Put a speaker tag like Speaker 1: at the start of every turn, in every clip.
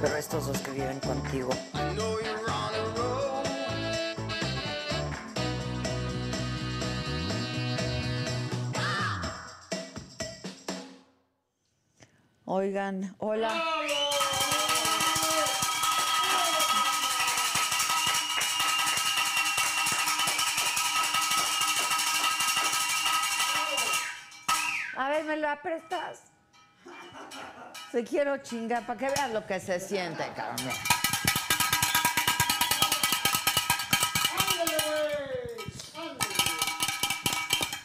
Speaker 1: Pero estos dos que viven contigo. Oigan, hola. A ver, ¿me la prestas? Se quiero chingar para que vean lo que se siente, cabrón.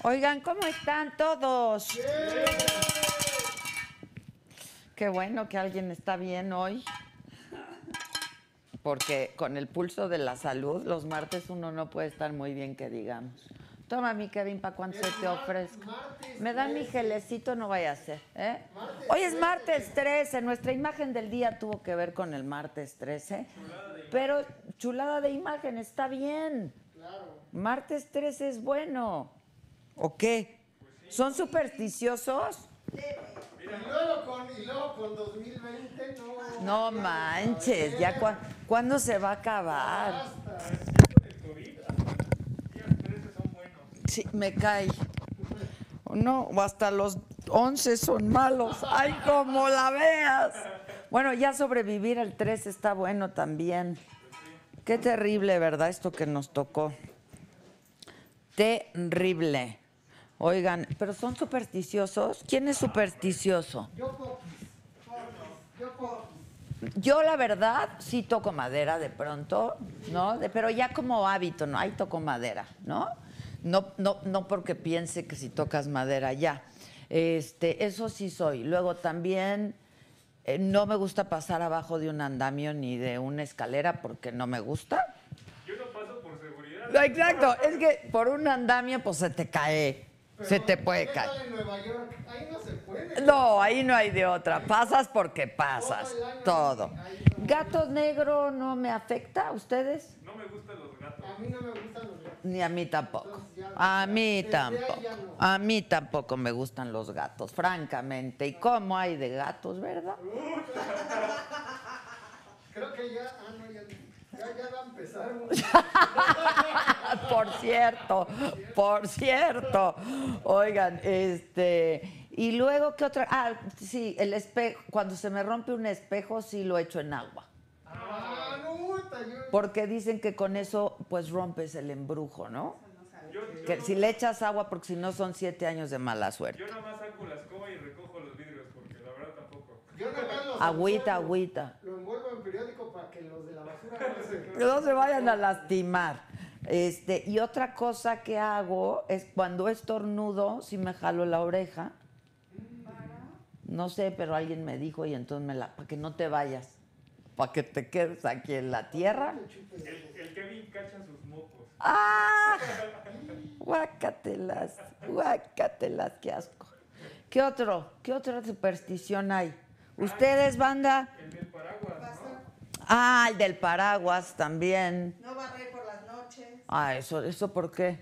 Speaker 1: Oigan, ¿cómo están todos? Qué bueno que alguien está bien hoy. Porque con el pulso de la salud, los martes uno no puede estar muy bien, que digamos. Toma mi Kevin, para cuando se te ofrezca. Me dan mi gelecito, no vaya a ser. ¿eh? Hoy es martes 13. Nuestra imagen del día tuvo que ver con el martes 13. Pero chulada de imagen, está bien. Martes 13 es bueno. ¿O qué? ¿Son supersticiosos?
Speaker 2: Y luego con, y luego con 2020 no.
Speaker 1: No manches, ya cua- ¿cuándo se va a acabar? Sí, me cae. No, o hasta los 11 son malos. Ay, como la veas. Bueno, ya sobrevivir al 3 está bueno también. Qué terrible, ¿verdad? Esto que nos tocó. Terrible. Oigan, ¿pero son supersticiosos? ¿Quién es supersticioso?
Speaker 2: Yo. Yo.
Speaker 1: Yo la verdad sí toco madera de pronto, ¿no? De- pero ya como hábito, ¿no? Ahí toco madera, ¿no? No, no, no porque piense que si tocas madera ya. Este, eso sí soy. Luego también eh, no me gusta pasar abajo de un andamio ni de una escalera porque no me gusta.
Speaker 3: Yo no paso por seguridad.
Speaker 1: Exacto, es que por un andamio pues se te cae, se te puede
Speaker 2: ¿Qué
Speaker 1: caer.
Speaker 2: tal en Nueva York? Ahí no se puede.
Speaker 1: No, ahí no hay de otra. Pasas porque pasas. Todo. Gato negro no me afecta a ustedes.
Speaker 3: No me gustan los gatos.
Speaker 2: A mí no me gustan los gatos.
Speaker 1: Ni a mí tampoco. A mí tampoco. A mí tampoco me gustan los gatos, francamente. ¿Y cómo hay de gatos, verdad?
Speaker 2: Creo que ya. Ah, no, ya. Ya, ya va a empezar.
Speaker 1: por cierto, por cierto. Oigan, este. Y luego, ¿qué otra? Ah, sí, el espejo. Cuando se me rompe un espejo, sí lo echo en agua.
Speaker 2: Ah, no, está yo.
Speaker 1: Porque dicen que con eso, pues rompes el embrujo, ¿no? Que si le echas agua, porque si no son siete años de mala suerte.
Speaker 3: Yo nada más saco la escoba y recojo los vidrios porque la verdad tampoco.
Speaker 2: Yo nada más los
Speaker 1: Agüita,
Speaker 2: envuelvo-
Speaker 1: agüita.
Speaker 2: Lo envuelvo en periódico para que los de la basura no se.
Speaker 1: Que no se vayan a lastimar. Este, y otra cosa que hago es cuando estornudo, si me jalo la oreja. No sé, pero alguien me dijo y entonces me la. Para que no te vayas. Para que te quedes aquí en la tierra.
Speaker 3: El, el Kevin cacha sus mocos.
Speaker 1: ¡Ah! Guácatelas, guácatelas, qué asco. ¿Qué otro? ¿Qué otra superstición hay? ¿Ustedes, banda?
Speaker 3: El del paraguas, ¿no?
Speaker 1: Ah, el del paraguas también.
Speaker 4: No barrer por las noches,
Speaker 1: Ah, eso, ¿eso por qué?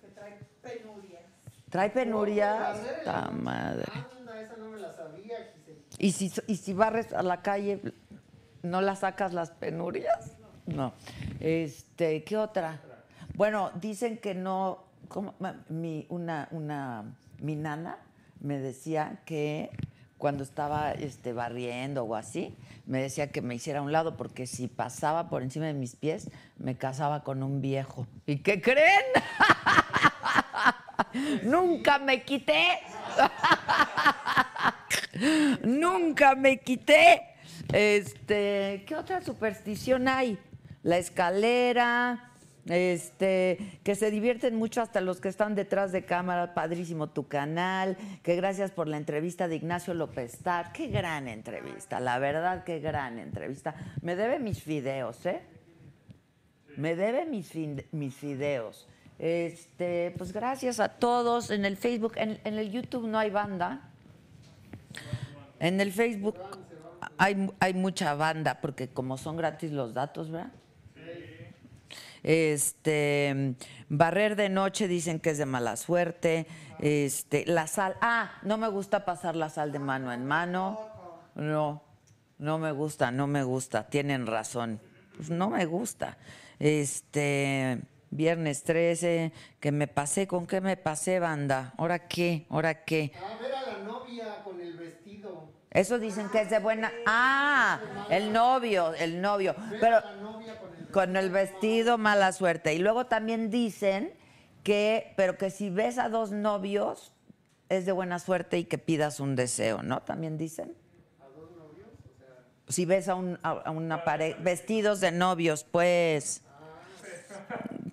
Speaker 4: que trae penurias.
Speaker 1: ¿Trae penurias? ¡Ta
Speaker 2: la-
Speaker 1: madre!
Speaker 2: Anda, esa no me la sabía, Giselle.
Speaker 1: ¿Y si, ¿Y si barres a la calle, no la sacas las penurias? No. Este, ¿qué otra? Bueno, dicen que no. ¿cómo? Mi, una, una, mi nana me decía que cuando estaba este, barriendo o así, me decía que me hiciera a un lado porque si pasaba por encima de mis pies, me casaba con un viejo. ¿Y qué creen? Nunca me quité. Nunca me quité. Este, ¿qué otra superstición hay? La escalera, este, que se divierten mucho hasta los que están detrás de cámara, padrísimo tu canal, que gracias por la entrevista de Ignacio López Tar, qué gran entrevista, la verdad, qué gran entrevista. Me debe mis videos, ¿eh? Me debe mis, mis videos. Este, pues gracias a todos. En el Facebook, en el YouTube no hay banda. En el Facebook hay, hay mucha banda, porque como son gratis los datos, ¿verdad? Este, barrer de noche dicen que es de mala suerte. Este, la sal, ah, no me gusta pasar la sal de mano en mano. No, no me gusta, no me gusta. Tienen razón. Pues no me gusta. Este, viernes 13, que me pasé, ¿con qué me pasé, banda? ¿Ahora qué? ¿Ahora qué?
Speaker 2: A ver a la novia.
Speaker 1: Eso dicen que es de buena. Ah, el novio, el novio. Pero
Speaker 2: con el
Speaker 1: vestido, mala suerte. Y luego también dicen que, pero que si ves a dos novios, es de buena suerte y que pidas un deseo, ¿no? También dicen. Si ves a, un, a una pareja, vestidos de novios, pues.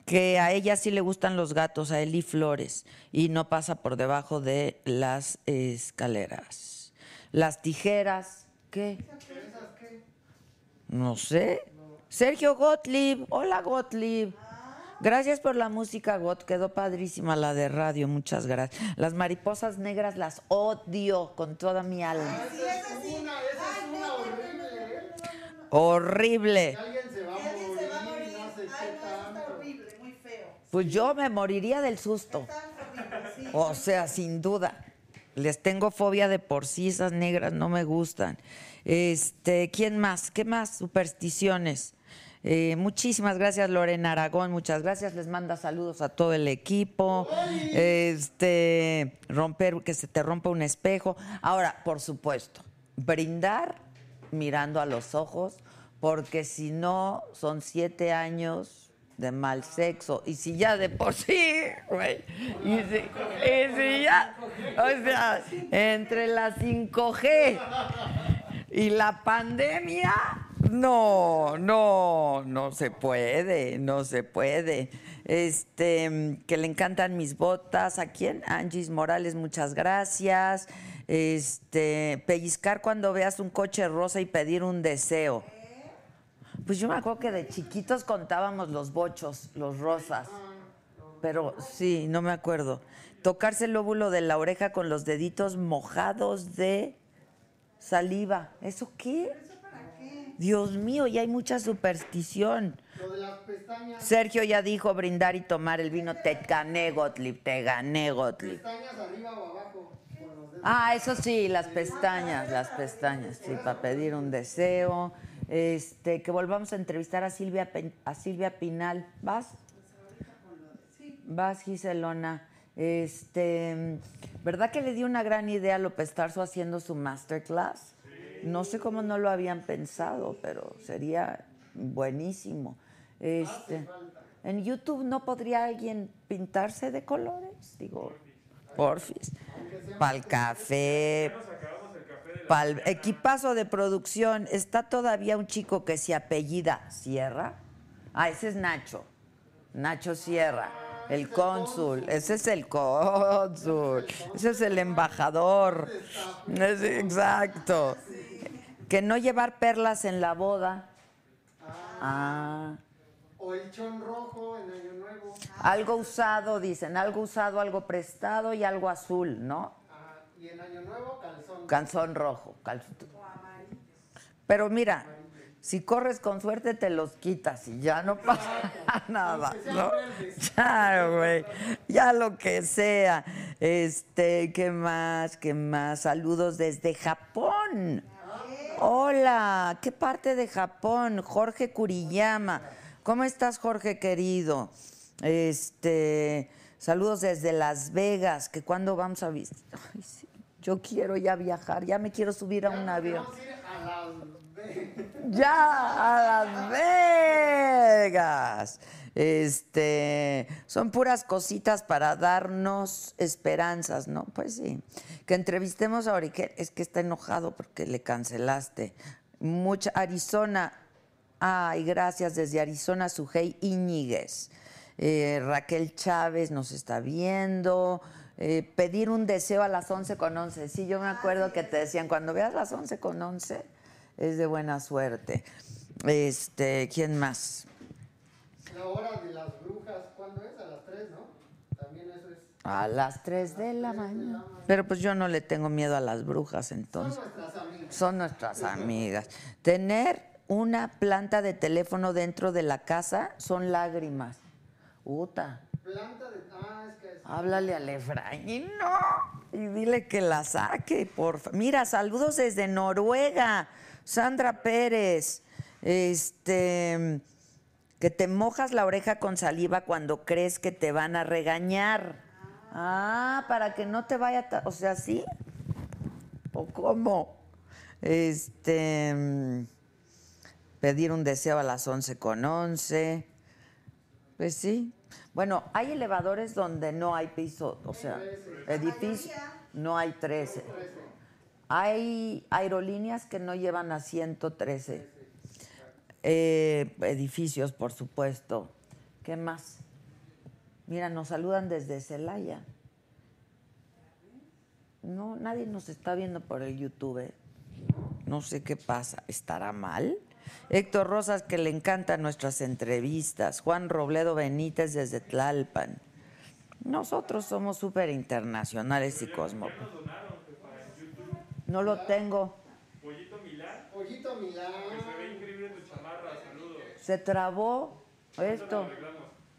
Speaker 1: Que a ella sí le gustan los gatos, a Eli Flores, y no pasa por debajo de las escaleras. Las tijeras, ¿qué? No sé. Sergio Gottlieb. Hola, Gottlieb. Gracias por la música, Got. Quedó padrísima la de radio. Muchas gracias. Las mariposas negras las odio con toda mi alma.
Speaker 2: Esa es una, esa es una horrible. ¿eh?
Speaker 1: Horrible.
Speaker 2: Alguien se va a
Speaker 4: Alguien
Speaker 2: morir
Speaker 4: se va a morir.
Speaker 2: y no sé
Speaker 4: Ay,
Speaker 2: qué
Speaker 4: no, eso está
Speaker 2: tanto.
Speaker 4: horrible, muy feo.
Speaker 1: Pues yo me moriría del susto.
Speaker 4: Está horrible, sí.
Speaker 1: O sea, sin duda. Les tengo fobia de por sí, esas negras no me gustan. Este, ¿quién más? ¿Qué más? Supersticiones. Eh, muchísimas gracias, Lorena Aragón. Muchas gracias. Les manda saludos a todo el equipo. Este, romper, que se te rompa un espejo. Ahora, por supuesto, brindar mirando a los ojos, porque si no, son siete años de mal sexo. Y si ya de por sí, güey. Y si, y si ya, o sea, entre la 5G y la pandemia, no, no, no se puede, no se puede. Este, que le encantan mis botas. ¿A quién? Angis Morales, muchas gracias. Este, pellizcar cuando veas un coche rosa y pedir un deseo. Pues yo me acuerdo que de chiquitos contábamos los bochos, los rosas. Pero sí, no me acuerdo. Tocarse el lóbulo de la oreja con los deditos mojados de saliva. ¿Eso qué? Dios mío, ya hay mucha superstición.
Speaker 2: Lo de las pestañas,
Speaker 1: Sergio ya dijo brindar y tomar el vino. Te gané, Gottlieb, te gané, Gottlieb.
Speaker 2: pestañas arriba o abajo.
Speaker 1: Ah, eso sí, las pestañas, las pestañas, sí, para pedir un deseo. Este, que volvamos a entrevistar a Silvia, a Silvia Pinal. ¿Vas? Vas, Giselona. Este, ¿verdad que le dio una gran idea a López Tarso haciendo su masterclass? No sé cómo no lo habían pensado, pero sería buenísimo. Este, en YouTube no podría alguien pintarse de colores, digo, porfis. Para el café, equipazo de producción. Está todavía un chico que se apellida Sierra. Ah, ese es Nacho. Nacho Sierra, el cónsul. Ese es el cónsul. Ese es el embajador. Ese- exacto. Que no llevar perlas en la boda. Ah.
Speaker 2: O el chon rojo en Año Nuevo.
Speaker 1: Algo usado, dicen. Algo usado, algo prestado y algo azul, ¿no?
Speaker 2: Y en Año Nuevo, calzón.
Speaker 1: Calzón rojo. cal- Pero mira, si corres con suerte te los quitas y ya no pasa nada, ¿no? Ya, güey. Ya lo que sea. Este, ¿qué más? ¿Qué más? Saludos desde Japón. Hola, ¿qué parte de Japón? Jorge Kuriyama. ¿Cómo estás, Jorge querido? Este, saludos desde Las Vegas, que cuando vamos a visitar. Ay, sí, yo quiero ya viajar, ya me quiero subir a un avión.
Speaker 2: A las.
Speaker 1: Ya a Las Vegas. Este, son puras cositas para darnos esperanzas, ¿no? Pues sí. Que entrevistemos a Oriquel, es que está enojado porque le cancelaste. Mucha Arizona. Ay, gracias desde Arizona, Sujei Iñiguez. Eh, Raquel Chávez nos está viendo. Eh, pedir un deseo a las 11 con 11. Sí, yo me acuerdo que te decían, cuando veas las 11 con 11, es de buena suerte. Este, ¿quién más?
Speaker 2: La hora de las brujas, ¿cuándo es? A las 3, ¿no? También eso es.
Speaker 1: A las 3 de la mañana. Pero pues yo no le tengo miedo a las brujas
Speaker 2: Son
Speaker 1: entonces.
Speaker 2: nuestras amigas.
Speaker 1: Son nuestras amigas. Tener una planta de teléfono dentro de la casa son lágrimas. Uta,
Speaker 2: Planta de. Ah, es que.
Speaker 1: Háblale al Efraín, no. Y dile que la saque, por fa- Mira, saludos desde Noruega. Sandra Pérez. Este. Que te mojas la oreja con saliva cuando crees que te van a regañar. Ah, para que no te vaya. O sea, ¿sí? ¿O cómo? Este. mm, Pedir un deseo a las 11 con 11. Pues sí. Bueno, hay elevadores donde no hay piso, o sea, edificio, no hay 13. Hay aerolíneas que no llevan a 113. Eh, edificios, por supuesto. ¿Qué más? Mira, nos saludan desde Celaya. No, nadie nos está viendo por el YouTube. ¿eh? No sé qué pasa. ¿Estará mal? Héctor Rosas, que le encantan nuestras entrevistas. Juan Robledo Benítez desde Tlalpan. Nosotros somos súper internacionales y cosmopolitas. No lo tengo.
Speaker 3: Pollito Milán,
Speaker 2: Pollito Milán.
Speaker 3: se ve increíble tu chamarra, saludos.
Speaker 1: Se trabó esto.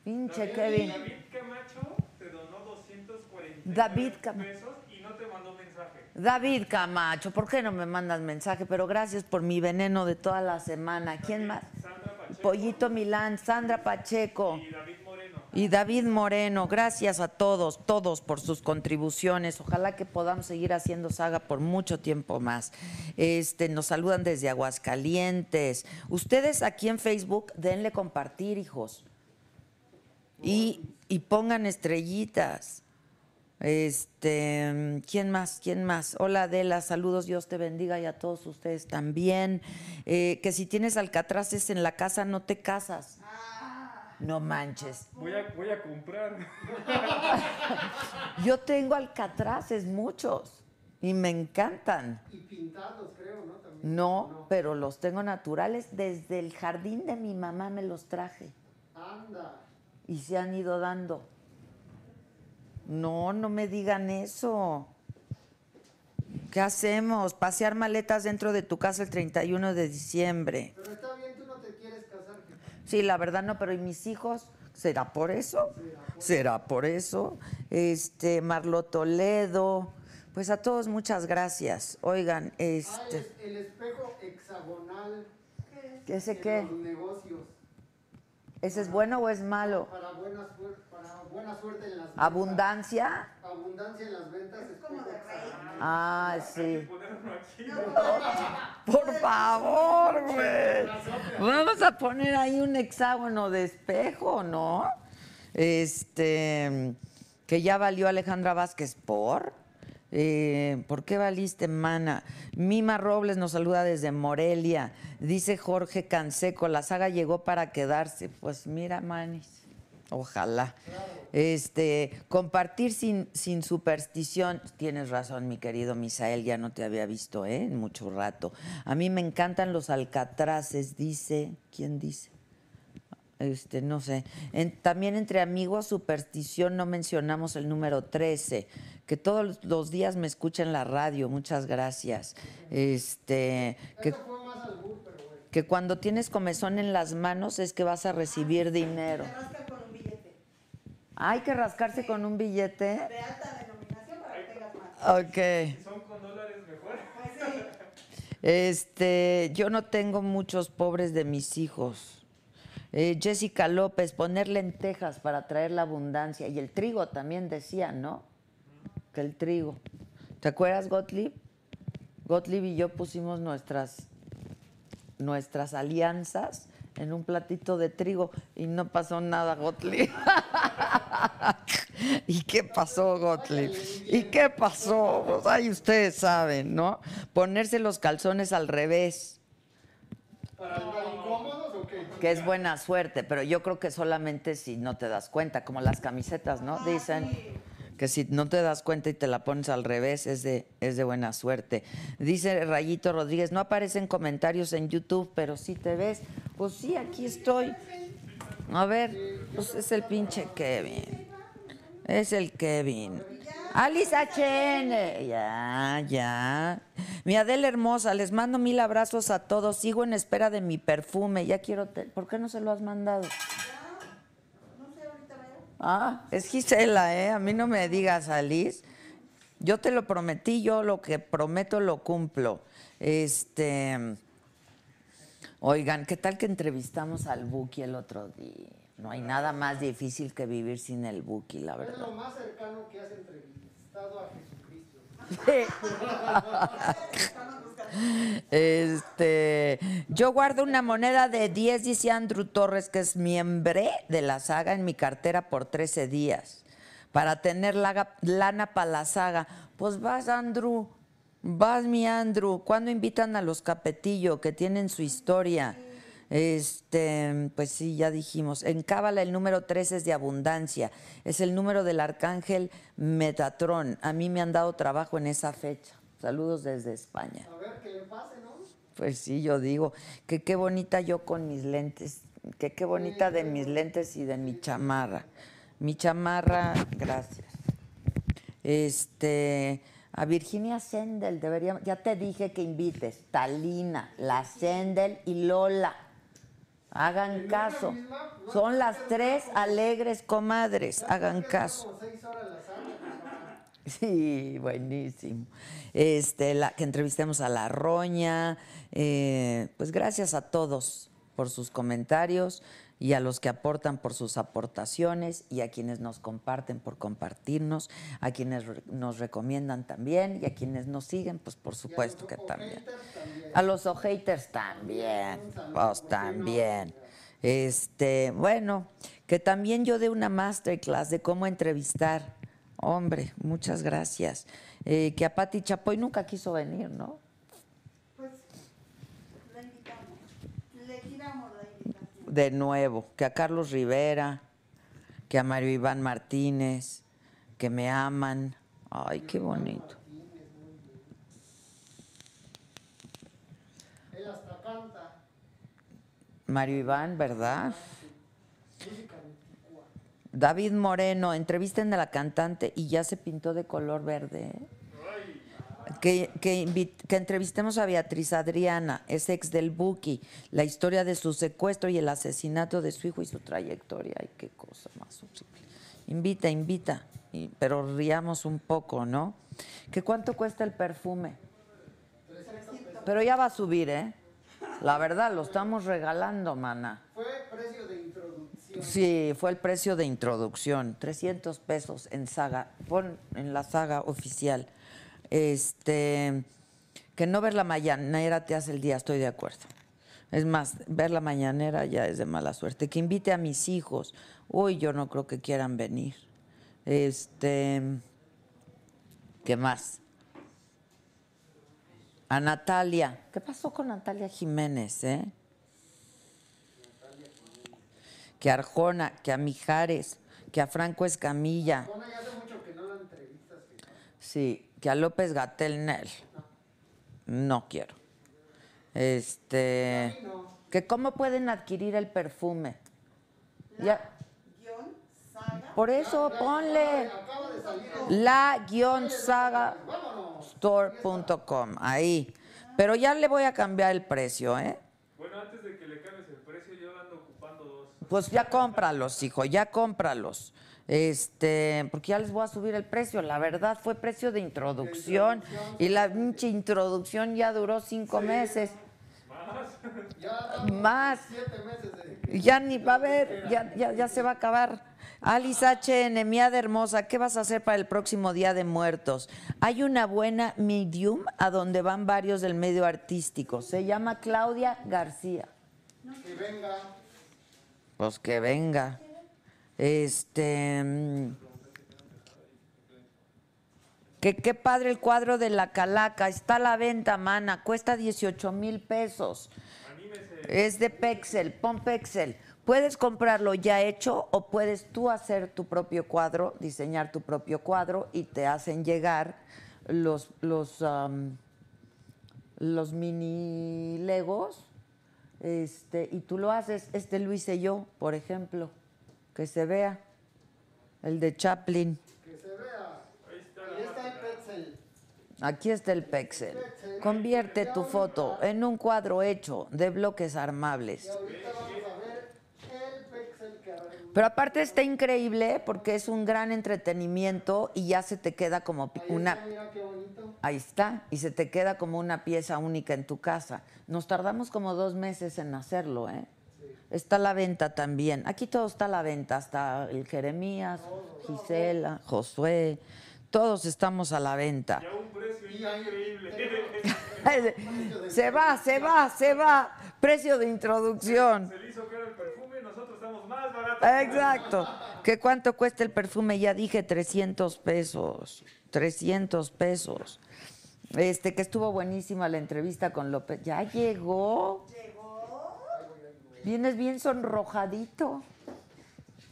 Speaker 1: Pinche
Speaker 3: David-
Speaker 1: Kevin.
Speaker 3: David Camacho te donó 240
Speaker 1: David Cam-
Speaker 3: pesos y no te mandó mensaje.
Speaker 1: David Camacho, ¿por qué no me mandas mensaje? Pero gracias por mi veneno de toda la semana. ¿Quién más?
Speaker 3: Sandra Pacheco
Speaker 1: Pollito Milán, Sandra Pacheco.
Speaker 3: y David Moreno.
Speaker 1: Y David Moreno, gracias a todos, todos por sus contribuciones. Ojalá que podamos seguir haciendo saga por mucho tiempo más. Este, nos saludan desde Aguascalientes. Ustedes aquí en Facebook, denle compartir, hijos. Y, y pongan estrellitas. Este, ¿quién más? ¿Quién más? Hola Adela, saludos, Dios te bendiga y a todos ustedes también. Eh, que si tienes alcatraces en la casa, no te casas. No manches.
Speaker 3: Voy a, voy a comprar.
Speaker 1: Yo tengo alcatraces, muchos, y me encantan.
Speaker 2: Y pintados, creo, ¿no? También.
Speaker 1: No, pero los tengo naturales. Desde el jardín de mi mamá me los traje
Speaker 2: Anda.
Speaker 1: y se han ido dando. No, no me digan eso. ¿Qué hacemos? Pasear maletas dentro de tu casa el 31 de diciembre.
Speaker 2: Pero está bien, tú no te quieres casar.
Speaker 1: Sí, la verdad no, pero ¿y mis hijos? ¿Será por eso? ¿Será por eso? Este, Marlo Toledo. Pues a todos muchas gracias. Oigan,
Speaker 2: Ah,
Speaker 1: este,
Speaker 2: es el espejo hexagonal
Speaker 1: ¿ese
Speaker 2: de
Speaker 1: qué?
Speaker 2: los negocios.
Speaker 1: ¿Ese es bueno o es malo?
Speaker 2: Para buena, suer- para buena suerte en las ventas.
Speaker 1: ¿Abundancia?
Speaker 2: Abundancia en las ventas.
Speaker 4: Es como de rey.
Speaker 1: Ah, sí.
Speaker 3: Ponerlo aquí.
Speaker 1: Por favor, güey. Vamos a poner ahí un hexágono de espejo, ¿no? Este, que ya valió Alejandra Vázquez por. Eh, ¿Por qué valiste, mana? Mima Robles nos saluda desde Morelia. Dice Jorge Canseco, la saga llegó para quedarse. Pues mira, manis. Ojalá. Este, compartir sin, sin superstición. Tienes razón, mi querido Misael, ya no te había visto, ¿eh? En mucho rato. A mí me encantan los alcatraces, dice. ¿Quién dice? Este, no sé. En- también entre amigos, superstición, no mencionamos el número 13, que todos los días me escucha en la radio, muchas gracias. Este, que, que cuando tienes comezón en las manos es que vas a recibir dinero.
Speaker 4: Te rasca con un billete
Speaker 1: Hay que rascarse con un billete.
Speaker 4: de alta denominación para que tengas más.
Speaker 1: Ok.
Speaker 3: Si son con dólares, mejor.
Speaker 4: Pues sí.
Speaker 1: Este, yo no tengo muchos pobres de mis hijos. Eh, Jessica López, poner lentejas para traer la abundancia. Y el trigo también decía, ¿no? Que el trigo. ¿Te acuerdas, Gottlieb? Gottlieb y yo pusimos nuestras, nuestras alianzas en un platito de trigo y no pasó nada, Gottlieb. ¿Y qué pasó, Gottlieb? ¿Y qué pasó? Pues ahí ustedes saben, ¿no? Ponerse los calzones al revés,
Speaker 2: ¿Para qué?
Speaker 1: Que es buena suerte, pero yo creo que solamente si no te das cuenta, como las camisetas, ¿no? Dicen que si no te das cuenta y te la pones al revés es de, es de buena suerte. Dice Rayito Rodríguez, no aparecen comentarios en YouTube, pero si te ves, pues sí, aquí estoy. A ver, pues es el pinche Kevin. Es el Kevin. Alice HN. Ya, ya. Mi Adela hermosa, les mando mil abrazos a todos. Sigo en espera de mi perfume. Ya quiero. te- ¿Por qué no se lo has mandado?
Speaker 4: No sé, ahorita veo.
Speaker 1: Ah, es Gisela, ¿eh? A mí no me digas, Alice. Yo te lo prometí, yo lo que prometo lo cumplo. Este. Oigan, ¿qué tal que entrevistamos al Buki el otro día? No hay nada más difícil que vivir sin el Buki, la
Speaker 2: Es
Speaker 1: verdad.
Speaker 2: lo más cercano que has entrevistado a Jesucristo.
Speaker 1: Este, yo guardo una moneda de 10, dice Andrew Torres, que es miembro de la saga en mi cartera por 13 días, para tener laga- lana para la saga. Pues vas, Andrew, vas, mi Andrew. ¿Cuándo invitan a los Capetillo, que tienen su historia? Este, pues sí, ya dijimos. En Cábala el número 13 es de abundancia. Es el número del arcángel Metatrón. A mí me han dado trabajo en esa fecha. Saludos desde España.
Speaker 2: A ver, que le pase, ¿no?
Speaker 1: Pues sí, yo digo que qué bonita yo con mis lentes, que qué bonita de mis lentes y de mi chamarra. Mi chamarra, gracias. Este, a Virginia Sendel debería, ya te dije que invites, Talina, la Sendel y Lola. Hagan caso. Son las tres alegres comadres, hagan caso. Sí, buenísimo. Este, la, que entrevistemos a la Roña. eh, pues gracias a todos por sus comentarios y a los que aportan por sus aportaciones y a quienes nos comparten por compartirnos, a quienes re- nos recomiendan también y a quienes nos siguen, pues por supuesto que también. A los haters también, pues también. Este, bueno, que también yo dé una masterclass de cómo entrevistar. Hombre, muchas gracias. Eh, que a Pati Chapoy nunca quiso venir, ¿no?
Speaker 4: Pues la invitamos. Le giramos la invitación.
Speaker 1: De nuevo, que a Carlos Rivera, que a Mario Iván Martínez, que me aman. Ay, qué bonito.
Speaker 2: Él hasta canta.
Speaker 1: Mario Iván, ¿verdad? David Moreno, entrevisten a la cantante y ya se pintó de color verde. ¿eh? Que, que, entrevistemos a Beatriz Adriana, es ex del Buki, la historia de su secuestro y el asesinato de su hijo y su trayectoria. Ay, qué cosa más horrible. Invita, invita, y- pero riamos un poco, ¿no? ¿Que cuánto cuesta el perfume? Pero ya va a subir, ¿eh? La verdad, lo estamos regalando, mana.
Speaker 2: Fue precio de introducción.
Speaker 1: Sí, fue el precio de introducción, 300 pesos en saga, pon en la saga oficial. Este, que no ver la mañanera te hace el día, estoy de acuerdo. Es más, ver la mañanera ya es de mala suerte. Que invite a mis hijos. Uy, yo no creo que quieran venir. Este, ¿qué más? A Natalia. ¿Qué pasó con Natalia Jiménez, eh? que a Arjona, que a Mijares, que a Franco Escamilla,
Speaker 2: Bueno, ya hace mucho que no la entrevistas.
Speaker 1: sí, que a López Gatel Nel. No quiero. Este, que cómo pueden adquirir el perfume. Ya,
Speaker 4: Guión, saga.
Speaker 1: por eso ponle
Speaker 2: Acaba de salir.
Speaker 1: la-saga-store.com ahí. Pero ya le voy a cambiar el precio, ¿eh?
Speaker 3: Bueno, antes de que le cambies el precio, yo ando ocupando dos.
Speaker 1: Pues ya cómpralos, hijo, ya cómpralos. Este, porque ya les voy a subir el precio. La verdad fue precio de introducción y la pinche introducción ya duró cinco meses.
Speaker 2: Ya
Speaker 1: Más.
Speaker 2: siete meses de.
Speaker 1: Ya ni va a haber, ya, ya, ya se va a acabar. Alice H. Nemiada Hermosa, ¿qué vas a hacer para el próximo Día de Muertos? Hay una buena medium a donde van varios del medio artístico. Se llama Claudia García.
Speaker 2: Que venga.
Speaker 1: Pues que venga. Este. mm, Que qué padre el cuadro de la calaca. Está a la venta, mana. Cuesta 18 mil pesos. Es de Pexel. Pon Pexel. Puedes comprarlo ya hecho o puedes tú hacer tu propio cuadro, diseñar tu propio cuadro y te hacen llegar los, los, am, los mini legos este, y tú lo haces. Este lo hice yo, por ejemplo, que se vea. El de Chaplin.
Speaker 2: Que se vea. Ahí está en Pretzel.
Speaker 1: Aquí está el Pexel. Convierte tu foto en un cuadro hecho de bloques armables.
Speaker 2: Ahorita vamos a ver el pixel que.
Speaker 1: Pero aparte está increíble porque es un gran entretenimiento y ya se te queda como
Speaker 2: Ahí
Speaker 1: una...
Speaker 2: está, Mira qué bonito.
Speaker 1: Ahí está, y se te queda como una pieza única en tu casa. Nos tardamos como dos meses en hacerlo, ¿eh? Está a la venta también. Aquí todo está a la venta, hasta el Jeremías, Gisela, Josué, todos estamos a la venta.
Speaker 3: Ya un precio increíble.
Speaker 1: Se va, se va, se va. Precio de introducción.
Speaker 3: Se le hizo caro el perfume y nosotros estamos más baratos.
Speaker 1: Exacto. ¿Qué cuánto cuesta el perfume? Ya dije 300 pesos. 300 pesos. Este, que estuvo buenísima la entrevista con López. ¿Ya llegó?
Speaker 4: Llegó.
Speaker 1: Vienes bien sonrojadito.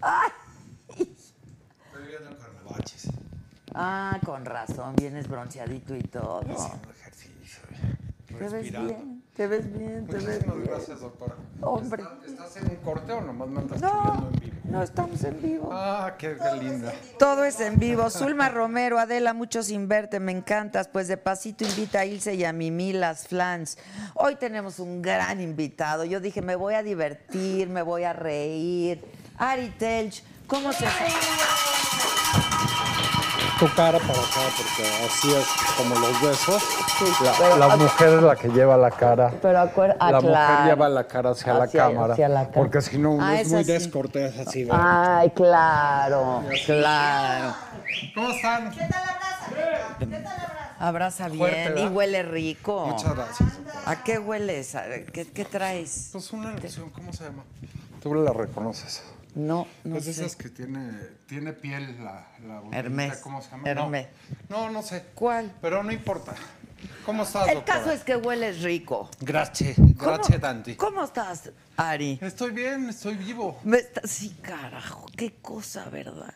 Speaker 1: ¡Ay! Ah, con razón, vienes bronceadito y todo. Te ves bien, te ves bien, te ves
Speaker 5: Muchísimas
Speaker 1: bien.
Speaker 5: gracias, doctora.
Speaker 1: Hombre.
Speaker 5: ¿Estás, estás en un corte o nomás me andas
Speaker 1: No,
Speaker 5: en vivo?
Speaker 1: no estamos en vivo.
Speaker 5: Ah, qué, qué linda.
Speaker 1: Todo es en vivo. Zulma Romero, Adela, mucho sin verte, me encantas. Pues de pasito invita a Ilse y a Mimi, las flans. Hoy tenemos un gran invitado. Yo dije, me voy a divertir, me voy a reír. Ari Telch, ¿cómo se
Speaker 6: tu cara para acá, porque así es como los besos. La, la mujer es la que lleva la cara.
Speaker 1: Pero acuer- ah,
Speaker 6: la mujer
Speaker 1: claro.
Speaker 6: lleva la cara hacia, la
Speaker 1: Hacia-
Speaker 6: cámara.
Speaker 1: hacia la.
Speaker 6: Porque si no, uno
Speaker 1: Ah,
Speaker 6: es
Speaker 1: es
Speaker 6: muy descortés así. ¿verdad?
Speaker 1: Ay, claro, claro.
Speaker 5: ¿Cómo están?
Speaker 4: ¿Qué tal tal abraza?
Speaker 1: Abraza bien
Speaker 5: Fuerte,
Speaker 1: y huele rico.
Speaker 5: Muchas gracias.
Speaker 1: ¿A qué hueles? ¿A- ¿Qué, qué traes?
Speaker 5: Pues una loción, ¿cómo se llama?
Speaker 6: Tú la reconoces.
Speaker 1: No, no
Speaker 5: Pues de
Speaker 1: sé.
Speaker 5: esas que tiene, tiene piel la, la botellita,
Speaker 1: Hermes.
Speaker 5: ¿Cómo se llama?
Speaker 1: Hermes.
Speaker 5: No, no, no sé.
Speaker 1: ¿Cuál?
Speaker 5: Pero no importa. ¿Cómo estás,
Speaker 1: El
Speaker 5: doctora?
Speaker 1: caso es que hueles rico.
Speaker 5: Gracias,
Speaker 1: ¿Cómo-
Speaker 5: gracias, Dante.
Speaker 1: ¿Cómo estás, Ari?
Speaker 5: Estoy bien, estoy vivo.
Speaker 1: Me está- Sí, carajo, qué cosa, ¿verdad?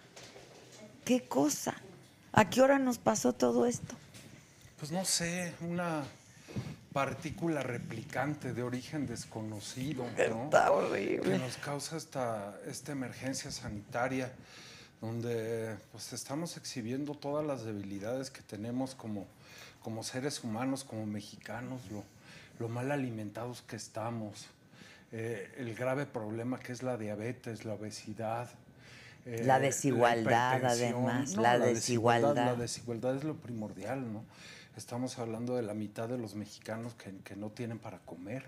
Speaker 1: Qué cosa. ¿A qué hora nos pasó todo esto?
Speaker 5: Pues no sé, una partícula replicante de origen desconocido, ¿no?
Speaker 1: Está horrible.
Speaker 5: Que nos causa esta, esta emergencia sanitaria, donde pues estamos exhibiendo todas las debilidades que tenemos como, como seres humanos, como mexicanos, lo, lo mal alimentados que estamos, eh, el grave problema que es la diabetes, la obesidad. eh,
Speaker 1: La desigualdad,
Speaker 5: hipertensión.
Speaker 1: además, la desigualdad.
Speaker 5: La desigualdad es lo primordial, ¿no? Estamos hablando de la mitad de los mexicanos que, que no tienen para comer.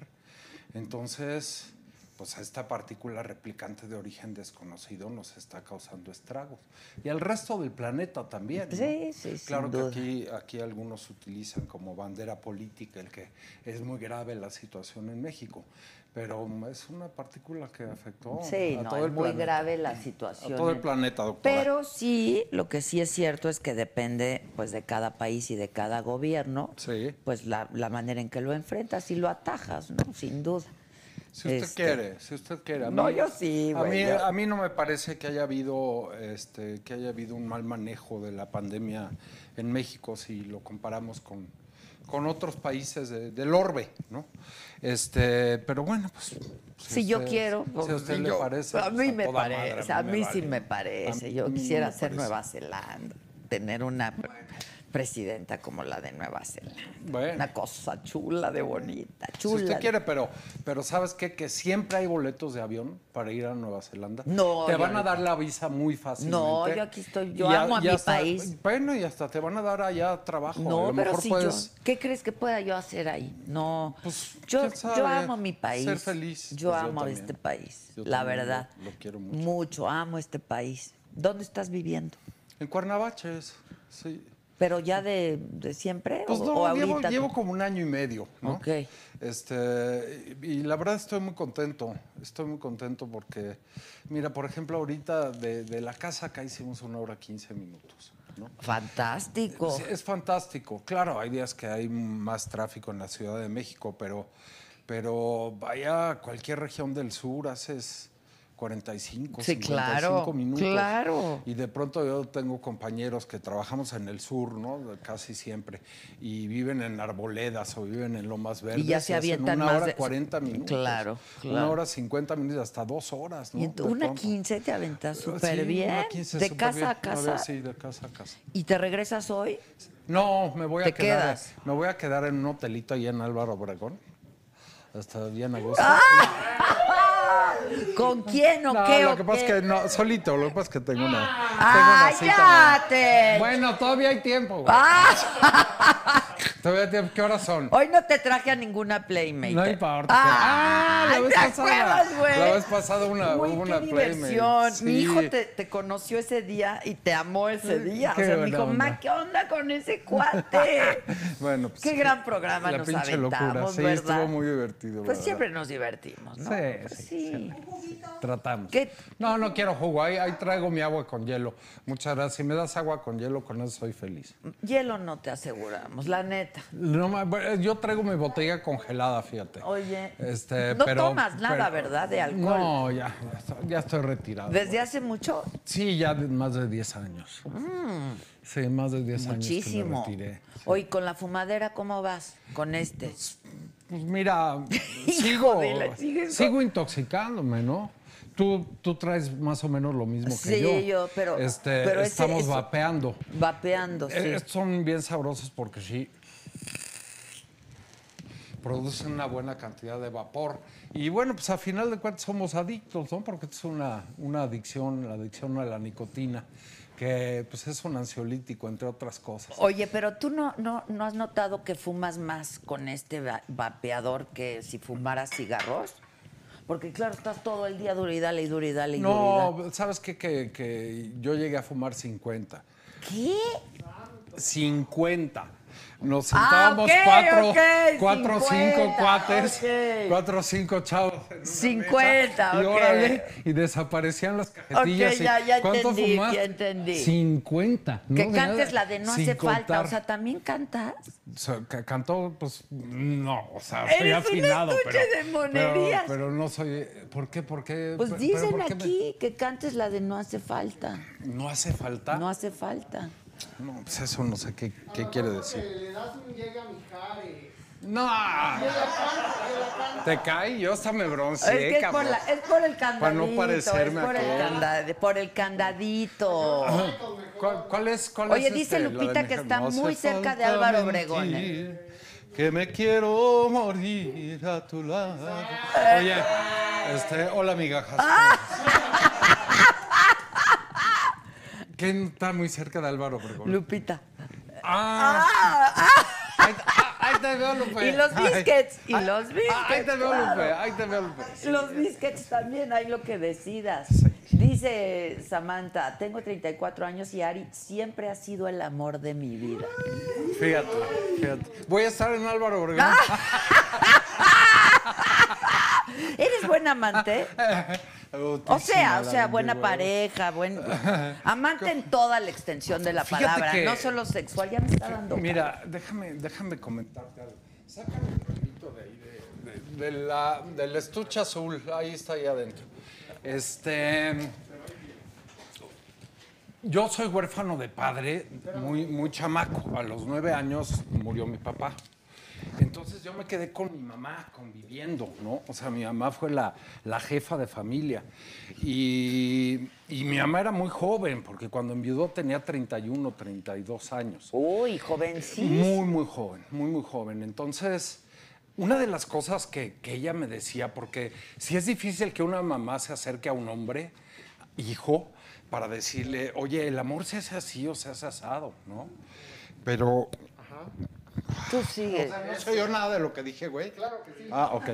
Speaker 5: Entonces, pues esta partícula replicante de origen desconocido nos está causando estragos. Y al resto del planeta también. ¿no?
Speaker 1: Sí, sí,
Speaker 5: Claro que aquí, aquí algunos utilizan como bandera política el que es muy grave la situación en México. Pero es una partícula que afectó
Speaker 1: Sí,
Speaker 5: a
Speaker 1: no,
Speaker 5: todo
Speaker 1: es
Speaker 5: el
Speaker 1: muy
Speaker 5: planeta.
Speaker 1: grave la situación.
Speaker 5: A todo el planeta, doctora.
Speaker 1: Pero sí, lo que sí es cierto es que depende pues de cada país y de cada gobierno,
Speaker 5: Sí.
Speaker 1: pues la, la manera en que lo enfrentas y lo atajas, ¿no? Sin duda.
Speaker 5: Si usted
Speaker 1: Este,
Speaker 5: quiere, si usted quiere. A
Speaker 1: No, yo sí,
Speaker 5: A
Speaker 1: güey,
Speaker 5: mí,
Speaker 1: yo-
Speaker 5: a mí no me parece que haya habido, este, que haya habido un mal manejo de la pandemia en México si lo comparamos con, con otros países de- del orbe, ¿no? Este, pero bueno, pues.
Speaker 1: Si yo
Speaker 5: usted-
Speaker 1: quiero,
Speaker 5: Si
Speaker 1: pues,
Speaker 5: a usted
Speaker 1: si
Speaker 5: le parece.
Speaker 1: A mí
Speaker 5: pues,
Speaker 1: me
Speaker 5: madre,
Speaker 1: parece, a mí sí
Speaker 5: vale.
Speaker 1: me parece. Yo quisiera ser
Speaker 5: parece.
Speaker 1: Nueva Zelanda, tener una presidenta como la de Nueva Zelanda.
Speaker 5: Bueno.
Speaker 1: Una cosa chula de bonita,
Speaker 5: Si
Speaker 1: chula.
Speaker 5: usted quiere, pero, pero ¿sabes qué? Que siempre hay boletos de avión para ir a Nueva Zelanda.
Speaker 1: No,
Speaker 5: Te van
Speaker 1: no-
Speaker 5: a dar la visa muy fácilmente.
Speaker 1: No, yo aquí estoy, yo
Speaker 5: Y
Speaker 1: amo a mi
Speaker 5: hasta-
Speaker 1: país.
Speaker 5: Bueno, y hasta te van a dar allá trabajo. a
Speaker 1: No,
Speaker 5: lo
Speaker 1: pero
Speaker 5: mejor
Speaker 1: si
Speaker 5: puedes...
Speaker 1: yo, ¿qué crees que pueda yo hacer ahí? No,
Speaker 5: Pues,
Speaker 1: yo, yo amo mi país.
Speaker 5: ser feliz,
Speaker 1: Yo
Speaker 5: pues,
Speaker 1: amo este país,
Speaker 5: Yo
Speaker 1: la
Speaker 5: lo-
Speaker 1: verdad.
Speaker 5: lo quiero mucho.
Speaker 1: Mucho, amo este país. ¿Dónde estás viviendo?
Speaker 5: En Cuernavaches, sí.
Speaker 1: ¿Pero ya de, de siempre
Speaker 5: Pues
Speaker 1: o,
Speaker 5: no,
Speaker 1: o
Speaker 5: llevo, llevo como un año y medio, ¿no?
Speaker 1: Ok.
Speaker 5: Este, y la verdad estoy muy contento, estoy muy contento porque, mira, por ejemplo, ahorita de, de la casa acá hicimos una hora 15 minutos, ¿no?
Speaker 1: Fantástico.
Speaker 5: Sí, es fantástico. Claro, hay días que hay más tráfico en la Ciudad de México, pero, pero vaya a cualquier región del sur, haces 45,
Speaker 1: Sí,
Speaker 5: 55
Speaker 1: claro,
Speaker 5: minutos.
Speaker 1: claro.
Speaker 5: Y de pronto yo tengo compañeros que trabajamos en el sur, ¿no? Casi siempre. Y viven en arboledas o viven en lomas verdes.
Speaker 1: ya se avientan
Speaker 5: una
Speaker 1: más
Speaker 5: hora
Speaker 1: de-
Speaker 5: 40 minutos.
Speaker 1: Claro,
Speaker 5: Una
Speaker 1: claro.
Speaker 5: hora 50 minutos, hasta dos horas, ¿no?
Speaker 1: Y ent-
Speaker 5: De
Speaker 1: una
Speaker 5: pronto.
Speaker 1: 15 te aventas súper
Speaker 5: Sí,
Speaker 1: bien.
Speaker 5: una 15
Speaker 1: de casa
Speaker 5: bien.
Speaker 1: a casa.
Speaker 5: ver, sí, de casa a casa.
Speaker 1: ¿Y te regresas hoy?
Speaker 5: No, me voy a
Speaker 1: ¿Te
Speaker 5: quedar.
Speaker 1: quedas?
Speaker 5: Me voy a quedar en un hotelito ahí en Álvaro Obregón. Hasta bien a gusto.
Speaker 1: ¿Con quién o
Speaker 5: no,
Speaker 1: qué?
Speaker 5: lo
Speaker 1: o
Speaker 5: que pasa es que no, solito, lo que pasa es que tengo una.
Speaker 1: ¡Ah,
Speaker 5: tengo una cita.
Speaker 1: ya te!
Speaker 5: Bueno, todavía hay tiempo.
Speaker 1: ¡Ah!
Speaker 5: ¿Qué horas son?
Speaker 1: Hoy no te traje a ninguna Playmate.
Speaker 5: No importa.
Speaker 1: ¡Ah!
Speaker 5: la vez
Speaker 1: ¿te
Speaker 5: pasada.
Speaker 1: acuerdas, güey?
Speaker 5: La vez pasada una,
Speaker 1: Uy,
Speaker 5: hubo una
Speaker 1: qué
Speaker 5: Playmate.
Speaker 1: diversión. Mi
Speaker 5: Sí.
Speaker 1: hijo te, te conoció ese día y te amó ese día.
Speaker 5: Qué
Speaker 1: o sea, me dijo,
Speaker 5: onda.
Speaker 1: ma, ¿qué onda con ese cuate?
Speaker 5: Bueno, pues.
Speaker 1: Qué gran programa
Speaker 5: la
Speaker 1: nos
Speaker 5: pinche
Speaker 1: aventamos,
Speaker 5: locura. Sí,
Speaker 1: ¿verdad?
Speaker 5: estuvo muy divertido.
Speaker 1: Pues siempre nos divertimos, ¿no?
Speaker 5: Sí,
Speaker 1: Pues
Speaker 5: sí,
Speaker 1: sí.
Speaker 5: Tratamos.
Speaker 1: ¿Qué?
Speaker 5: No, no quiero jugo. Ahí, ahí traigo mi agua con hielo. Muchas gracias. Si me das agua con hielo, con eso soy feliz.
Speaker 1: Hielo no te aseguramos, la neta.
Speaker 5: No, bueno, yo traigo mi botella congelada, fíjate.
Speaker 1: Oye,
Speaker 5: Este,
Speaker 1: no
Speaker 5: pero-
Speaker 1: tomas nada,
Speaker 5: pero-
Speaker 1: ¿verdad? De alcohol.
Speaker 5: No, ya, ya estoy, ya estoy retirado.
Speaker 1: ¿Desde hace mucho?
Speaker 5: Sí, ya de más de 10 años. Sí, más de 10 años
Speaker 1: Mm. Muchísimo.
Speaker 5: retiré.
Speaker 1: Oye, con la fumadera, ¿cómo vas? Con este.
Speaker 5: Pues mira, sigo, sigo intoxicándome, ¿no? Tú, tú traes más o menos lo mismo que
Speaker 1: Sí,
Speaker 5: yo.
Speaker 1: yo, pero-
Speaker 5: Este,
Speaker 1: pero ese-
Speaker 5: estamos
Speaker 1: eso-
Speaker 5: vapeando.
Speaker 1: Vapeando, sí.
Speaker 5: Eh, son bien sabrosos porque sí producen una buena cantidad de vapor. Y bueno, pues a final de cuentas somos adictos, ¿no? Porque es una, una adicción, la adicción a la nicotina, que pues es un ansiolítico, entre otras cosas.
Speaker 1: Oye, pero tú no, no, no has notado que fumas más con este va- vapeador que si fumaras cigarros? Porque claro, estás todo el día duro y dale y duro y dale y duro y dale.
Speaker 5: No, ¿sabes qué? Que, que yo llegué a fumar 50.
Speaker 1: ¿Qué?
Speaker 5: 50. Nos
Speaker 1: Ah,
Speaker 5: sentábamos cuatro, cuatro,
Speaker 1: 50,
Speaker 5: cinco cuates, cuatro o cinco chavos. en una
Speaker 1: 50,
Speaker 5: mesa, y
Speaker 1: ok.
Speaker 5: órale, y desaparecían las cajetillas.
Speaker 1: Ya- ya
Speaker 5: ¿Cuánto
Speaker 1: entendí,
Speaker 5: fumaste?
Speaker 1: ya entendí.
Speaker 5: 50. ¿no?
Speaker 1: Que cantes
Speaker 5: nada,
Speaker 1: la de no hace falta. O sea, ¿también cantas?
Speaker 5: Cantó, pues, no, o sea,
Speaker 1: un
Speaker 5: afinado, pero,
Speaker 1: de monerías.
Speaker 5: Pero, pero no soy, ¿por qué? ¿Por qué?
Speaker 1: Pues
Speaker 5: Pero-
Speaker 1: dicen
Speaker 5: ¿por qué me-
Speaker 1: aquí que cantes la de no hace falta.
Speaker 5: ¿No hace falta?
Speaker 1: No hace falta.
Speaker 5: No, pues eso no sé qué, qué quiere decir.
Speaker 2: Le das un llega a mi jare.
Speaker 5: No, te cae, yo hasta me bronceé,
Speaker 1: es que es por, la- es por el candadito.
Speaker 5: Para no parecerme
Speaker 1: es por, el
Speaker 5: aquel.
Speaker 1: canda- por el candadito.
Speaker 5: ¿Cuál, cuál es? Cuál
Speaker 1: Oye,
Speaker 5: es
Speaker 1: dice
Speaker 5: este,
Speaker 1: Lupita que está
Speaker 5: No
Speaker 1: muy cerca de Álvaro Obregón,
Speaker 5: mentir, Que me quiero morir a tu lado. Oye, este, hola migajas. ¿Quién está muy cerca de Álvaro Obregón?
Speaker 1: Lupita.
Speaker 5: Ah, ahí, ah, ahí te veo, Lupe.
Speaker 1: Y los
Speaker 5: Ay,
Speaker 1: biscuits, y
Speaker 5: ay,
Speaker 1: los
Speaker 5: ah,
Speaker 1: biscuits,
Speaker 5: Ahí te veo,
Speaker 1: claro.
Speaker 5: Lupe, ahí te veo, Lupe.
Speaker 1: Los biscuits también, hay lo que decidas. Dice Samantha, tengo 34 años y Ari siempre ha sido el amor de mi vida.
Speaker 5: Fíjate, fíjate. Voy a estar en Álvaro Obregón.
Speaker 1: ¿Eres buen amante? O sea, o sea, buena pareja, buen amante en toda la extensión de la
Speaker 5: Fíjate
Speaker 1: palabra,
Speaker 5: que-
Speaker 1: no solo sexual, ya me está dando.
Speaker 5: Mira, déjame, déjame comentarte algo. Sácame el rollito de ahí, de, de- de la, del estuche azul. Ahí está, ahí adentro. Este. Yo soy huérfano de padre, muy, muy chamaco. A los nueve años murió mi papá. Entonces yo me quedé con mi mamá conviviendo, ¿no? O sea, mi mamá fue la, la jefa de familia. Y, y mi mamá era muy joven, porque cuando enviudó tenía 31, 32 años.
Speaker 1: Uy, jovencísimo.
Speaker 5: Muy, muy joven, muy, muy joven. Entonces, una de las cosas que, que ella me decía, porque si es difícil que una mamá se acerque a un hombre, hijo, para decirle, oye, el amor se hace así o se hace asado, ¿no? Pero
Speaker 1: Tú sigues.
Speaker 5: no soy yo nada de lo que dije, güey. Claro que sí. Ah, ok.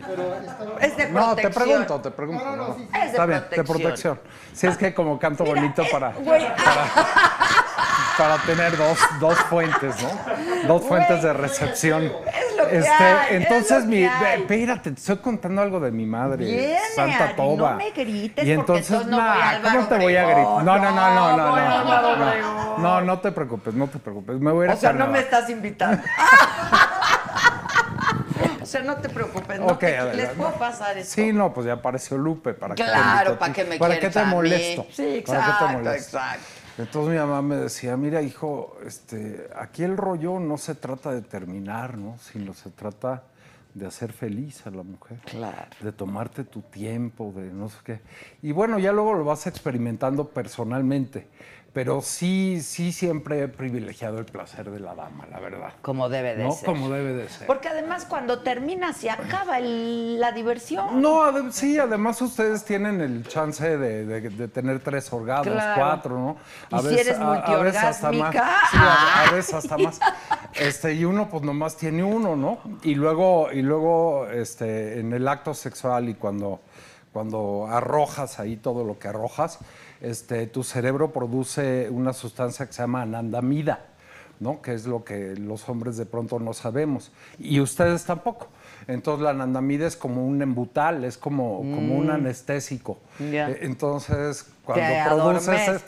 Speaker 1: Es de
Speaker 5: No, te
Speaker 1: protección.
Speaker 5: pregunto, te pregunto.
Speaker 2: No, no,
Speaker 5: ¿no?
Speaker 2: sí, sí.
Speaker 1: Es de
Speaker 5: Está bien, de
Speaker 1: protección.
Speaker 5: protección. Si es que como canto
Speaker 1: Mira,
Speaker 5: bonito
Speaker 1: eh,
Speaker 5: para,
Speaker 1: güey,
Speaker 5: para tener dos, dos fuentes, ¿no? Dos fuentes de recepción.
Speaker 1: Lo que hay, es
Speaker 5: entonces, mi,
Speaker 1: que hay.
Speaker 5: espérate, te estoy contando algo de mi madre,
Speaker 1: Viene,
Speaker 5: Santa Toba.
Speaker 1: no me grites,
Speaker 5: Y
Speaker 1: porque
Speaker 5: entonces,
Speaker 1: entonces no
Speaker 5: nah, ¿cómo te voy a gritar? No, no, no, no, no,
Speaker 1: No,
Speaker 5: no, no, no, no, no te preocupes, no te preocupes. Me voy a ir
Speaker 1: O sea, no me estás invitando. sea, no te preocupes. No te-
Speaker 5: adelante.
Speaker 1: les puedo pasar esto.
Speaker 5: Sí, no, pues ya apareció Lupe. ¿para
Speaker 1: Claro,
Speaker 5: invito a
Speaker 1: ¿para qué me
Speaker 5: ¿Para
Speaker 1: quieres
Speaker 5: te molesto?
Speaker 1: Sí,
Speaker 5: ¿Para qué te
Speaker 1: exacto,
Speaker 5: molesto?
Speaker 1: exacto.
Speaker 5: Entonces mi mamá me decía, mira, hijo, este, aquí el rollo no se trata de terminar, ¿no? Sino se trata de hacer feliz a la mujer.
Speaker 1: Claro.
Speaker 5: De tomarte tu tiempo, de no sé qué. Y bueno, ya luego lo vas experimentando personalmente. Pero sí, sí siempre he privilegiado el placer de la dama, la verdad.
Speaker 1: Como debe de
Speaker 5: ¿No?
Speaker 1: ser.
Speaker 5: Como debe de ser.
Speaker 1: Porque además cuando termina se acaba el- la diversión.
Speaker 5: No, sí, además ustedes tienen el chance de, de- de tener tres orgasmos,
Speaker 1: Claro.
Speaker 5: cuatro, ¿no?
Speaker 1: Y si eres
Speaker 5: a- a veces hasta más. Sí, a, a veces hasta más. Este, y uno pues nomás tiene uno, ¿no? Y luego, y luego este, en el acto sexual y cuando, cuando arrojas ahí todo lo que arrojas, este, tu cerebro produce una sustancia que se llama anandamida. ¿no? Que es lo que los hombres de pronto no sabemos. Y ustedes tampoco. Entonces la anandamida es como un embutal, es como, como un anestésico.
Speaker 1: Ya.
Speaker 5: Eh, Entonces, cuando
Speaker 1: Te
Speaker 5: produces
Speaker 1: adormece.
Speaker 5: es-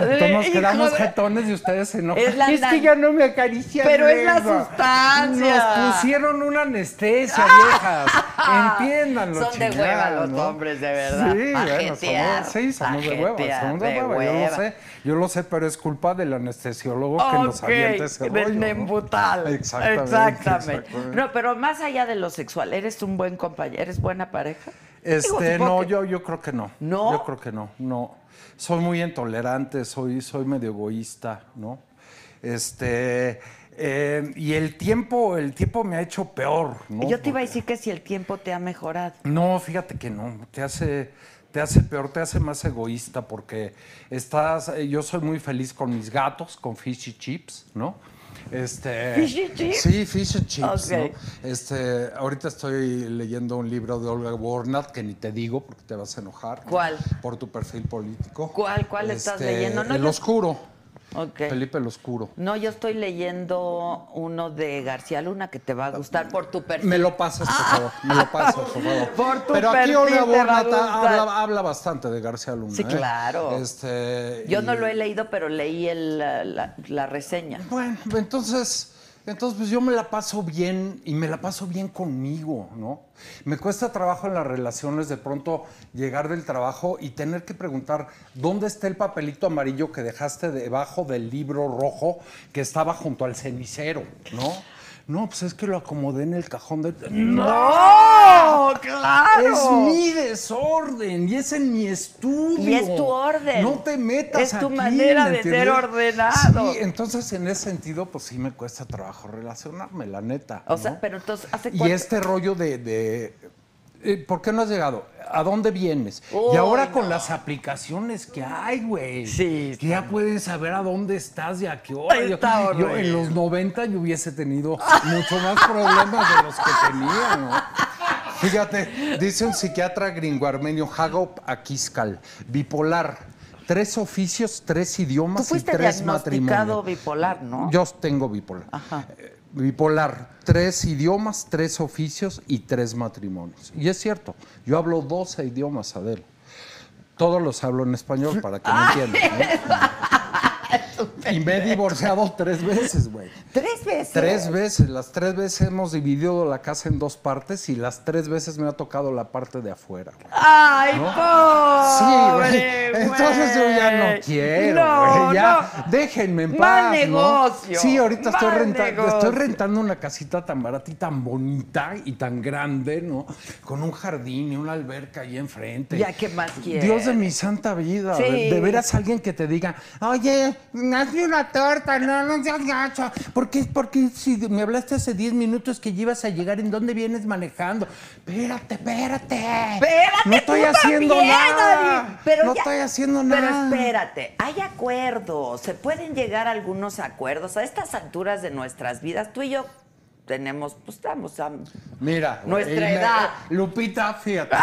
Speaker 5: entonces nos quedamos
Speaker 1: de-
Speaker 5: jetones y ustedes se enojan.
Speaker 1: Es la
Speaker 5: Es que ya no me acarician.
Speaker 1: Pero es la
Speaker 5: lengua".
Speaker 1: sustancia.
Speaker 5: Nos pusieron una anestesia, viejas. Entiéndanlo,
Speaker 1: Son de hueva los
Speaker 5: ¿no?
Speaker 1: hombres, de verdad.
Speaker 5: Sí, bueno, somos, sí, somos de hueva, somos de
Speaker 1: de
Speaker 5: hueva. Yo lo sé, yo lo sé, pero es culpa del anestesiólogo que nos
Speaker 1: Ok,
Speaker 5: avienta ese rollo.
Speaker 1: del
Speaker 5: ¿no?
Speaker 1: nembutal.
Speaker 5: Exactamente.
Speaker 1: Exactamente.
Speaker 5: exactamente.
Speaker 1: No, pero más allá de lo sexual, ¿eres un buen compañero? ¿Eres buena pareja?
Speaker 5: Este, no,
Speaker 1: que-
Speaker 5: yo, yo creo que no.
Speaker 1: ¿No?
Speaker 5: Yo creo que no, no. Soy muy intolerante, soy, soy medio egoísta, ¿no? Este, eh, y el tiempo, el tiempo me ha hecho peor, ¿no?
Speaker 1: Yo te iba a decir que si el tiempo te ha mejorado.
Speaker 5: No, fíjate que no, te hace, te hace peor, te hace más egoísta porque estás, eh, yo soy muy feliz con mis gatos, con fish y chips, ¿no? Este,
Speaker 1: ¿Fish y chips?
Speaker 5: Sí, fish and chips. ¿no? Este, ahorita estoy leyendo un libro de Olga Warnat que ni te digo porque te vas a enojar.
Speaker 1: ¿Cuál?
Speaker 5: Por tu perfil político.
Speaker 1: ¿Cuál? ¿Cuál estás
Speaker 5: Este,
Speaker 1: leyendo? No,
Speaker 5: el
Speaker 1: yo-
Speaker 5: Oscuro.
Speaker 1: Ok.
Speaker 5: Felipe el Oscuro.
Speaker 1: No, yo estoy leyendo uno de García Luna que te va a gustar por tu perfil.
Speaker 5: Me lo pasas, por favor. Me lo pasas, por favor.
Speaker 1: Por tu
Speaker 5: Pero aquí Olga
Speaker 1: te va a
Speaker 5: Warnat
Speaker 1: gustar.
Speaker 5: habla, habla bastante de García Luna.
Speaker 1: Sí,
Speaker 5: ¿eh?
Speaker 1: claro.
Speaker 5: Este,
Speaker 1: Yo no lo he leído, pero leí el, la, la- la reseña.
Speaker 5: Bueno, entonces, entonces pues yo me la paso bien y me la paso bien conmigo, ¿no? Me cuesta trabajo en las relaciones de pronto llegar del trabajo y tener que preguntar dónde está el papelito amarillo que dejaste debajo del libro rojo que estaba junto al cenicero, ¿no? No, pues es que lo acomodé en el cajón de...
Speaker 1: ¡No! ¡Claro!
Speaker 5: Es mi desorden y es en mi estudio.
Speaker 1: Y es tu orden.
Speaker 5: No te metas
Speaker 1: Es tu
Speaker 5: aquí,
Speaker 1: manera
Speaker 5: ¿me
Speaker 1: de ser ordenado.
Speaker 5: Sí, entonces en ese sentido, pues sí me cuesta trabajo relacionarme, la neta.
Speaker 1: O sea, pero entonces, ¿hace
Speaker 5: Y
Speaker 1: cuánto?
Speaker 5: este rollo de, de, ¿por qué no has llegado? ¿A dónde vienes? Y ahora con las aplicaciones que hay, güey.
Speaker 1: Sí,
Speaker 5: Que ya pueden saber a dónde estás y a qué hora. Yo,
Speaker 1: Está
Speaker 5: yo
Speaker 1: horrible.
Speaker 5: en los 90 yo hubiese tenido mucho más problemas de los que tenía, ¿no? Fíjate, dice un psiquiatra gringo armenio, Hagop Akiskal, bipolar, tres oficios, tres idiomas
Speaker 1: Tú fuiste
Speaker 5: y tres
Speaker 1: diagnosticado
Speaker 5: matrimonios.
Speaker 1: bipolar, ¿no?
Speaker 5: Yo tengo bipolar.
Speaker 1: Ajá.
Speaker 5: Bipolar, tres idiomas, tres oficios y tres matrimonios. Y es cierto, yo hablo 12 idiomas, Adel. Todos los hablo en español para que me entiendan. ¿no? Y me he divorciado tres veces, güey.
Speaker 1: ¿Tres veces?
Speaker 5: Tres veces. Las tres veces hemos dividido la casa en dos partes y las tres veces me ha tocado la parte de afuera. güey.
Speaker 1: ¡Ay,
Speaker 5: Sí,
Speaker 1: pobre,
Speaker 5: güey. Entonces yo ya no
Speaker 1: güey!
Speaker 5: quiero,
Speaker 1: No,
Speaker 5: güey. Ya,
Speaker 1: no.
Speaker 5: déjenme en
Speaker 1: Mal
Speaker 5: paz, ¿no?
Speaker 1: negocio,
Speaker 5: Sí, ahorita estoy,
Speaker 1: mal
Speaker 5: renta-
Speaker 1: negocio.
Speaker 5: estoy rentando una casita tan barata y tan bonita y tan grande, ¿no? Con un jardín y una alberca ahí enfrente.
Speaker 1: Ya, ¿qué más quieres?
Speaker 5: Dios de mi santa vida.
Speaker 1: Sí.
Speaker 5: De, de veras alguien que te diga, oye, hazme una torta, no, no seas gacho. ¿Por qué? Porque si me hablaste hace 10 minutos que ya ibas a llegar, ¿en dónde vienes manejando? Espérate, espérate.
Speaker 1: Espérate,
Speaker 5: No estoy
Speaker 1: tú
Speaker 5: haciendo
Speaker 1: también,
Speaker 5: nada.
Speaker 1: Pero
Speaker 5: no
Speaker 1: ya-
Speaker 5: estoy haciendo
Speaker 1: Pero
Speaker 5: nada.
Speaker 1: espérate, hay acuerdos, se pueden llegar a algunos acuerdos. A estas alturas de nuestras vidas, tú y yo tenemos, pues estamos a...
Speaker 5: Mira,
Speaker 1: Nuestra
Speaker 5: el
Speaker 1: edad.
Speaker 5: Lupita, fíjate.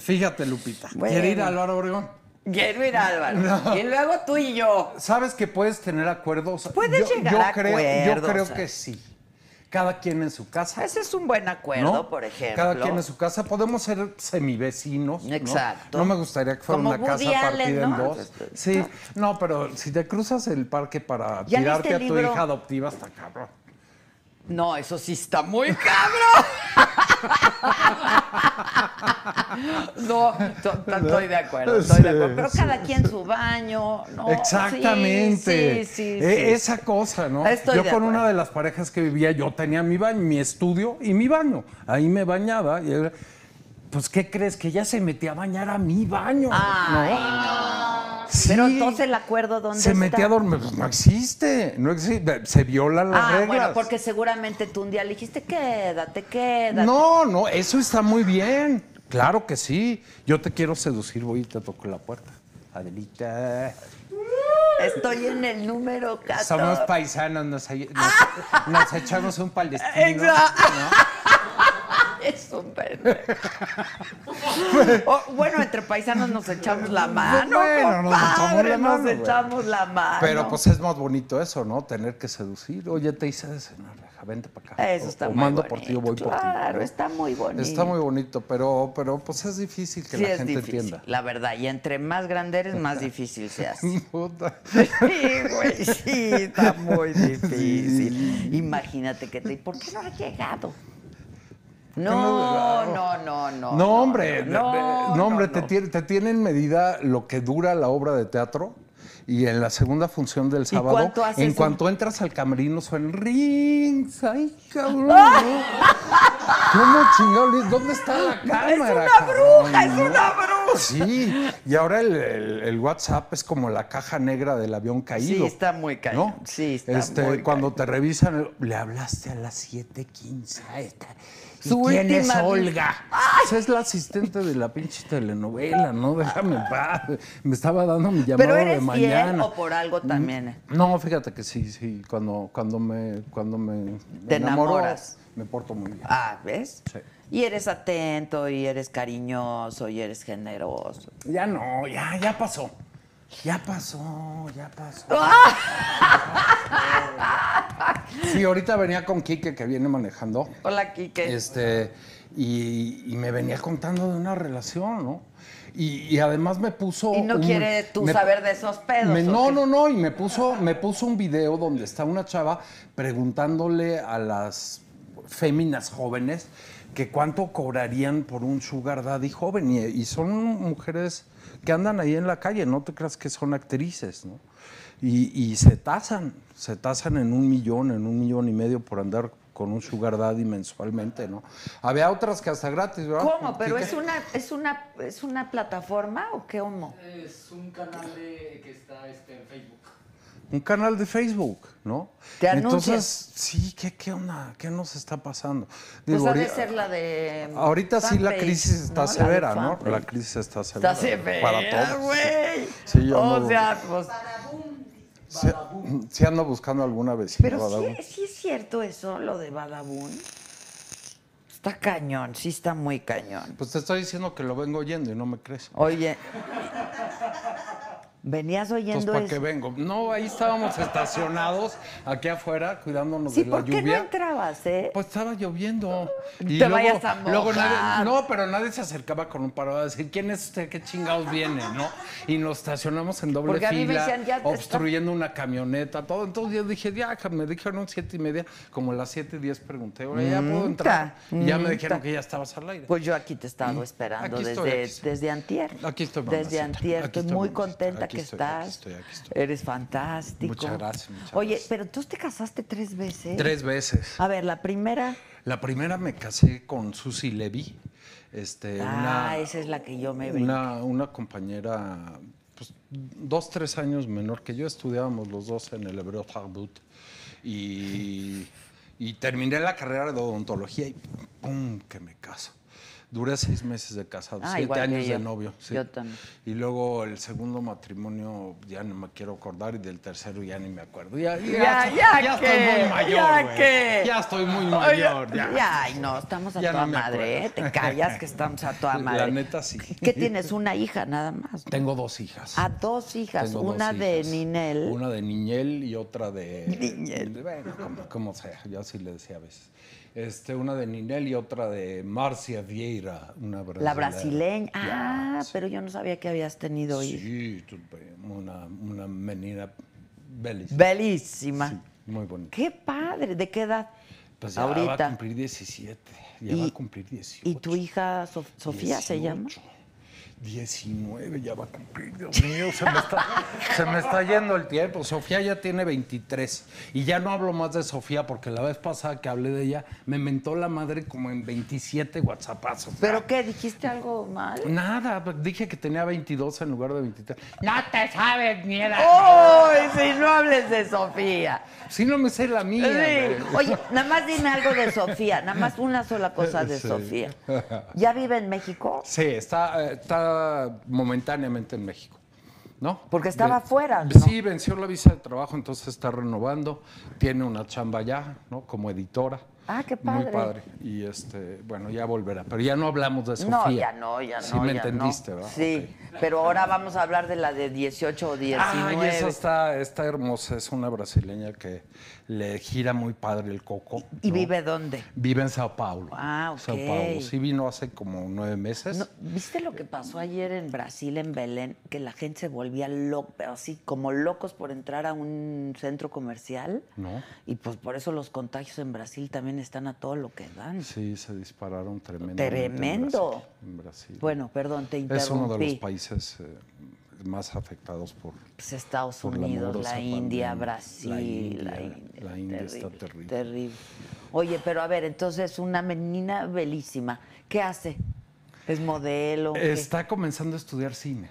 Speaker 5: Fíjate, Lupita.
Speaker 1: Bueno.
Speaker 5: ¿Quiere ir a Álvaro Obregón?
Speaker 1: Ir, Álvaro.
Speaker 5: No.
Speaker 1: Y luego tú y yo.
Speaker 5: ¿Sabes que puedes tener acuerdos?
Speaker 1: Puedes
Speaker 5: yo,
Speaker 1: llegar
Speaker 5: yo
Speaker 1: a
Speaker 5: creo,
Speaker 1: acuerdos,
Speaker 5: Yo creo
Speaker 1: o sea.
Speaker 5: que sí. Cada quien en su casa.
Speaker 1: Ese es un buen acuerdo,
Speaker 5: ¿no?
Speaker 1: por ejemplo.
Speaker 5: Cada quien en su casa. Podemos ser semivecinos. ¿no?
Speaker 1: Exacto.
Speaker 5: No me gustaría que fuera
Speaker 1: Como
Speaker 5: una casa
Speaker 1: Allen,
Speaker 5: partida en dos. Sí, no, pero si te cruzas el parque para
Speaker 1: ¿Ya
Speaker 5: tirarte a tu
Speaker 1: libro?
Speaker 5: hija adoptiva, está cabrón.
Speaker 1: No, eso sí está muy cabrón. No, to- to- estoy de acuerdo, estoy de acuerdo. Pero
Speaker 5: Sí,
Speaker 1: cada quien su baño, ¿no?
Speaker 5: Exactamente.
Speaker 1: Sí, sí, sí,
Speaker 5: E-. Esa cosa, ¿no?
Speaker 1: Estoy
Speaker 5: yo con una de las parejas que vivía, yo tenía mi baño, mi estudio y mi baño. Ahí me bañaba. Y era- pues, ¿qué crees? Que ella se metía a bañar a mi baño.
Speaker 1: Ay,
Speaker 5: ¿no?
Speaker 1: Pero
Speaker 5: Sí.
Speaker 1: entonces el acuerdo, ¿dónde
Speaker 5: Se
Speaker 1: está?
Speaker 5: metía a dormir. Pues, no existe. No existe. Se violan las
Speaker 1: Ah,
Speaker 5: reglas.
Speaker 1: bueno, porque seguramente tú un día le dijiste, quédate, quédate.
Speaker 5: No, no, eso está muy bien. Claro que sí. Yo te quiero seducir, voy y te toco la puerta. Adelita.
Speaker 1: Estoy en el número 14.
Speaker 5: Somos paisanos, nos, nos- nos echamos un palestino.
Speaker 1: Exacto.
Speaker 5: ¿no?
Speaker 1: Es un pendejo. O, bueno, entre paisanos nos echamos la mano.
Speaker 5: Bueno, nos echamos la mano,
Speaker 1: Nos
Speaker 5: güey.
Speaker 1: echamos la mano.
Speaker 5: Pero pues es más bonito eso, ¿no? Tener que seducir. Oye, te hice de cenar, reja, vente para acá.
Speaker 1: Eso está
Speaker 5: o, o
Speaker 1: muy
Speaker 5: mando
Speaker 1: bonito.
Speaker 5: por ti o voy por ti.
Speaker 1: Claro,
Speaker 5: ¿no?
Speaker 1: está muy bonito.
Speaker 5: Está muy bonito, pero, pero pues es difícil que
Speaker 1: Sí,
Speaker 5: la
Speaker 1: es
Speaker 5: gente
Speaker 1: difícil,
Speaker 5: entienda.
Speaker 1: la verdad. Y entre más grande eres, más difícil se hace.
Speaker 5: Puta.
Speaker 1: Sí, güey, sí, está muy difícil. Imagínate que te... ¿Por qué no ha llegado? No, no, no, no.
Speaker 5: No, hombre,
Speaker 1: no,
Speaker 5: hombre, Te,
Speaker 1: no.
Speaker 5: tiene, te tiene en medida lo que dura la obra de teatro y en la segunda función del sábado, en cuanto entras al camerino suenan rings, ay cabrón. ¿cómo chingado? ¿Dónde está la cámara?
Speaker 1: Es una
Speaker 5: cabrón,
Speaker 1: bruja, es una bruja.
Speaker 5: Sí, y ahora el, el- el WhatsApp es como la caja negra del avión caído.
Speaker 1: Sí, está muy.
Speaker 5: ¿no?
Speaker 1: Sí, está
Speaker 5: este,
Speaker 1: muy
Speaker 5: Cuando te revisan, le hablaste a las 7:15 a esta. ¿Y
Speaker 1: Su
Speaker 5: quién es Olga? Esa es la asistente de la pinche telenovela, ¿no? Déjame en paz. Me estaba dando mi llamado de
Speaker 1: eres o por algo también.
Speaker 5: No, fíjate que sí, sí. Cuando, cuando me, cuando me
Speaker 1: Te
Speaker 5: enamoro,
Speaker 1: enamoras.
Speaker 5: me porto muy bien.
Speaker 1: Ah, ¿ves?
Speaker 5: Sí.
Speaker 1: Y eres atento, y eres cariñoso, y eres generoso.
Speaker 5: Ya no, ya, ya pasó. Ya pasó, ya pasó. Sí, ahorita venía con Quique que viene manejando.
Speaker 1: Hola, Quique.
Speaker 5: Este, y, y me venía contando de una relación, ¿no? Y, y además me puso.
Speaker 1: Y no
Speaker 5: un-
Speaker 1: quiere tú
Speaker 5: me-
Speaker 1: saber de esos pedos.
Speaker 5: me-
Speaker 1: ¿o
Speaker 5: no, no, no, y me puso, me puso un video donde está una chava preguntándole a las féminas jóvenes que cuánto cobrarían por un sugar daddy joven. Y, y son mujeres que andan ahí en la calle, no te creas que son actrices, ¿no? Y, y se tasan, se tasan en un millón, en un millón y medio por andar con un sugar daddy mensualmente, ¿no? Había otras que hasta gratis, ¿verdad?
Speaker 1: ¿Cómo? ¿Pero es una, es una, es una plataforma o qué homo?
Speaker 7: Es un canal de, que está este, en Facebook.
Speaker 5: un canal de Facebook, ¿no?
Speaker 1: Te
Speaker 5: Entonces,
Speaker 1: anuncias.
Speaker 5: sí, ¿qué, qué onda? ¿Qué nos está pasando?
Speaker 1: Pues
Speaker 5: Digo,
Speaker 1: ha de ser la de.
Speaker 5: Ahorita sí la crisis está
Speaker 1: ¿no?
Speaker 5: Severa, ¿no? La crisis está severa.
Speaker 1: Está severa,
Speaker 5: Para todos.
Speaker 1: güey.
Speaker 5: Sí, yo
Speaker 1: o
Speaker 5: ando-
Speaker 1: sea, pues.
Speaker 5: Sí ando buscando alguna vecina.
Speaker 1: Pero
Speaker 5: Badabun.
Speaker 1: sí, sí es cierto eso, lo de Badabun. Está cañón, sí está muy cañón.
Speaker 5: Pues te estoy diciendo que lo vengo oyendo y no me crees.
Speaker 1: Oye, venías
Speaker 5: Entonces,
Speaker 1: oyendo
Speaker 5: ¿para
Speaker 1: eso.
Speaker 5: qué vengo? No, ahí estábamos estacionados, aquí afuera, cuidándonos
Speaker 1: Sí,
Speaker 5: de la
Speaker 1: ¿por qué no entrabas, eh?
Speaker 5: Pues estaba lloviendo.
Speaker 1: Te vayas a
Speaker 5: luego
Speaker 1: mojar.
Speaker 5: nadie, no, pero nadie se acercaba con un paro a decir, ¿quién es usted? ¿Qué chingados viene? ¿no? Y nos estacionamos en doble
Speaker 1: Porque a mí me
Speaker 5: fila,
Speaker 1: decían, ya te
Speaker 5: obstruyendo una camioneta, todo. Entonces yo dije, ya, me dijeron siete y media, como a las siete y diez pregunté, "Oye, ¿ya puedo entrar? Y ya me dijeron que ya estabas al aire.
Speaker 1: Pues yo aquí te he estado esperando
Speaker 5: estoy,
Speaker 1: desde, antier.
Speaker 5: Aquí estoy,
Speaker 1: Desde antier. Estoy muy contenta
Speaker 5: Aquí
Speaker 1: que
Speaker 5: estoy,
Speaker 1: estás.
Speaker 5: aquí estoy, aquí estoy.
Speaker 1: Eres fantástico.
Speaker 5: Muchas gracias, muchas
Speaker 1: Oye,
Speaker 5: gracias.
Speaker 1: pero tú te casaste tres veces.
Speaker 5: Tres veces.
Speaker 1: A ver, la primera.
Speaker 5: La primera me casé con Susi Levy. Este,
Speaker 1: Ah,
Speaker 5: una,
Speaker 1: esa es la que yo me
Speaker 5: una, una compañera, pues, dos, tres años menor que yo, estudiábamos los dos en el Hebreo Tarbut. Y, y terminé la carrera de odontología y ¡pum! que me caso. Duré seis meses de casado,
Speaker 1: Ah,
Speaker 5: siete años de novio. sí.
Speaker 1: Yo también.
Speaker 5: Y luego el segundo matrimonio ya no me quiero acordar y del tercero ya ni me acuerdo. Ya,
Speaker 1: Ya, ya
Speaker 5: ya
Speaker 1: que,
Speaker 5: estoy muy mayor.
Speaker 1: ya que.
Speaker 5: Ya estoy muy mayor. Ya.
Speaker 1: Ya, ay, no, estamos a
Speaker 5: Ya
Speaker 1: toda
Speaker 5: no
Speaker 1: madre, ¿eh? Te callas que estamos a toda
Speaker 5: La
Speaker 1: madre.
Speaker 5: neta, sí.
Speaker 1: ¿Qué tienes? Una hija nada más.
Speaker 5: Tengo dos hijas.
Speaker 1: A dos hijas,
Speaker 5: Tengo dos
Speaker 1: una de
Speaker 5: hijas.
Speaker 1: Ninel.
Speaker 5: Una de Niñel y otra de.
Speaker 1: Niñel.
Speaker 5: Bueno, como, como sea, yo así le decía a veces. Este, una de Ninel y otra de Marcia Vieira, una brasileña.
Speaker 1: La brasileña. Ah,
Speaker 5: sí.
Speaker 1: pero yo no sabía que habías tenido hijos.
Speaker 5: Sí, una, una menina bellísima.
Speaker 1: Bellísima.
Speaker 5: Sí, muy bonita.
Speaker 1: Qué padre. ¿De qué edad?
Speaker 5: Pues ya va a
Speaker 1: ahorita.
Speaker 5: cumplir 17. Ya va a cumplir 18.
Speaker 1: ¿Y tu hija Sof- Sofía se llama?
Speaker 5: 18, 19 ya va a cumplir, Dios mío, se me, está, se me está yendo el tiempo. Sofía ya tiene 23 y ya no hablo más de Sofía porque la vez pasada que hablé de ella me mentó la madre como en 27 whatsappazos.
Speaker 1: ¿Pero qué? ¿Dijiste algo mal?
Speaker 5: Nada, dije que tenía 22 en lugar de 23. No te sabes ni era.
Speaker 1: ¡Uy! Si no hables de Sofía.
Speaker 5: Si no me sé la mía.
Speaker 1: Sí. Oye, nada más dime algo de Sofía, nada más una sola cosa de
Speaker 5: Sí.
Speaker 1: Sofía. ¿Ya vive en México?
Speaker 5: Sí, está, eh, está momentáneamente en México. ¿No?
Speaker 1: Porque estaba
Speaker 5: Ve-
Speaker 1: fuera, ¿no?
Speaker 5: Sí, venció la visa de trabajo, entonces está renovando. Tiene una chamba ya, ¿no? Como editora.
Speaker 1: Ah, qué
Speaker 5: Muy
Speaker 1: padre.
Speaker 5: padre. Y este, bueno, ya volverá. Pero ya no hablamos de
Speaker 1: No,
Speaker 5: Sofía.
Speaker 1: ya no, ya no.
Speaker 5: Sí me
Speaker 1: ya
Speaker 5: entendiste,
Speaker 1: no.
Speaker 5: ¿verdad?
Speaker 1: Sí, pero ahora vamos a hablar de la de 18 o 19.
Speaker 5: Ay, esa está, está hermosa. Es una brasileña que le gira muy padre el coco.
Speaker 1: ¿Y
Speaker 5: ¿no?
Speaker 1: vive dónde?
Speaker 5: Vive en Sao Paulo.
Speaker 1: Ah,
Speaker 5: Sao
Speaker 1: ok.
Speaker 5: Paulo. Sí vino hace como nueve meses.
Speaker 1: No, ¿Viste lo que pasó ayer en Brasil, en Belén? Que la gente se volvía loca, así como locos por entrar a un centro comercial.
Speaker 5: No.
Speaker 1: Y pues por eso los contagios en Brasil también están a todo lo que dan.
Speaker 5: Sí, se dispararon tremendo.
Speaker 1: Tremendo.
Speaker 5: En Brasil.
Speaker 1: Bueno, perdón, te interrumpí.
Speaker 5: es uno de los países eh, más afectados por.
Speaker 1: Pues Estados
Speaker 5: por
Speaker 1: Unidos, la India,
Speaker 5: pandemia.
Speaker 1: Brasil,
Speaker 5: La India,
Speaker 1: la India.
Speaker 5: la India está terrible.
Speaker 1: Terrible. Oye, pero a ver, entonces una menina belísima. ¿Qué hace? ¿Es modelo? ¿Qué?
Speaker 5: Está comenzando a estudiar cine.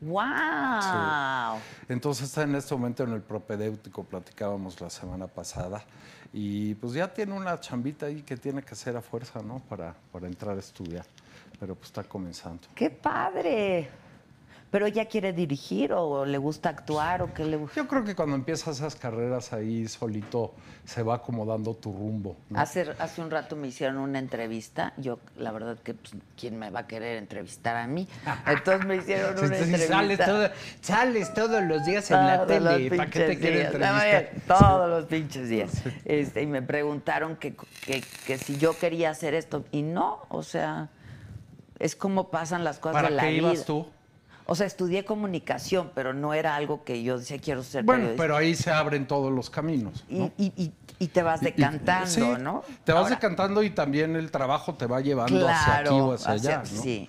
Speaker 1: ¡Wow!
Speaker 5: Entonces está en este momento en el propedéutico, platicábamos la semana pasada, y pues ya tiene una chambita ahí que tiene que hacer a fuerza, ¿no? Para, para entrar a estudiar, pero pues está comenzando.
Speaker 1: ¡Qué padre! ¿Pero ella quiere dirigir o le gusta actuar o qué le gusta?
Speaker 5: Yo creo que cuando empiezas esas carreras ahí solito se va acomodando tu rumbo. ¿no?
Speaker 1: Hace, hace un rato me hicieron una entrevista. Yo, la verdad, que pues, ¿quién me va a querer entrevistar a mí? Entonces me hicieron una
Speaker 5: Entonces,
Speaker 1: entrevista.
Speaker 5: sales, todo- sales todos los días en la
Speaker 1: Todos
Speaker 5: tele. ¿Para qué te
Speaker 1: pinches
Speaker 5: quiere
Speaker 1: días,
Speaker 5: entrevistar?
Speaker 1: Todos los pinches días. Este, y me preguntaron que, que- que si yo quería hacer esto. Y no, o sea, es como pasan las cosas
Speaker 5: ¿Para
Speaker 1: de la
Speaker 5: qué
Speaker 1: vida.
Speaker 5: ibas tú?
Speaker 1: O sea, estudié comunicación, pero no era algo que yo decía quiero ser
Speaker 5: Bueno,
Speaker 1: periodista.
Speaker 5: pero ahí se abren todos los caminos.
Speaker 1: y,
Speaker 5: ¿no?
Speaker 1: y- y- y te vas
Speaker 5: y-
Speaker 1: decantando,
Speaker 5: sí,
Speaker 1: ¿no?
Speaker 5: Te vas
Speaker 1: Ahora,
Speaker 5: decantando y también el trabajo te va llevando hacia aquí o hacia, allá. ¿no?
Speaker 1: Sí.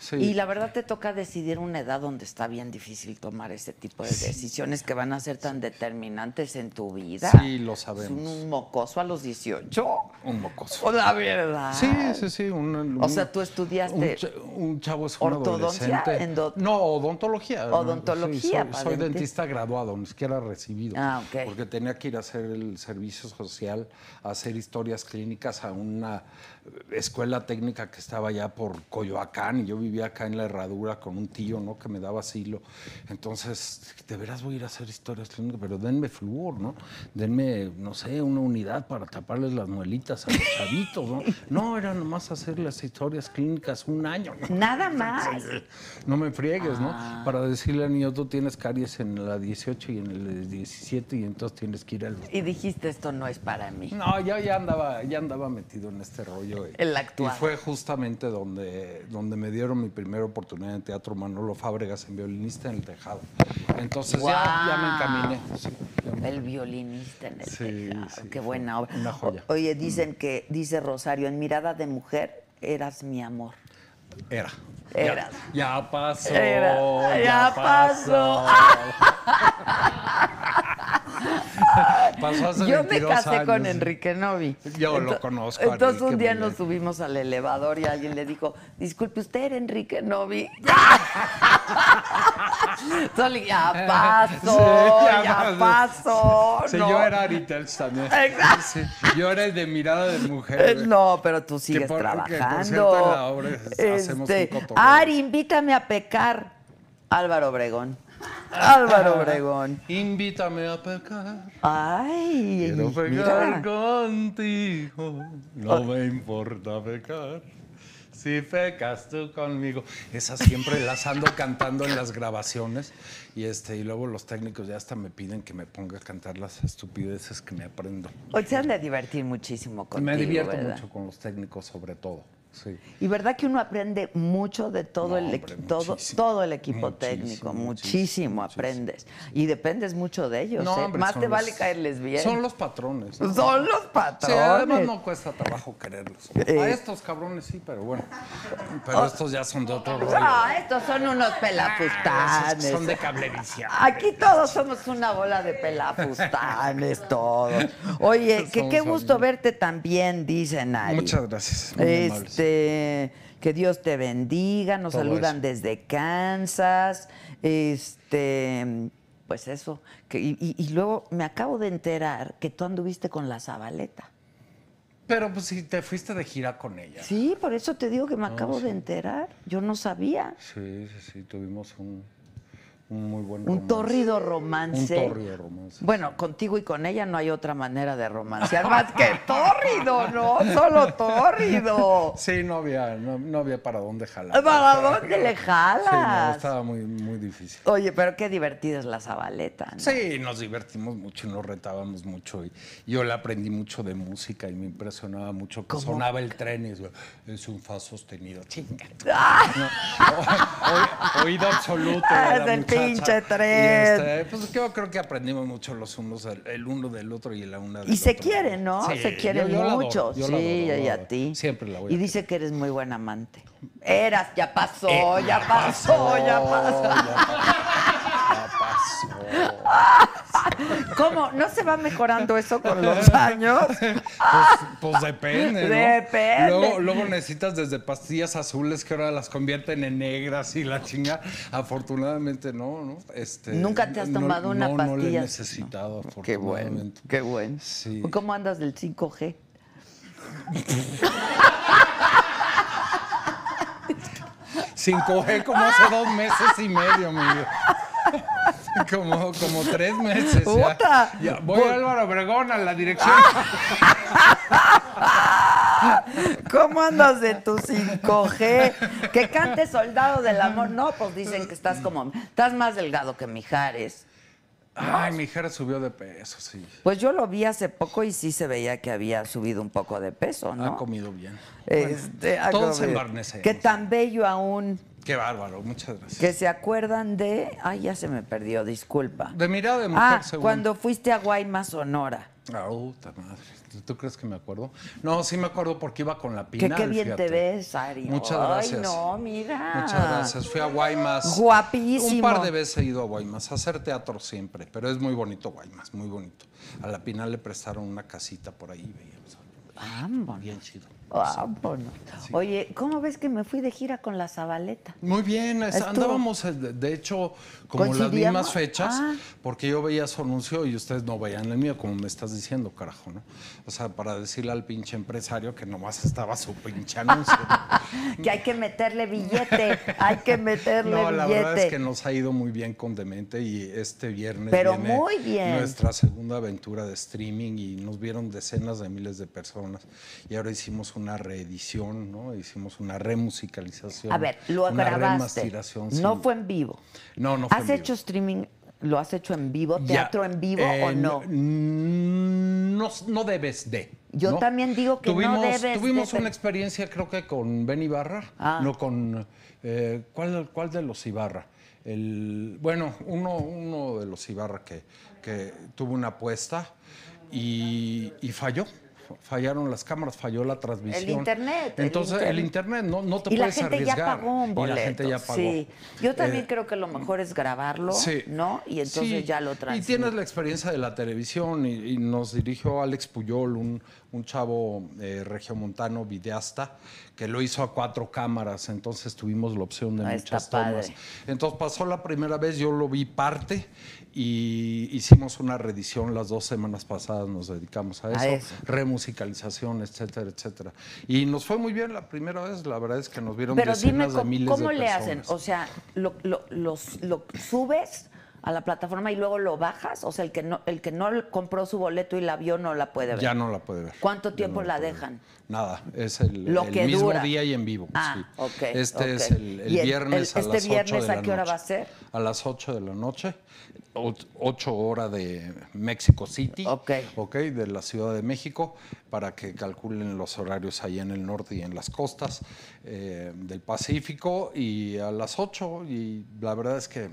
Speaker 5: Sí.
Speaker 1: Y la verdad te toca decidir una edad donde está bien difícil tomar ese tipo de decisiones que van a ser tan determinantes en tu vida.
Speaker 5: Sí, lo sabemos.
Speaker 1: un mocoso a los 18.
Speaker 5: Un mocoso.
Speaker 1: La verdad.
Speaker 5: Sí, sí, sí. un-
Speaker 1: O sea, tú estudiaste
Speaker 5: Un, cha- un chavo es un
Speaker 1: ortodoncia, endo-
Speaker 5: No, odontología.
Speaker 1: Odontología,
Speaker 5: Sí, soy, soy
Speaker 1: dentista.
Speaker 5: dentista graduado, ni siquiera recibido.
Speaker 1: Ah, ok.
Speaker 5: Porque tenía que ir a hacer el servicio social, a hacer historias clínicas a una escuela técnica que estaba allá por Coyoacán y yo vivía acá en la herradura con un tío, ¿no? Que me daba asilo. Entonces, de veras voy a ir a hacer historias clínicas, pero denme flúor, ¿no? Denme, no sé, una unidad para taparles las muelitas a los chavitos, ¿no? No, era nomás hacer las historias clínicas un año, ¿no?
Speaker 1: Nada más.
Speaker 5: No me friegues,
Speaker 1: Ah.
Speaker 5: ¿no? Para decirle al niño, tú tienes caries en la 18 y en el 17 y entonces tienes que ir al...
Speaker 1: Y dijiste, esto no es para mí.
Speaker 5: No, yo ya andaba, ya andaba metido en este rollo.
Speaker 1: El actuar.
Speaker 5: Y fue justamente donde, donde me dieron mi primera oportunidad en teatro Manolo Fábregas en violinista en el tejado. Entonces ya, ya me encaminé. sí, ya me-
Speaker 1: El violinista en el
Speaker 5: Sí,
Speaker 1: tejado.
Speaker 5: sí,
Speaker 1: Qué buena obra.
Speaker 5: una joya.
Speaker 1: Oye, dicen que, dice Rosario, en mirada de mujer eras mi amor.
Speaker 5: Era.
Speaker 1: Eras.
Speaker 5: Ya, ya pasó.
Speaker 1: Era, ya pasó.
Speaker 5: Pasó hace
Speaker 1: Yo me
Speaker 5: 22
Speaker 1: casé con. Enrique Novi.
Speaker 5: Yo lo conozco,
Speaker 1: Entonces
Speaker 5: Enrique,
Speaker 1: un día nos subimos al elevador y alguien le dijo, disculpe, ¿usted era Enrique Novi? Entonces, ya pasó,
Speaker 5: Sí,
Speaker 1: ya,
Speaker 5: ya
Speaker 1: pasó.
Speaker 5: Sí,
Speaker 1: ¿no?
Speaker 5: yo era Aritels también.
Speaker 1: Exacto.
Speaker 5: Sí, yo era el de mirada de mujer.
Speaker 1: Eh. No, pero tú sigues
Speaker 5: por- que, por
Speaker 1: trabajando.
Speaker 5: cierto, en la obra hacemos un
Speaker 1: Este,
Speaker 5: cotorreo.
Speaker 1: Ari, invítame a pecar. Álvaro Obregón. Álvaro Obregón.
Speaker 5: Invítame a pecar.
Speaker 1: Ay,
Speaker 5: Quiero pecar
Speaker 1: mira.
Speaker 5: contigo. No me importa pecar. Si pecas tú conmigo. Esa siempre las ando cantando en las grabaciones. Y este, y luego los técnicos ya hasta me piden que me ponga a cantar las estupideces que me aprendo.
Speaker 1: Hoy se han de divertir muchísimo contigo,
Speaker 5: me divierto
Speaker 1: ¿verdad?
Speaker 5: mucho con los técnicos, sobre todo. Sí.
Speaker 1: Y verdad que uno aprende mucho de todo
Speaker 5: No,
Speaker 1: el
Speaker 5: hombre,
Speaker 1: todo, todo el equipo
Speaker 5: muchísimo,
Speaker 1: técnico, muchísimo,
Speaker 5: muchísimo,
Speaker 1: aprendes. Y dependes mucho de ellos.
Speaker 5: No,
Speaker 1: ¿eh?
Speaker 5: hombre,
Speaker 1: Más te
Speaker 5: los-
Speaker 1: vale caerles bien.
Speaker 5: Son los patrones. ¿no?
Speaker 1: Son los
Speaker 5: Sí,
Speaker 1: patrones.
Speaker 5: además no cuesta trabajo quererlos.
Speaker 1: Eh.
Speaker 5: A estos cabrones sí, pero bueno. Pero estos ya son de otro rollo.
Speaker 1: Ah, estos son unos pelafustanes.
Speaker 5: que son de cablevisión.
Speaker 1: Aquí todos somos una bola de pelafustanes, todos. Oye, que qué gusto
Speaker 5: amigos.
Speaker 1: verte también, dicen Ari.
Speaker 5: Muchas gracias. muy amables.
Speaker 1: Este, que Dios te bendiga, nos
Speaker 5: Todo
Speaker 1: saludan
Speaker 5: eso.
Speaker 1: desde Kansas. Este, pues eso. Que, y, y- y luego me acabo de enterar que tú anduviste con la Zabaleta.
Speaker 5: Pero pues si te fuiste de gira con ella.
Speaker 1: Sí, por eso te digo que me acabo de enterar. Yo no sabía.
Speaker 5: Sí, sí, sí, tuvimos un, un muy buen
Speaker 1: Un
Speaker 5: romance.
Speaker 1: torrido romance.
Speaker 5: Un tórrido romance.
Speaker 1: Bueno, contigo y con ella no hay otra manera de romancear más que tórrido, ¿no? Solo tórrido.
Speaker 5: Sí, no había, no, no había para dónde jalar.
Speaker 1: ¿Para dónde le
Speaker 5: Sí, no,
Speaker 1: jalas?
Speaker 5: estaba muy, muy difícil.
Speaker 1: Oye, pero qué divertida es la Zabaleta. ¿no?
Speaker 5: Sí, nos divertimos mucho y nos retábamos mucho. Y yo le aprendí mucho de música y me impresionaba mucho que
Speaker 1: ¿Cómo?
Speaker 5: sonaba el tren y decía, es un fa sostenido. Chinga.
Speaker 1: ¡Ah!
Speaker 5: O- oído absoluto.
Speaker 1: Ah,
Speaker 5: de la.
Speaker 1: Pinche tren.
Speaker 5: Y, este, pues yo creo que aprendimos mucho los unos, el, uno del otro y la una del
Speaker 1: Y se
Speaker 5: otro.
Speaker 1: quieren, ¿no?
Speaker 5: Sí,
Speaker 1: se quieren
Speaker 5: yo- yo
Speaker 1: mucho.
Speaker 5: yo
Speaker 1: sí,
Speaker 5: adoro,
Speaker 1: y a ti.
Speaker 5: Siempre la voy
Speaker 1: Y
Speaker 5: a
Speaker 1: dice que eres muy buen amante. Eras, ya pasó,
Speaker 5: Eh,
Speaker 1: ya pasó, ya pasó.
Speaker 5: Ya pasó.
Speaker 1: ¿Cómo? ¿No se va mejorando eso con los años?
Speaker 5: Pues, pues depende, ¿no?
Speaker 1: Depende.
Speaker 5: Luego, luego necesitas desde pastillas azules que ahora las convierten en negras y la chinga. Afortunadamente no, ¿no? Este,
Speaker 1: ¿Nunca te has
Speaker 5: no-
Speaker 1: tomado una
Speaker 5: no, No le he
Speaker 1: pastilla?
Speaker 5: necesitado,
Speaker 1: Qué bueno,
Speaker 5: afortunadamente.
Speaker 1: qué bueno.
Speaker 5: Sí.
Speaker 1: ¿Cómo andas del 5G?
Speaker 5: Sin coger como hace dos meses y medio, mi vida. Como, como tres meses. ya. Voy a Álvaro Obregón a la dirección.
Speaker 1: ¿Cómo andas de tu 5G? Que cante Soldado del Amor. No, pues dicen que estás como... Estás más delgado que Mijares.
Speaker 5: Ay, mi hija subió de peso, sí.
Speaker 1: Pues yo lo vi hace poco y sí se veía que había subido un poco de peso, ¿no?
Speaker 5: Ha comido bien.
Speaker 1: Este, ha
Speaker 5: todos
Speaker 1: comido.
Speaker 5: embarnecemos.
Speaker 1: Que tan bello aún.
Speaker 5: Qué bárbaro, muchas gracias.
Speaker 1: Que se acuerdan de... Ay, ya se me perdió, disculpa.
Speaker 5: De mirada de mujer,
Speaker 1: Ah,
Speaker 5: según.
Speaker 1: cuando fuiste a Guaymas, Sonora.
Speaker 5: Ah, puta madre. ¿Tú crees que me acuerdo? No, sí me acuerdo porque iba con la
Speaker 1: Que
Speaker 5: Pinal.
Speaker 1: qué bien
Speaker 5: fíjate.
Speaker 1: te ves, Ari.
Speaker 5: Muchas
Speaker 1: Ay,
Speaker 5: gracias.
Speaker 1: no, mira.
Speaker 5: Muchas gracias. Fui a Guaymas.
Speaker 1: Guapísimo.
Speaker 5: Un par de veces he ido a Guaymas a hacer teatro siempre, pero es muy bonito Guaymas, muy bonito. A la Pinal le prestaron una casita por ahí, veíamos.
Speaker 1: Vámonos.
Speaker 5: Bien chido.
Speaker 1: Vámonos. Oye, ¿cómo ves que me fui de gira con la Zabaleta?
Speaker 5: Muy bien,
Speaker 1: Estuvo-
Speaker 5: andábamos eh, de, hecho como las mismas fechas,
Speaker 1: Ah.
Speaker 5: porque yo veía su anuncio y ustedes no veían el mío, como me estás diciendo, carajo, ¿no? O sea, para decirle al pinche empresario que nomás estaba su pinche anuncio.
Speaker 1: Que hay que meterle billete, hay que meterle
Speaker 5: No, la
Speaker 1: billete.
Speaker 5: verdad es que nos ha ido muy bien con Demente y este viernes
Speaker 1: Pero
Speaker 5: viene
Speaker 1: muy bien.
Speaker 5: nuestra segunda aventura de streaming y nos vieron decenas de miles de personas y ahora hicimos una reedición, ¿no? Hicimos una remusicalización.
Speaker 1: A ver, lo
Speaker 5: una
Speaker 1: grabaste. No fue en vivo.
Speaker 5: No, no fue
Speaker 1: ¿Has
Speaker 5: en vivo.
Speaker 1: hecho streaming? ¿Lo has hecho en vivo?
Speaker 5: Ya,
Speaker 1: ¿Teatro en vivo
Speaker 5: eh,
Speaker 1: o no?
Speaker 5: n- No, no debes de.
Speaker 1: Yo
Speaker 5: ¿no?
Speaker 1: también digo que no
Speaker 5: tuvimos,
Speaker 1: debes
Speaker 5: Tuvimos
Speaker 1: de-
Speaker 5: una experiencia, creo que con Ben Ibarra,
Speaker 1: Ah.
Speaker 5: no con. eh, ¿cuál, ¿Cuál de los Ibarra? El, bueno, uno, uno de los Ibarra que, que tuvo una apuesta y, y falló. Fallaron las cámaras, falló la transmisión.
Speaker 1: internet, el
Speaker 5: Entonces, el
Speaker 1: internet.
Speaker 5: internet no, no te
Speaker 1: y la
Speaker 5: puedes
Speaker 1: gente ya
Speaker 5: arriesgar.
Speaker 1: pagó un
Speaker 5: Y
Speaker 1: boleto.
Speaker 5: la gente ya pagó.
Speaker 1: Sí. Yo también
Speaker 5: Eh,
Speaker 1: creo que lo mejor es grabarlo,
Speaker 5: Sí.
Speaker 1: ¿no? Y entonces
Speaker 5: Sí,
Speaker 1: ya lo
Speaker 5: Y
Speaker 1: transmites.
Speaker 5: tienes la experiencia de la televisión y, y nos dirigió Alex Puyol, un, un chavo eh, regiomontano, videasta, que lo hizo a cuatro cámaras, entonces tuvimos la opción de
Speaker 1: Ah,
Speaker 5: muchas tomas.
Speaker 1: padre.
Speaker 5: Entonces pasó la primera vez, yo lo vi parte y hicimos una reedición las dos semanas pasadas, nos dedicamos a
Speaker 1: A
Speaker 5: eso,
Speaker 1: eso.
Speaker 5: remusicalización, etcétera, etcétera. Y nos fue muy bien la primera vez, la verdad es que nos vieron
Speaker 1: Pero dime
Speaker 5: decenas de
Speaker 1: cómo,
Speaker 5: miles
Speaker 1: cómo
Speaker 5: de
Speaker 1: le
Speaker 5: personas.
Speaker 1: hacen. O sea, lo, lo- los- lo subes a la plataforma y luego lo bajas? O sea, el que no, el que no compró su boleto y la vio no la puede ver.
Speaker 5: Ya no la puede ver.
Speaker 1: ¿Cuánto tiempo
Speaker 5: no
Speaker 1: la
Speaker 5: ver.
Speaker 1: dejan?
Speaker 5: Nada, es el,
Speaker 1: Lo
Speaker 5: el
Speaker 1: que
Speaker 5: mismo
Speaker 1: dura.
Speaker 5: día y en vivo.
Speaker 1: Ah,
Speaker 5: sí. Este es el, el
Speaker 1: ¿Y el-
Speaker 5: viernes
Speaker 1: el-
Speaker 5: a
Speaker 1: este
Speaker 5: las 8
Speaker 1: viernes
Speaker 5: de la
Speaker 1: a qué hora
Speaker 5: noche.
Speaker 1: va a ser?
Speaker 5: A las 8 de la noche, 8 horas de México City,
Speaker 1: Ok.
Speaker 5: ok, de la Ciudad de México, para que calculen los horarios ahí en el norte y en las costas eh, del Pacífico, y a las 8, y la verdad es que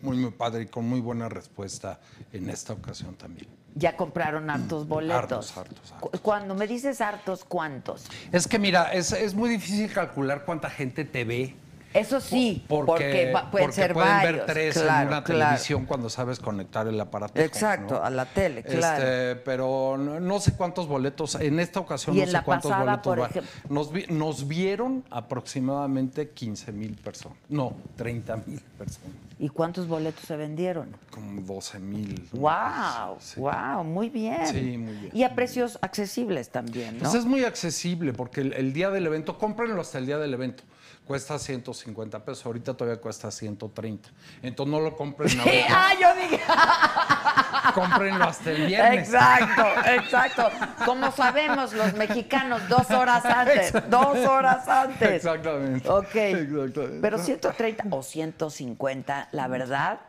Speaker 5: muy, muy padre y con muy buena respuesta en esta ocasión también.
Speaker 1: Ya compraron hartos boletos.
Speaker 5: Hartos, hartos, hartos.
Speaker 1: Cu- Cuando me dices hartos, ¿cuántos?
Speaker 5: Es que mira, es, es muy difícil calcular cuánta gente te ve.
Speaker 1: Eso sí,
Speaker 5: Porque,
Speaker 1: pueden
Speaker 5: porque
Speaker 1: ser
Speaker 5: pueden
Speaker 1: varios.
Speaker 5: ver tres
Speaker 1: claro,
Speaker 5: en una
Speaker 1: claro.
Speaker 5: televisión cuando sabes conectar el aparato.
Speaker 1: Exacto, a la tele, claro.
Speaker 5: Este, pero no, no sé cuántos boletos, en esta ocasión
Speaker 1: Y
Speaker 5: no
Speaker 1: en
Speaker 5: sé
Speaker 1: la
Speaker 5: cuántos
Speaker 1: pasada,
Speaker 5: boletos
Speaker 1: por ejemplo.
Speaker 5: Nos, vi- nos vieron aproximadamente 15 mil personas. No, 30 mil personas.
Speaker 1: ¿Y cuántos boletos se vendieron?
Speaker 5: Como 12 mil.
Speaker 1: Wow,
Speaker 5: Sí.
Speaker 1: wow, muy bien.
Speaker 5: Sí, muy bien.
Speaker 1: Y a precios accesibles también, ¿no?
Speaker 5: Pues es muy accesible porque el, el día del evento, cómprenlo hasta el día del evento. Cuesta 150 pesos, ahorita todavía cuesta 130. Entonces no lo compren ahorita,
Speaker 1: ah, yo dije.
Speaker 5: cómprenlo hasta el viernes.
Speaker 1: Exacto, exacto. Como sabemos los mexicanos, dos horas antes, dos horas antes.
Speaker 5: Exactamente.
Speaker 1: Ok.
Speaker 5: Exactamente.
Speaker 1: Pero 130 o 150, la verdad.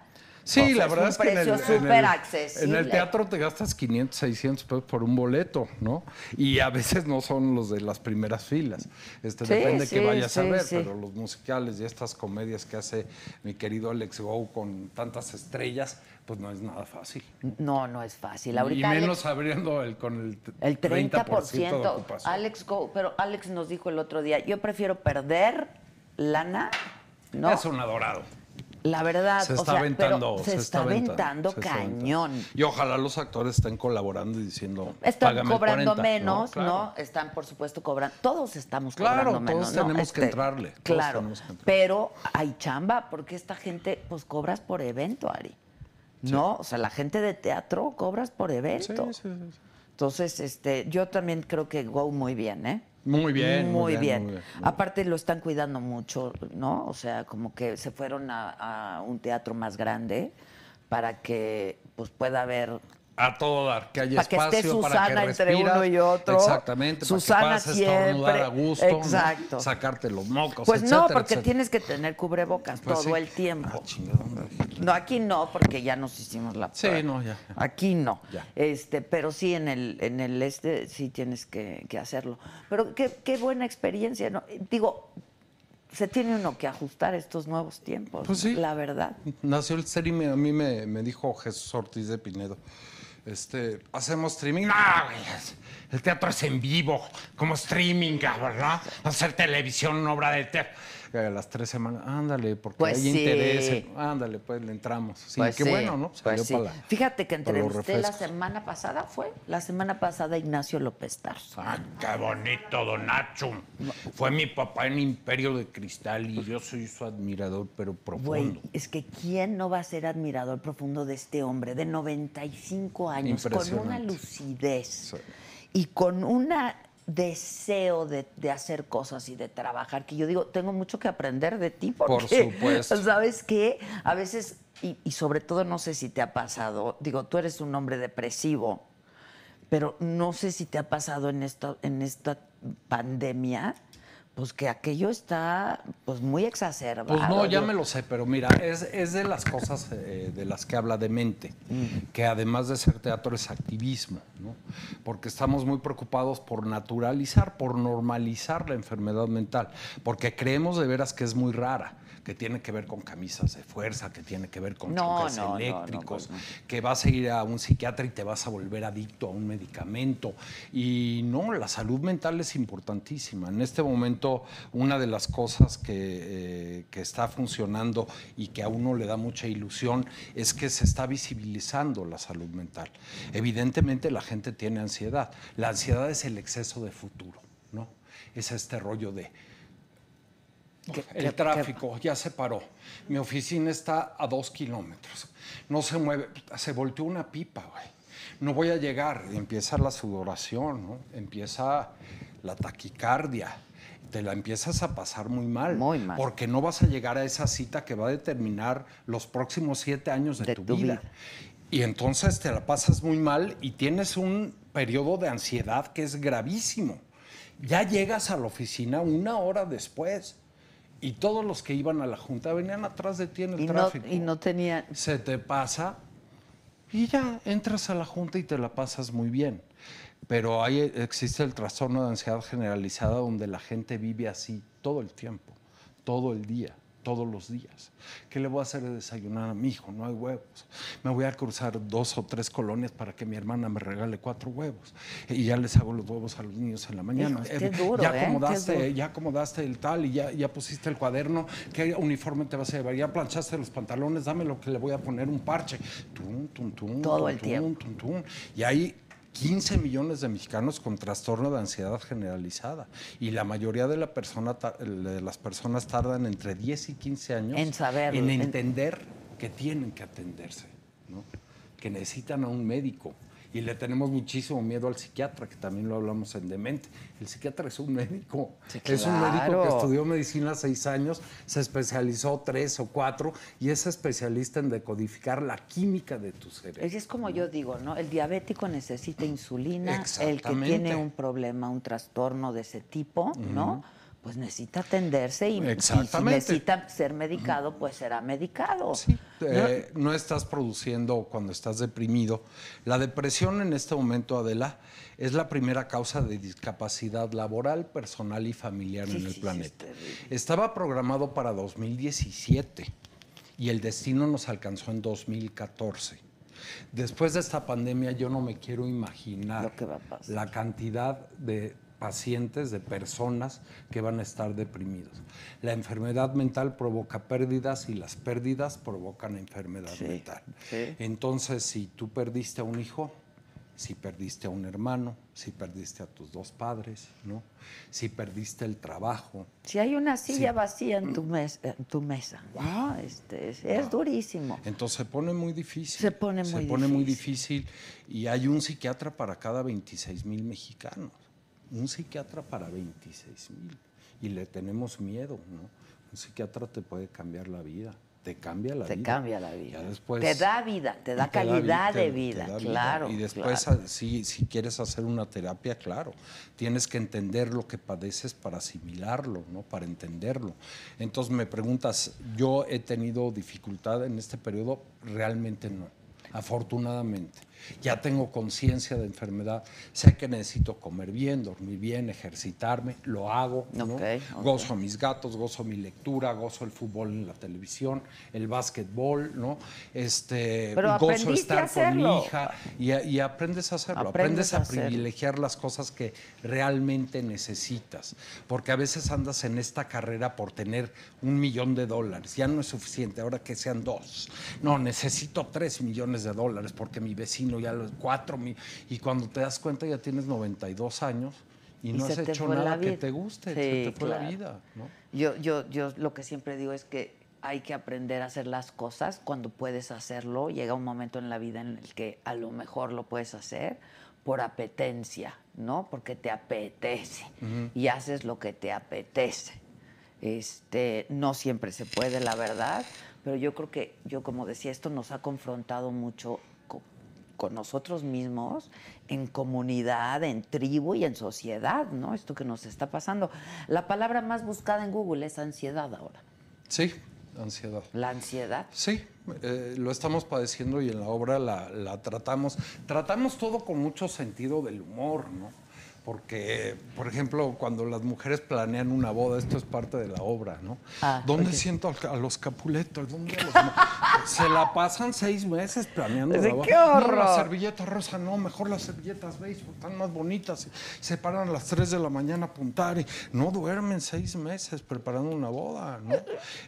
Speaker 5: Sí,
Speaker 1: o sea,
Speaker 5: la
Speaker 1: es
Speaker 5: verdad
Speaker 1: un
Speaker 5: es que en el, en
Speaker 1: súper
Speaker 5: el-
Speaker 1: accesible.
Speaker 5: en el teatro te gastas 500, 600 pesos por un boleto, ¿no? Y a veces no son los de las primeras filas. Este,
Speaker 1: Sí,
Speaker 5: depende
Speaker 1: sí,
Speaker 5: que vayas a ver, pero los musicales y estas comedias que hace mi querido Alex Go con tantas estrellas, pues no es nada fácil.
Speaker 1: No, no es fácil.
Speaker 5: y menos
Speaker 1: Alex-
Speaker 5: abriendo el, con el,
Speaker 1: el 30%.
Speaker 5: 30% de ocupación.
Speaker 1: Alex Go, pero Alex nos dijo el otro día, yo prefiero perder lana, ¿no?
Speaker 5: Es un adorado.
Speaker 1: La verdad,
Speaker 5: Se
Speaker 1: o
Speaker 5: está
Speaker 1: sea,
Speaker 5: aventando.
Speaker 1: pero se, está aventando
Speaker 5: se está aventando.
Speaker 1: cañón.
Speaker 5: Y ojalá los actores estén colaborando y diciendo.
Speaker 1: Están
Speaker 5: "Págame el
Speaker 1: cobrando
Speaker 5: 40",
Speaker 1: menos, ¿no?
Speaker 5: Claro.
Speaker 1: Están, por supuesto, cobrando. Todos estamos
Speaker 5: Claro,
Speaker 1: cobrando menos.
Speaker 5: todos
Speaker 1: ¿no?
Speaker 5: tenemos que entrarle, todos
Speaker 1: Claro.
Speaker 5: tenemos que entrarle.
Speaker 1: Pero hay chamba, porque esta gente, pues cobras por evento, Ari. ¿No? O sea, la gente de teatro cobras por evento.
Speaker 5: Sí, sí, sí, sí.
Speaker 1: Entonces, este, yo también creo que Go muy bien, ¿eh?
Speaker 5: Muy bien,
Speaker 1: Muy,
Speaker 5: muy bien,
Speaker 1: bien.
Speaker 5: muy bien, muy
Speaker 1: Aparte lo están cuidando mucho, ¿no? O sea, como que se fueron a, a un teatro más grande para que pues pueda haber
Speaker 5: A todo dar, que haya
Speaker 1: para que
Speaker 5: espacio
Speaker 1: esté
Speaker 5: para
Speaker 1: Susana
Speaker 5: que
Speaker 1: entre
Speaker 5: respiras.
Speaker 1: uno y otro.
Speaker 5: Exactamente,
Speaker 1: Susana
Speaker 5: para que
Speaker 1: siempre.
Speaker 5: a gusto, ¿no?
Speaker 1: Exacto.
Speaker 5: sacarte los mocos,
Speaker 1: Pues no, porque
Speaker 5: etcétera.
Speaker 1: tienes que tener cubrebocas
Speaker 5: Pues
Speaker 1: todo
Speaker 5: sí.
Speaker 1: el tiempo.
Speaker 5: Ah, chingada.
Speaker 1: No, aquí no, porque ya nos hicimos la
Speaker 5: Sí,
Speaker 1: prueba.
Speaker 5: no, ya, ya.
Speaker 1: Aquí no.
Speaker 5: Ya.
Speaker 1: Este, pero sí en el, en el este sí tienes que, que hacerlo. Pero qué, qué buena experiencia, ¿no? Digo, se tiene uno que ajustar a estos nuevos tiempos.
Speaker 5: Pues sí.
Speaker 1: La verdad.
Speaker 5: Nació el streaming, a mí me, me dijo Jesús Ortiz de Pinedo. Este, hacemos streaming. No, el teatro es en vivo, como streaming, ¿no? Hacer televisión, una obra de teatro. A las tres semanas, ándale, porque
Speaker 1: Pues
Speaker 5: hay
Speaker 1: sí.
Speaker 5: interés. Ándale, pues le entramos. Sí,
Speaker 1: Pues
Speaker 5: qué
Speaker 1: sí,
Speaker 5: bueno, ¿no?
Speaker 1: pues
Speaker 5: Salió
Speaker 1: sí.
Speaker 5: la-
Speaker 1: Fíjate que entrevisté la semana pasada, ¿fue? La semana pasada Ignacio López Tarso.
Speaker 5: Ah, qué bonito, don Nacho. Fue mi papá en Imperio de Cristal y yo soy su admirador, pero profundo.
Speaker 1: Güey, es que ¿quién no va a ser admirador profundo de este hombre de 95 años, con una lucidez
Speaker 5: Sí.
Speaker 1: y con un deseo de, de hacer cosas y de trabajar, que yo digo, tengo mucho que aprender de ti, porque,
Speaker 5: Por supuesto.
Speaker 1: ¿sabes qué? A veces, y, y sobre todo no sé si te ha pasado, digo, tú eres un hombre depresivo, pero no sé si te ha pasado en esta, en esta pandemia, pues que aquello está pues muy exacerbado.
Speaker 5: Pues no, ya me lo sé, pero mira, es, es de las cosas eh, de las que habla de mente,
Speaker 1: Mm.
Speaker 5: que además de ser teatro es activismo, ¿no? Porque estamos muy preocupados por naturalizar, por normalizar la enfermedad mental, porque creemos de veras que es muy rara, que tiene que ver con camisas de fuerza, que tiene que ver con
Speaker 1: No,
Speaker 5: choques
Speaker 1: no, no, no,
Speaker 5: eléctricos, que vas a ir a un psiquiatra y te vas a volver adicto a un medicamento. Y no, la salud mental es importantísima. En este momento, una de las cosas que, eh, que está funcionando y que a uno le da mucha ilusión es que se está visibilizando la salud mental. Evidentemente la gente tiene ansiedad. La ansiedad es el exceso de futuro, ¿no? Es este rollo de
Speaker 1: ¿Qué-
Speaker 5: el
Speaker 1: qué-
Speaker 5: tráfico ya se paró. Mi oficina está a dos kilómetros. No se mueve. Se volteó una pipa, güey. No voy a llegar. Empieza la sudoración, ¿no? Empieza la taquicardia. te la empiezas a pasar muy mal.
Speaker 1: Muy mal.
Speaker 5: Porque no vas a llegar a esa cita que va a determinar los próximos siete años de,
Speaker 1: De
Speaker 5: tu,
Speaker 1: tu
Speaker 5: vida.
Speaker 1: vida.
Speaker 5: Y entonces te la pasas muy mal y tienes un periodo de ansiedad que es gravísimo. Ya llegas a la oficina una hora después y todos los que iban a la junta venían atrás de ti en el
Speaker 1: Y no,
Speaker 5: tráfico.
Speaker 1: y no tenía.
Speaker 5: Se te pasa y ya entras a la junta y te la pasas muy bien. Pero hay, existe el trastorno de ansiedad generalizada donde la gente vive así todo el tiempo, todo el día, todos los días. ¿Qué le voy a hacer de desayunar a mi hijo? No hay huevos. Me voy a cruzar dos o tres colonias para que mi hermana me regale cuatro huevos. Y ya les hago los huevos a los niños en la mañana.
Speaker 1: Hijo,
Speaker 5: Eh,
Speaker 1: es duro,
Speaker 5: ya
Speaker 1: ¿eh?
Speaker 5: Acomodaste,
Speaker 1: duro.
Speaker 5: ya acomodaste el tal y ya, ya pusiste el cuaderno, qué uniforme te vas a llevar, ya planchaste los pantalones, dame lo que le voy a poner un parche. Tum, tum, tum,
Speaker 1: Todo
Speaker 5: tum,
Speaker 1: el
Speaker 5: tum,
Speaker 1: tiempo.
Speaker 5: tum, tum. Y hay 15 millones de mexicanos con trastorno de ansiedad generalizada. Y la mayoría de, la persona, de las personas tardan entre 10 y 15 años
Speaker 1: En saberlo,
Speaker 5: en
Speaker 1: en-
Speaker 5: entender que tienen que atenderse, ¿no? que necesitan a un médico. Y le tenemos muchísimo miedo al psiquiatra, que también lo hablamos en Demente. El psiquiatra es un médico.
Speaker 1: Sí,
Speaker 5: Es un médico que estudió medicina seis años, se especializó tres o cuatro y es especialista en decodificar la química de tu cerebro.
Speaker 1: Es, como yo digo, ¿no? El diabético necesita insulina, el que tiene un problema, un trastorno de ese tipo, ¿no? Pues necesita atenderse y, y si necesita ser medicado, pues será medicado.
Speaker 5: Eh, no estás produciendo cuando estás deprimido. La depresión en este momento, Adela, es la primera causa de discapacidad laboral, personal y familiar
Speaker 1: Sí,
Speaker 5: en el
Speaker 1: sí,
Speaker 5: planeta. Estaba programado para 2017 y el destino nos alcanzó en 2014. Después de esta pandemia yo no me quiero imaginar la cantidad de pacientes, de personas que van a estar deprimidos. La enfermedad mental provoca pérdidas y las pérdidas provocan enfermedad
Speaker 1: Sí,
Speaker 5: mental.
Speaker 1: sí.
Speaker 5: Entonces, si tú perdiste a un hijo, si perdiste a un hermano, si perdiste a tus dos padres, ¿no? Si perdiste el trabajo,
Speaker 1: Si hay una silla
Speaker 5: Sí.
Speaker 1: vacía en tu, mes- en tu mesa, ¿no? Este, es, es durísimo.
Speaker 5: Entonces se pone muy difícil.
Speaker 1: Se pone muy
Speaker 5: pone muy difícil. Y hay un psiquiatra para cada 26 mil mexicanos. Un psiquiatra para 26 mil. Y le tenemos miedo, ¿no? Un psiquiatra te puede cambiar la vida. Te cambia la
Speaker 1: Te
Speaker 5: vida.
Speaker 1: cambia la vida.
Speaker 5: Después,
Speaker 1: te da vida, te da
Speaker 5: te da
Speaker 1: calidad
Speaker 5: te-
Speaker 1: de
Speaker 5: te
Speaker 1: vida,
Speaker 5: da
Speaker 1: claro.
Speaker 5: Y después,
Speaker 1: claro.
Speaker 5: ah, si, si quieres hacer una terapia, claro, tienes que entender lo que padeces para asimilarlo, ¿no? Para entenderlo. Entonces me preguntas, ¿yo he tenido dificultad en este periodo? Realmente no, afortunadamente. Ya tengo conciencia de enfermedad, sé que necesito comer bien, dormir bien, ejercitarme, lo hago, ¿no?
Speaker 1: Ok, ok.
Speaker 5: gozo a mis gatos, gozo mi lectura, gozo el fútbol en la televisión, el básquetbol, ¿no? Este,
Speaker 1: Pero
Speaker 5: gozo estar con mi hija y, y aprendes a hacerlo,
Speaker 1: Aprendes
Speaker 5: aprendes,
Speaker 1: a
Speaker 5: a, privilegiar las cosas que realmente necesitas, porque a veces andas en esta carrera por tener un millón de dólares, ya no es suficiente, ahora que sean dos, no, necesito tres millones de dólares porque mi vecino ya los cuatro, mi- y cuando te das cuenta ya tienes 92 años y,
Speaker 1: Y
Speaker 5: no has hecho nada que te guste,
Speaker 1: Sí,
Speaker 5: se te fue la vida, ¿no?
Speaker 1: Yo, yo, yo lo que siempre digo es que hay que aprender a hacer las cosas cuando puedes hacerlo. Llega un momento en la vida en el que a lo mejor lo puedes hacer por apetencia, ¿no? Porque te apetece y haces lo que te apetece. Este, no siempre se puede, la verdad, pero yo creo que, yo como decía, esto nos ha confrontado mucho con nosotros mismos, en comunidad, en tribu y en sociedad, ¿no? Esto que nos está pasando. La palabra más buscada en Google es ansiedad ahora.
Speaker 5: Sí, ansiedad.
Speaker 1: La ansiedad.
Speaker 5: Sí, eh, lo estamos padeciendo y en la obra la, la tratamos. Tratamos todo con mucho sentido del humor, ¿no? Porque, por ejemplo, cuando las mujeres planean una boda, esto es parte de la obra, ¿no?
Speaker 1: Ah,
Speaker 5: ¿Dónde siento a los capuletos? ¿Dónde a los Se la pasan seis meses planeando
Speaker 1: ¡Qué
Speaker 5: la boda. No,
Speaker 1: horror!
Speaker 5: la servilleta rosa, no, mejor las servilletas porque están más bonitas. Se paran a las 3 de la mañana a apuntar y no duermen seis meses preparando una boda, ¿no?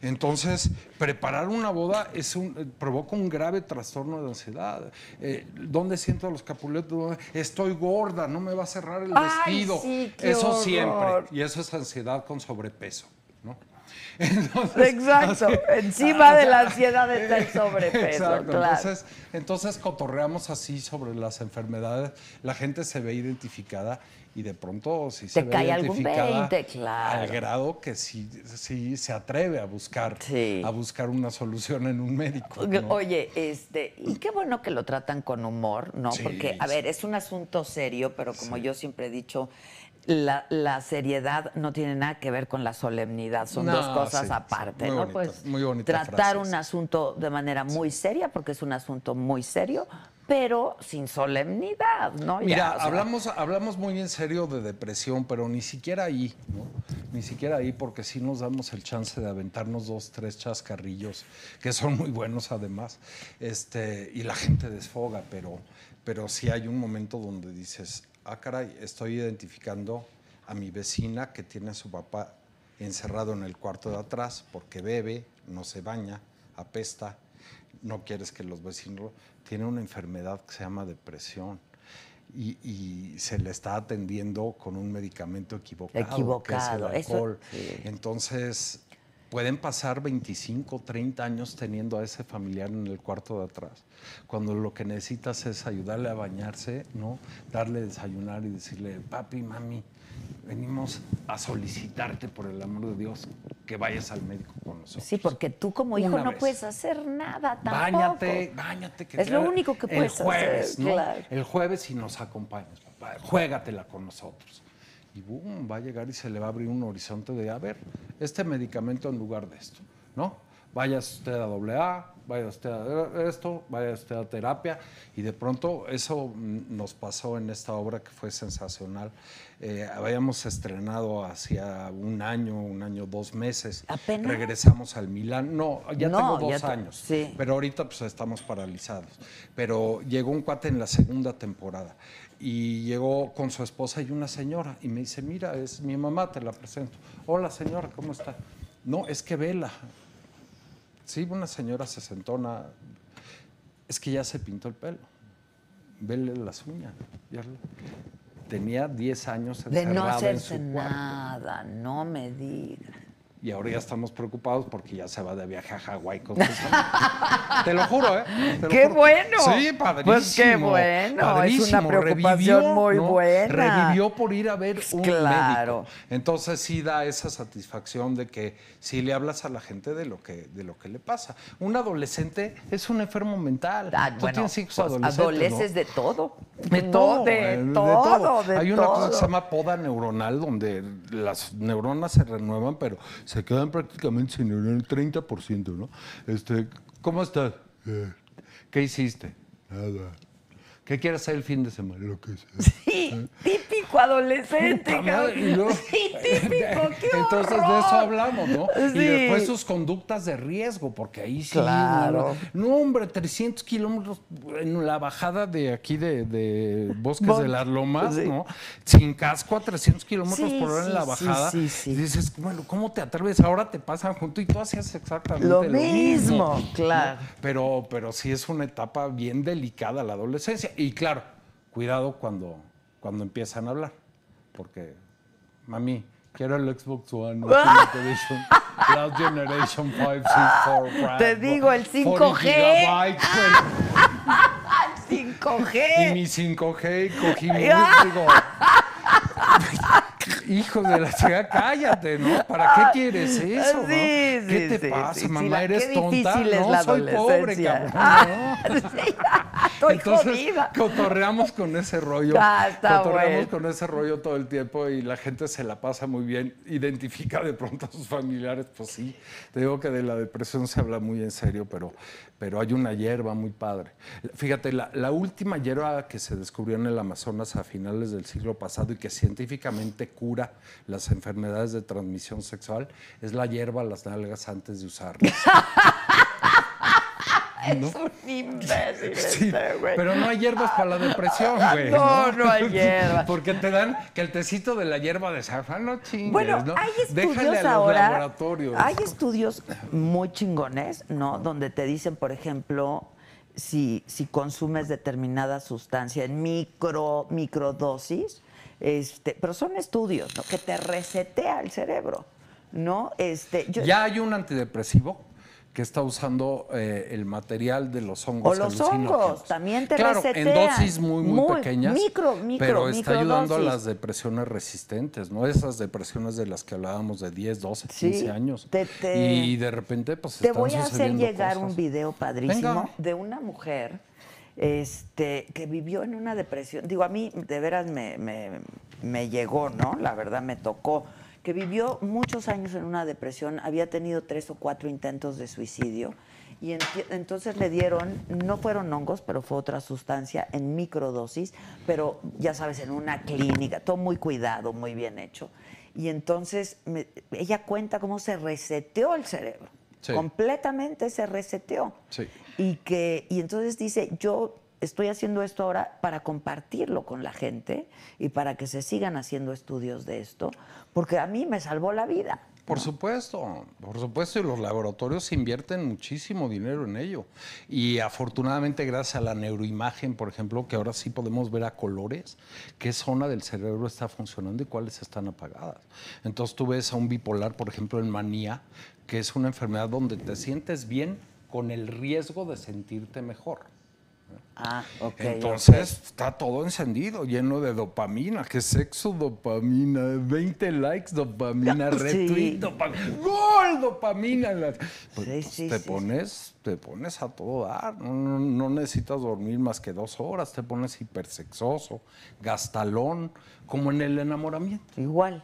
Speaker 5: Entonces, preparar una boda es un, eh, provoca un grave trastorno de ansiedad. Eh, ¿Dónde siento a los capuletos? Estoy gorda, no me va a cerrar el
Speaker 1: Ay,
Speaker 5: vestido.
Speaker 1: sí,
Speaker 5: eso
Speaker 1: horror.
Speaker 5: siempre. Y eso es ansiedad con sobrepeso, ¿no? Entonces,
Speaker 1: Exacto.
Speaker 5: así-
Speaker 1: Encima de la ansiedad está el sobrepeso,
Speaker 5: Exacto.
Speaker 1: claro.
Speaker 5: Entonces, entonces cotorreamos así sobre las enfermedades. La gente se ve identificada y de pronto sí se ve
Speaker 1: cae algún
Speaker 5: identificada
Speaker 1: 20, claro.
Speaker 5: al grado que sí, sí se atreve a buscar
Speaker 1: Sí.
Speaker 5: a buscar una solución en un médico. ¿no?
Speaker 1: Oye, este, y qué bueno que lo tratan con humor, ¿no?
Speaker 5: Sí,
Speaker 1: Porque, a
Speaker 5: sí.
Speaker 1: ver, es un asunto serio, pero como yo siempre he dicho, la, la seriedad no tiene nada que ver con la solemnidad, son
Speaker 5: No,
Speaker 1: dos cosas
Speaker 5: sí,
Speaker 1: aparte,
Speaker 5: Muy
Speaker 1: ¿no?
Speaker 5: bonita,
Speaker 1: pues
Speaker 5: muy
Speaker 1: tratar
Speaker 5: frase,
Speaker 1: un
Speaker 5: sí.
Speaker 1: asunto de manera muy seria, porque es un asunto muy serio, pero sin solemnidad, ¿no? Ya,
Speaker 5: Mira,
Speaker 1: o sea,
Speaker 5: hablamos, hablamos muy en serio de depresión, pero ni siquiera ahí, ¿no? Ni siquiera ahí, porque sí nos damos el chance de aventarnos dos, tres chascarrillos, que son muy buenos además, este, y la gente desfoga, pero, pero sí hay un momento donde dices, ah, caray, estoy identificando a mi vecina que tiene a su papá encerrado en el cuarto de atrás porque bebe, no se baña, apesta, no quieres que los vecinos... Tiene una enfermedad que se llama depresión y, y se le está atendiendo con un medicamento equivocado,
Speaker 1: Equivocado,
Speaker 5: que es el
Speaker 1: eso-
Speaker 5: alcohol.
Speaker 1: sí.
Speaker 5: Entonces, pueden pasar 25, 30 años teniendo a ese familiar en el cuarto de atrás, cuando lo que necesitas es ayudarle a bañarse, ¿no? Darle desayunar y decirle, papi, mami, venimos a solicitarte por el amor de Dios que vayas al médico con nosotros.
Speaker 1: Sí, porque tú como hijo
Speaker 5: Una
Speaker 1: no
Speaker 5: vez.
Speaker 1: puedes hacer nada tampoco.
Speaker 5: Báñate, báñate. Que
Speaker 1: Es lo único que
Speaker 5: el
Speaker 1: puedes
Speaker 5: jueves,
Speaker 1: hacer,
Speaker 5: ¿no?
Speaker 1: claro.
Speaker 5: El jueves y nos acompañas, papá. Juégatela con nosotros. Y boom, va a llegar y se le va a abrir un horizonte de, a ver, este medicamento en lugar de esto, ¿no? Vaya usted a doble A, vaya usted a esto, vaya usted a terapia. Y de pronto eso mm, nos pasó en esta obra que fue sensacional. Eh, habíamos estrenado hacía un año, un año, dos meses.
Speaker 1: ¿Apenas?
Speaker 5: Regresamos al Milán. No, ya
Speaker 1: No,
Speaker 5: tengo dos años.
Speaker 1: sí.
Speaker 5: Pero ahorita pues estamos paralizados. Pero llegó un cuate en la segunda temporada y llegó con su esposa y una señora y me dice, mira, es mi mamá, te la presento. Hola señora, ¿cómo está? No, es que vela. Sí, una señora sesentona. Es que ya se pintó el pelo. Vele las uñas. Ya Tenía 10 años
Speaker 1: De no
Speaker 5: encerrada en
Speaker 1: hacerse
Speaker 5: su
Speaker 1: nada, no me digas.
Speaker 5: Y ahora ya estamos preocupados porque ya se va de viaje a Hawái con sus. Te lo juro, ¿eh? Lo
Speaker 1: ¡Qué
Speaker 5: juro.
Speaker 1: bueno!
Speaker 5: Sí, padrísimo.
Speaker 1: Pues qué bueno, es una preocupación
Speaker 5: Revivió,
Speaker 1: muy
Speaker 5: ¿no?
Speaker 1: buena.
Speaker 5: Revivió por ir a ver un
Speaker 1: Claro.
Speaker 5: médico. Entonces sí da esa satisfacción de que si le hablas a la gente de lo que, de lo que le pasa. Un adolescente es un enfermo mental.
Speaker 1: Ah,
Speaker 5: Tú
Speaker 1: bueno,
Speaker 5: tienes hijos
Speaker 1: pues,
Speaker 5: adolescentes, ¿no?
Speaker 1: adoleces de todo.
Speaker 5: De todo,
Speaker 1: de,
Speaker 5: eh,
Speaker 1: todo,
Speaker 5: Hay una cosa que se llama poda neuronal, donde las neuronas se renuevan, pero se quedan prácticamente sin neuronas, el 30%, ¿no? Este, ¿Cómo estás? Bien. ¿Qué hiciste? Nada. ¿Qué quieres hacer el fin de semana? Lo que sea.
Speaker 1: Sí, típico adolescente.
Speaker 5: Luego-
Speaker 1: Sí, típico, qué
Speaker 5: Entonces de eso hablamos, ¿no?
Speaker 1: Sí.
Speaker 5: Y después sus conductas de riesgo, porque ahí sí.
Speaker 1: Claro.
Speaker 5: No, no, hombre, 300 kilómetros en la bajada de aquí de, de Bosques
Speaker 1: Bon-
Speaker 5: de las Lomas,
Speaker 1: sí.
Speaker 5: ¿no? Sin casco a 300 kilómetros
Speaker 1: Sí,
Speaker 5: por hora en la bajada.
Speaker 1: sí, sí.
Speaker 5: Y dices, bueno, ¿cómo te atreves? Ahora te pasan junto y tú hacías exactamente
Speaker 1: Lo
Speaker 5: lo,
Speaker 1: mismo, claro.
Speaker 5: Pero, pero sí es una etapa bien delicada la adolescencia. Y claro, cuidado cuando, cuando empiezan a hablar. Porque, mami, quiero el Xbox One Ultimate Edition, Last Generation 5, 6, 4,
Speaker 1: Te digo, el 5G. 5G.
Speaker 5: Y mi 5G, cogí
Speaker 1: Ah.
Speaker 5: digo, hijo de la chica, cállate, ¿no? ¿Para qué quieres eso, no?
Speaker 1: Sí, sí,
Speaker 5: ¿Qué te
Speaker 1: sí,
Speaker 5: pasa,
Speaker 1: sí, sí,
Speaker 5: mamá? ¿Eres
Speaker 1: qué
Speaker 5: tonta? no, soy pobre, cabrón. ¿no?
Speaker 1: Estoy
Speaker 5: Entonces,
Speaker 1: jodida.
Speaker 5: cotorreamos con ese rollo.
Speaker 1: Ah, está
Speaker 5: cotorreamos
Speaker 1: bueno.
Speaker 5: con ese rollo todo el tiempo y la gente se la pasa muy bien. Identifica de pronto a sus familiares, pues sí. Te digo que de la depresión se habla muy en serio, pero, pero hay una hierba muy padre. Fíjate, la, la última hierba que se descubrió en el Amazonas a finales del siglo pasado y que científicamente cura las enfermedades de transmisión sexual es la hierba las nalgas antes de usarlas.
Speaker 1: Es un imbécil
Speaker 5: Sí,
Speaker 1: este, güey.
Speaker 5: pero no hay hierbas para la depresión, güey.
Speaker 1: No, no hay hierba.
Speaker 5: Porque te dan que el tecito de la hierba de zafra, no chingues,
Speaker 1: Bueno,
Speaker 5: ¿no?
Speaker 1: hay
Speaker 5: Déjale
Speaker 1: estudios
Speaker 5: a los
Speaker 1: ahora.
Speaker 5: laboratorios.
Speaker 1: Hay estudios muy chingones, ¿no? Donde te dicen, por ejemplo, si, si consumes determinada sustancia en micro, microdosis, este, pero son estudios, ¿no? Que te resetea el cerebro. ¿no? Este, yo-
Speaker 5: Ya hay un antidepresivo que está usando eh, el material de los hongos
Speaker 1: O los hongos, también te
Speaker 5: Claro, en
Speaker 1: resetean.
Speaker 5: dosis muy, muy,
Speaker 1: Muy-
Speaker 5: pequeñas.
Speaker 1: micro, micro,
Speaker 5: Pero está ayudando a las depresiones resistentes, ¿no? Esas depresiones de las que hablábamos de 10, 12,
Speaker 1: Sí,
Speaker 5: 15 años.
Speaker 1: te- te-
Speaker 5: y de repente, pues
Speaker 1: Te
Speaker 5: están
Speaker 1: voy a hacer llegar
Speaker 5: cosas.
Speaker 1: un video padrísimo
Speaker 5: Venga.
Speaker 1: de una mujer este, que vivió en una depresión. Digo, a mí de veras me, me- me llegó, ¿no? La verdad me tocó. Que vivió muchos años en una depresión, había tenido tres o cuatro intentos de suicidio. Y entonces le dieron, no fueron hongos, pero fue otra sustancia en microdosis, pero ya sabes, en una clínica, todo muy cuidado, muy bien hecho. Y entonces me- ella cuenta cómo se reseteó el cerebro.
Speaker 5: Sí.
Speaker 1: Completamente se reseteó.
Speaker 5: Sí.
Speaker 1: Y que, y entonces dice, yo estoy haciendo esto ahora para compartirlo con la gente y para que se sigan haciendo estudios de esto, porque a mí me salvó la vida.
Speaker 5: Por supuesto, por supuesto, y los laboratorios invierten muchísimo dinero en ello. Y afortunadamente, gracias a la neuroimagen, por ejemplo, que ahora sí podemos ver a colores qué zona del cerebro está funcionando y cuáles están apagadas. Entonces tú ves a un bipolar, por ejemplo, en manía, que es una enfermedad donde te sientes bien con el riesgo de sentirte mejor.
Speaker 1: Ah, ok.
Speaker 5: Entonces está todo encendido, lleno de dopamina. ¿Qué sexo dopamina? 20 likes dopamina,
Speaker 1: Sí.
Speaker 5: retweet dopamina, gol dopamina. Pues,
Speaker 1: Sí, sí,
Speaker 5: te pones, te pones a todo dar. No, no- no necesitas dormir más que dos horas. Te pones hipersexoso, gastalón, como en el enamoramiento.
Speaker 1: Igual,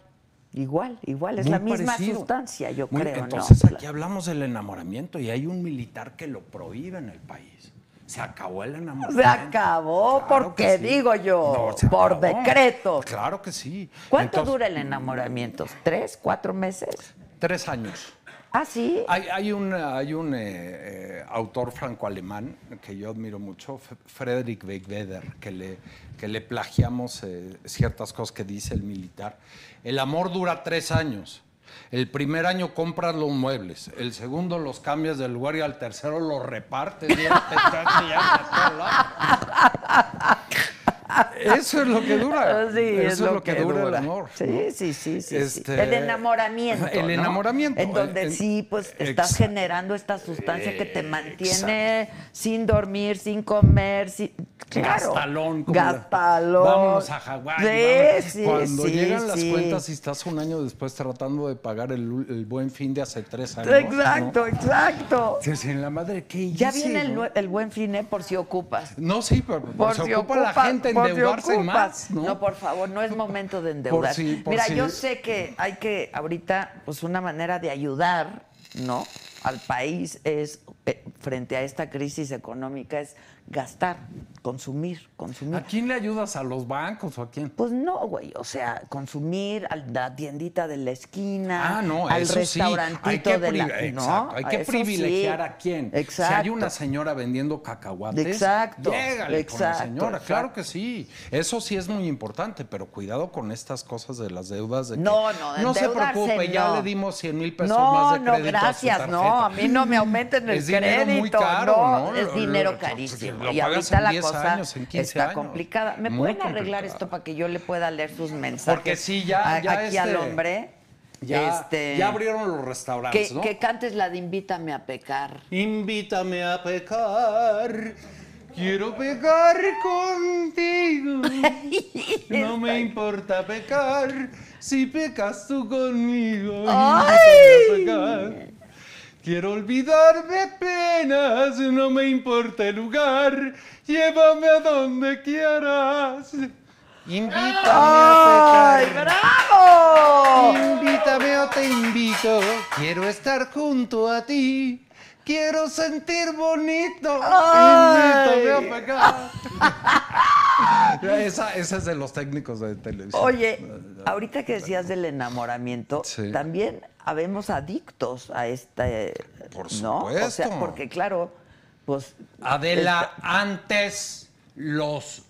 Speaker 1: igual, igual. Es
Speaker 5: Muy
Speaker 1: la misma
Speaker 5: parecido.
Speaker 1: sustancia, yo
Speaker 5: Muy-
Speaker 1: creo,
Speaker 5: Entonces
Speaker 1: ¿no?
Speaker 5: aquí hablamos del enamoramiento y hay un militar que lo prohíbe en el país. Se acabó el enamoramiento.
Speaker 1: Se acabó,
Speaker 5: Claro
Speaker 1: porque
Speaker 5: sí.
Speaker 1: digo yo,
Speaker 5: No,
Speaker 1: por
Speaker 5: acabó.
Speaker 1: decreto.
Speaker 5: Claro que sí.
Speaker 1: ¿Cuánto
Speaker 5: Entonces,
Speaker 1: dura el enamoramiento? ¿Tres, cuatro meses?
Speaker 5: Tres años.
Speaker 1: Ah, sí.
Speaker 5: Hay, hay un, hay un eh, eh, autor franco-alemán que yo admiro mucho, F- Friedrich Wegener, que le, que le plagiamos eh, ciertas cosas que dice el militar. El amor dura tres años. El primer año compras los muebles, el segundo los cambias de lugar y al tercero los repartes. Ya Eso es lo que dura.
Speaker 1: Sí,
Speaker 5: Eso es lo que, dura, el amor.
Speaker 1: Sí,
Speaker 5: ¿no?
Speaker 1: sí, sí, sí, sí.
Speaker 5: Este,
Speaker 1: El enamoramiento.
Speaker 5: El
Speaker 1: ¿no?
Speaker 5: enamoramiento.
Speaker 1: En donde sí, pues estás
Speaker 5: Exacto.
Speaker 1: generando esta sustancia que te mantiene sin dormir, sin comer, sin. Claro.
Speaker 5: Gastalón. como la-
Speaker 1: Gastalón.
Speaker 5: Vámonos a Hawái.
Speaker 1: Sí,
Speaker 5: Cuando llegan las cuentas y estás un año después tratando de pagar el, el buen fin de hace tres años.
Speaker 1: Exacto, exacto.
Speaker 5: ¿no? Sí, en la madre, ¿qué
Speaker 1: Ya
Speaker 5: hice,
Speaker 1: viene el, buen fin, ¿eh? Por si ocupas.
Speaker 5: No, sí, pero, se
Speaker 1: si
Speaker 5: ocupa la gente
Speaker 1: por si
Speaker 5: endeudarse
Speaker 1: ocupas.
Speaker 5: más, ¿no?
Speaker 1: No, por favor, no es momento de endeudar.
Speaker 5: por
Speaker 1: Mira, yo sé que hay que ahorita, pues una manera de ayudar, ¿no? Al país es, frente a esta crisis económica, es gastar, consumir, consumir.
Speaker 5: ¿A quién le ayudas? ¿A los bancos o a quién?
Speaker 1: Pues no, güey, o sea, consumir a la tiendita de la esquina,
Speaker 5: Ah, no,
Speaker 1: al
Speaker 5: eso
Speaker 1: restaurantito
Speaker 5: sí.
Speaker 1: De la... ¿no?
Speaker 5: exacto, hay que
Speaker 1: Eso
Speaker 5: privilegiar
Speaker 1: sí.
Speaker 5: a quién.
Speaker 1: Exacto.
Speaker 5: Si hay una señora vendiendo cacahuates,
Speaker 1: Exacto,
Speaker 5: llégale con la
Speaker 1: exacto,
Speaker 5: señora. Claro
Speaker 1: exacto.
Speaker 5: que sí. Eso sí es muy importante, pero cuidado con estas cosas de las deudas. De que,
Speaker 1: No, no,
Speaker 5: No se preocupe, ya
Speaker 1: no.
Speaker 5: le dimos 100 mil pesos
Speaker 1: No,
Speaker 5: más de
Speaker 1: no,
Speaker 5: crédito a su
Speaker 1: gracias, no, a mí no me aumenten el
Speaker 5: dinero
Speaker 1: crédito,
Speaker 5: muy caro,
Speaker 1: no,
Speaker 5: ¿no?
Speaker 1: es dinero carísimo.
Speaker 5: lo
Speaker 1: y ahorita la
Speaker 5: 10
Speaker 1: cosa
Speaker 5: años, en 15
Speaker 1: está
Speaker 5: años.
Speaker 1: complicada. ¿Me
Speaker 5: Muy
Speaker 1: pueden arreglar esto para que yo le pueda leer sus mensajes?
Speaker 5: Porque sí, ya-
Speaker 1: aquí al
Speaker 5: este-
Speaker 1: hombre.
Speaker 5: Ya,
Speaker 1: este,
Speaker 5: ya abrieron los restaurantes,
Speaker 1: que,
Speaker 5: ¿no?
Speaker 1: que cantes la de Invítame a pecar.
Speaker 5: Invítame a pecar. Quiero pecar contigo. No me importa pecar. Si pecas tú conmigo. Invítame a pecar. Quiero olvidarme penas. No me importa el lugar. Llévame a donde quieras. Invítame a
Speaker 1: ¡Ay,
Speaker 5: pecar.
Speaker 1: bravo!
Speaker 5: Invítame o te invito, quiero estar junto a ti, quiero sentir bonito,
Speaker 1: Ay.
Speaker 5: invítame a pecar. esa, esa es de los técnicos de televisión.
Speaker 1: Oye, ahorita que decías del enamoramiento,
Speaker 5: Sí.
Speaker 1: también habemos adictos a este,
Speaker 5: Por
Speaker 1: ¿no? O sea, porque claro, pues
Speaker 5: Adela, antes los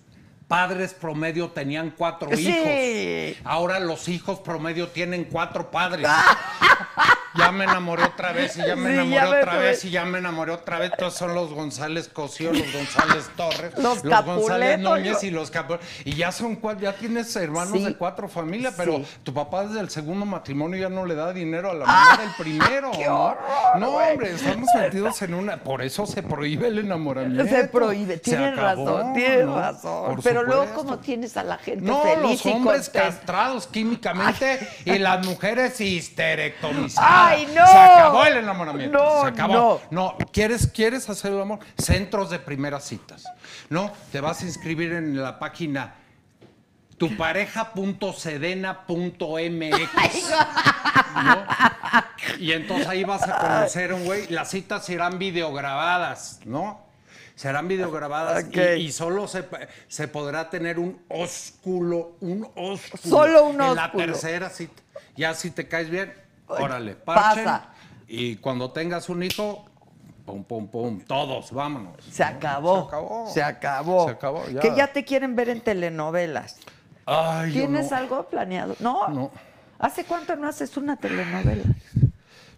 Speaker 5: padres promedio tenían cuatro
Speaker 1: Sí.
Speaker 5: hijos. Ahora los hijos promedio tienen cuatro padres. ya me enamoré otra vez, y ya me
Speaker 1: Sí,
Speaker 5: enamoré
Speaker 1: ya me
Speaker 5: otra vez, y ya me enamoré otra vez. Todos son los González Cosío, los González Torres,
Speaker 1: Los
Speaker 5: González
Speaker 1: Capuleto,
Speaker 5: Núñez
Speaker 1: yo-
Speaker 5: y los Capuleto. Y ya son cuatro, ya tienes hermanos
Speaker 1: Sí.
Speaker 5: de cuatro familias, pero
Speaker 1: Sí.
Speaker 5: tu papá desde el segundo matrimonio ya no le da dinero a la mamá del primero.
Speaker 1: Ah, ¡Qué
Speaker 5: ¿no?
Speaker 1: horror,
Speaker 5: No,
Speaker 1: güey!
Speaker 5: hombre, estamos metidos en una. Por eso se prohíbe el enamoramiento.
Speaker 1: Se prohíbe,
Speaker 5: acabó,
Speaker 1: razón, tienes
Speaker 5: ¿no?
Speaker 1: razón.
Speaker 5: Por
Speaker 1: Pero luego, como tienes a la gente
Speaker 5: No,
Speaker 1: feliz
Speaker 5: los hombres castrados químicamente y las mujeres histerectomizadas.
Speaker 1: ¡Ay, no!
Speaker 5: Se acabó el enamoramiento.
Speaker 1: No,
Speaker 5: se acabó.
Speaker 1: no.
Speaker 5: ¿quieres, ¿quieres hacer el amor? Centros de primeras citas. No, te vas a inscribir en la página tupareja.sedena.mx. ¿no? Y entonces ahí vas a conocer un güey. Las citas serán videograbadas, ¿no? Serán videograbadas y-
Speaker 1: Ok.
Speaker 5: y, solo se, se podrá tener un ósculo, un ósculo.
Speaker 1: Solo un
Speaker 5: En la
Speaker 1: ósculo.
Speaker 5: tercera cita. Ya si te caes bien, órale, parchen.
Speaker 1: pasa.
Speaker 5: Y cuando tengas un hijo, pum, pum, pum, todos, vámonos.
Speaker 1: Se acabó.
Speaker 5: Se acabó.
Speaker 1: Se acabó.
Speaker 5: Se acabó, ya.
Speaker 1: Que ya te quieren ver en telenovelas.
Speaker 5: Ay, yo
Speaker 1: ¿Tienes
Speaker 5: no.
Speaker 1: algo planeado? No.
Speaker 5: No.
Speaker 1: ¿Hace cuánto no haces una telenovela?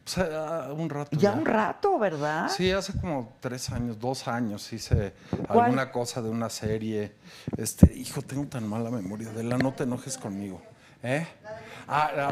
Speaker 5: Pues, ah, un rato.
Speaker 1: Ya un rato, ¿verdad?
Speaker 5: Sí, hace como tres años, dos años hice
Speaker 1: ¿Cuál?
Speaker 5: alguna cosa de una serie. Este, hijo, tengo tan mala memoria. De la no te enojes conmigo. ¿Eh? La-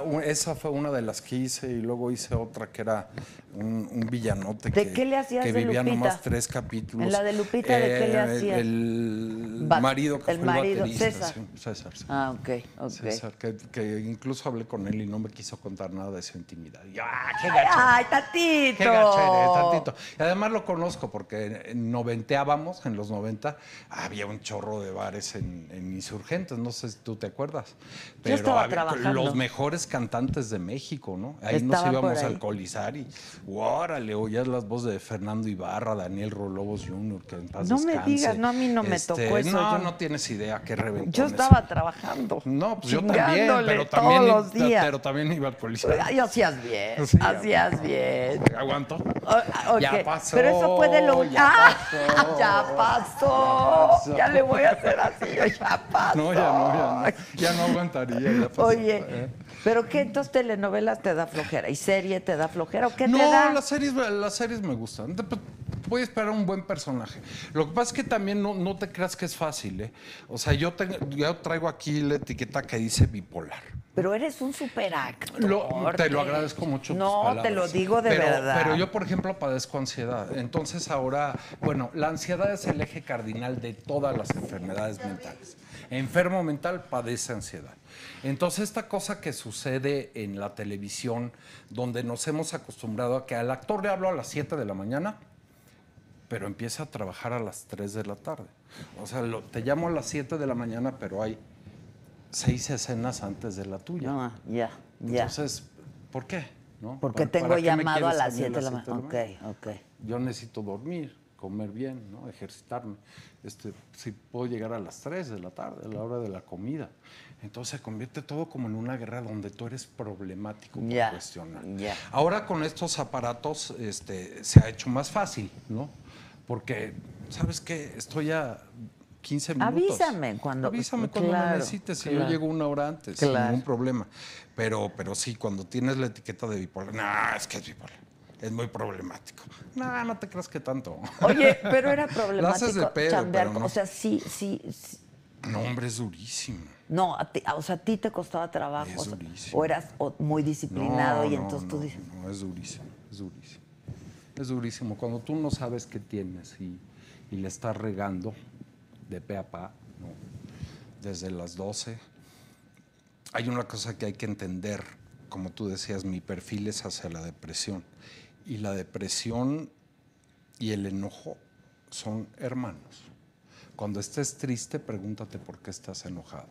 Speaker 5: u- esa fue una de las que hice y luego hice otra que era un, un villanote
Speaker 1: ¿De
Speaker 5: que,
Speaker 1: qué le hacías
Speaker 5: que
Speaker 1: de
Speaker 5: vivía
Speaker 1: Lupita?
Speaker 5: nomás tres capítulos.
Speaker 1: En la de Lupita, ¿de qué le
Speaker 5: Eh,
Speaker 1: hacías?
Speaker 5: El, marido que
Speaker 1: el
Speaker 5: fue
Speaker 1: marido,
Speaker 5: el baterista.
Speaker 1: César.
Speaker 5: sí, César, sí.
Speaker 1: Ah, ok, ok.
Speaker 5: César, que, que incluso hablé con él y no me quiso contar nada de su intimidad. Y yo, ¡ah, qué gacho!
Speaker 1: ¡Ay, Tatito!
Speaker 5: Qué gacho eres, tantito. Y además lo conozco porque en- noventeábamos, en los 90, había un chorro de bares en, en Insurgentes, no sé si tú te acuerdas. Pero
Speaker 1: estaba
Speaker 5: había
Speaker 1: trabajando.
Speaker 5: los mejores cantantes de México, ¿no? Ahí nos íbamos a alcoholizar y órale, oías las voces de Fernando Ibarra, Daniel Rolobos Jr., que en paz
Speaker 1: No me digas, no, a mí no me
Speaker 5: Este,
Speaker 1: tocó eso,
Speaker 5: No,
Speaker 1: yo-
Speaker 5: no tienes idea qué reventón
Speaker 1: Yo
Speaker 5: es.
Speaker 1: estaba trabajando.
Speaker 5: No, pues yo también, pero también,
Speaker 1: todos los días.
Speaker 5: pero también iba a alcoholizar.
Speaker 1: Ay, hacías bien,
Speaker 5: Sí,
Speaker 1: hacías bien.
Speaker 5: Aguanto.
Speaker 1: O- ok,
Speaker 5: Ya pasó,
Speaker 1: Pero eso fue de lo
Speaker 5: ya
Speaker 1: ¡Ah!
Speaker 5: pasó.
Speaker 1: ya pasó. Ya le voy a hacer así, ya pasó.
Speaker 5: No, ya no, ya no. Ya no aguantaría. ya pasó.
Speaker 1: Oye,
Speaker 5: Eh.
Speaker 1: ¿Pero qué entonces telenovelas te da flojera? ¿Y serie te da flojera? ¿O qué
Speaker 5: No,
Speaker 1: te da?
Speaker 5: las series, las series me gustan. Te- Voy a esperar un buen personaje. Lo que pasa es que también no, no te creas que es fácil, ¿eh? O sea, yo, tengo- yo traigo aquí la etiqueta que dice bipolar.
Speaker 1: Pero eres un superactor.
Speaker 5: Lo- te lo agradezco mucho. tus
Speaker 1: No, te lo digo de
Speaker 5: Pero-
Speaker 1: verdad.
Speaker 5: Pero yo, por ejemplo, padezco ansiedad. Entonces ahora, bueno, la ansiedad es el eje cardinal de todas las enfermedades mentales. Enfermo mental padece ansiedad. Entonces esta cosa que sucede en la televisión, donde nos hemos acostumbrado a que al actor le hablo a las 7 de la mañana, pero empieza a trabajar a las 3 de la tarde. O sea, lo- te llamo a las 7 de la mañana, pero hay seis escenas antes de la tuya.
Speaker 1: No, ya, ya.
Speaker 5: Entonces, ¿por qué? ¿No?
Speaker 1: Porque
Speaker 5: ¿Para-
Speaker 1: tengo llamado a las
Speaker 5: mí
Speaker 1: 7 de la mañana. Ok, ok.
Speaker 5: Yo necesito dormir, comer bien, ¿no? ejercitarme. Este, si puedo llegar a las 3 de la tarde, a la hora de la comida. Entonces se convierte todo como en una guerra donde tú eres problemático por
Speaker 1: Ya,
Speaker 5: cuestionar. Ahora con estos aparatos este, se ha hecho más fácil, ¿no? Porque, ¿sabes qué? Estoy a 15 minutos.
Speaker 1: Avísame cuando-
Speaker 5: Avísame cuando
Speaker 1: claro,
Speaker 5: me necesites. Si
Speaker 1: claro.
Speaker 5: yo llego una hora antes, sin ningún problema. Pero, pero sí, cuando tienes la etiqueta de bipolar, no, es que es bipolar. Es muy problemático. No, no te creas que tanto.
Speaker 1: Oye, pero era problemático
Speaker 5: haces de pedo,
Speaker 1: chambear.
Speaker 5: pero no.
Speaker 1: O sea, sí, sí, sí.
Speaker 5: No, hombre, es durísimo.
Speaker 1: No, a ti- o sea, a ti te costaba trabajo.
Speaker 5: Es durísimo.
Speaker 1: o eras muy disciplinado
Speaker 5: No,
Speaker 1: y
Speaker 5: no,
Speaker 1: entonces tú dices.
Speaker 5: No, es durísimo, es durísimo. Es durísimo. Cuando tú no sabes qué tienes y, y le estás regando de pe a pa, ¿no? desde las 12, hay una cosa que hay que entender. Como tú decías, mi perfil es hacia la depresión. Y la depresión y el enojo son hermanos. Cuando estés triste, pregúntate por qué estás enojado.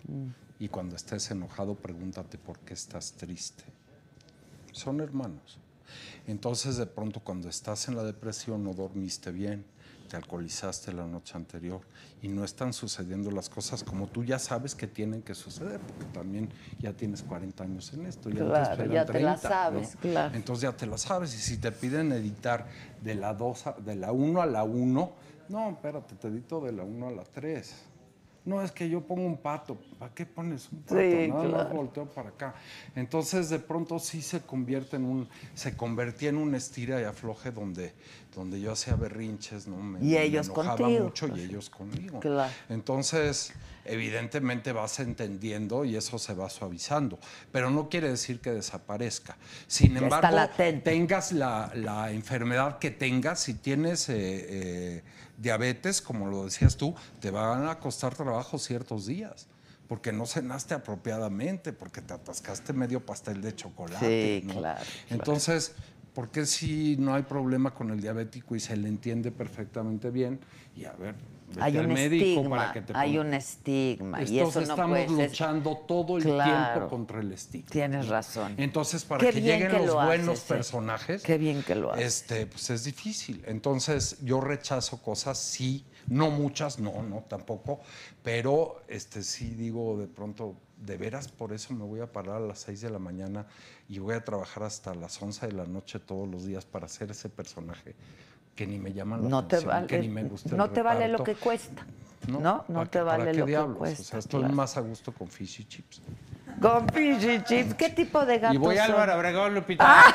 Speaker 5: Y cuando estés enojado, pregúntate por qué estás triste. Son hermanos. Entonces, de pronto, cuando estás en la depresión, no dormiste bien, te alcoholizaste la noche anterior y no están sucediendo las cosas como tú ya sabes que tienen que suceder, porque también ya tienes 40 años en esto. Ya,
Speaker 1: Claro,
Speaker 5: te,
Speaker 1: ya te la
Speaker 5: 30,
Speaker 1: sabes,
Speaker 5: ¿no?
Speaker 1: claro.
Speaker 5: Entonces ya te la sabes. Y si te piden editar de la 2 a- de la 1 a la 1, no, espérate, te edito de la 1 a la 3. No, es que yo pongo un pato. ¿Para qué pones un pato?
Speaker 1: Sí,
Speaker 5: Nada más
Speaker 1: claro.
Speaker 5: volteo para acá. Entonces, de pronto sí se convierte en un, se convertía en un estira y afloje donde, donde yo hacía berrinches, ¿no? Me,
Speaker 1: Y
Speaker 5: me
Speaker 1: ellos
Speaker 5: enojaba
Speaker 1: contigo.
Speaker 5: mucho y ellos conmigo.
Speaker 1: Claro.
Speaker 5: Entonces, evidentemente vas entendiendo y eso se va suavizando, pero no quiere decir que desaparezca. Sin
Speaker 1: Ya está
Speaker 5: embargo, tengas la, la enfermedad que tengas, si tienes eh, eh, diabetes, como lo decías tú, te van a costar trabajo ciertos días. Porque no cenaste apropiadamente, porque te atascaste medio pastel de chocolate.
Speaker 1: Sí,
Speaker 5: ¿no?
Speaker 1: claro, claro.
Speaker 5: Entonces, ¿por qué si no hay problema con el diabético y se le entiende perfectamente bien? Y a ver, vete
Speaker 1: Hay un estigma,
Speaker 5: para que te
Speaker 1: hay un estigma. y
Speaker 5: Entonces
Speaker 1: eso no
Speaker 5: estamos
Speaker 1: puede ser.
Speaker 5: luchando todo el
Speaker 1: Claro.
Speaker 5: tiempo contra el estigma.
Speaker 1: Tienes razón.
Speaker 5: Entonces, para
Speaker 1: Qué
Speaker 5: que lleguen
Speaker 1: que
Speaker 5: los
Speaker 1: lo
Speaker 5: buenos
Speaker 1: haces, eh.
Speaker 5: personajes,
Speaker 1: Qué bien que lo haces.
Speaker 5: este, pues es difícil. Entonces, yo rechazo cosas, sí, no muchas, no, no, tampoco, pero este sí digo de pronto, de veras, por eso me voy a parar a las 6 de la mañana y voy a trabajar hasta las 11 de la noche todos los días para hacer ese personaje que ni me llama la
Speaker 1: no te
Speaker 5: atención,
Speaker 1: vale,
Speaker 5: que ni me gusta el
Speaker 1: no te vale lo que cuesta. No, no,
Speaker 5: ¿Para
Speaker 1: te vale
Speaker 5: qué
Speaker 1: lo que cuesta.
Speaker 5: O sea, estoy
Speaker 1: claro.
Speaker 5: más a gusto con fish y chips.
Speaker 1: Con fish y chips. ¿Qué tipo de gatos
Speaker 5: Y voy a? Álvaro Obregón, Lupita.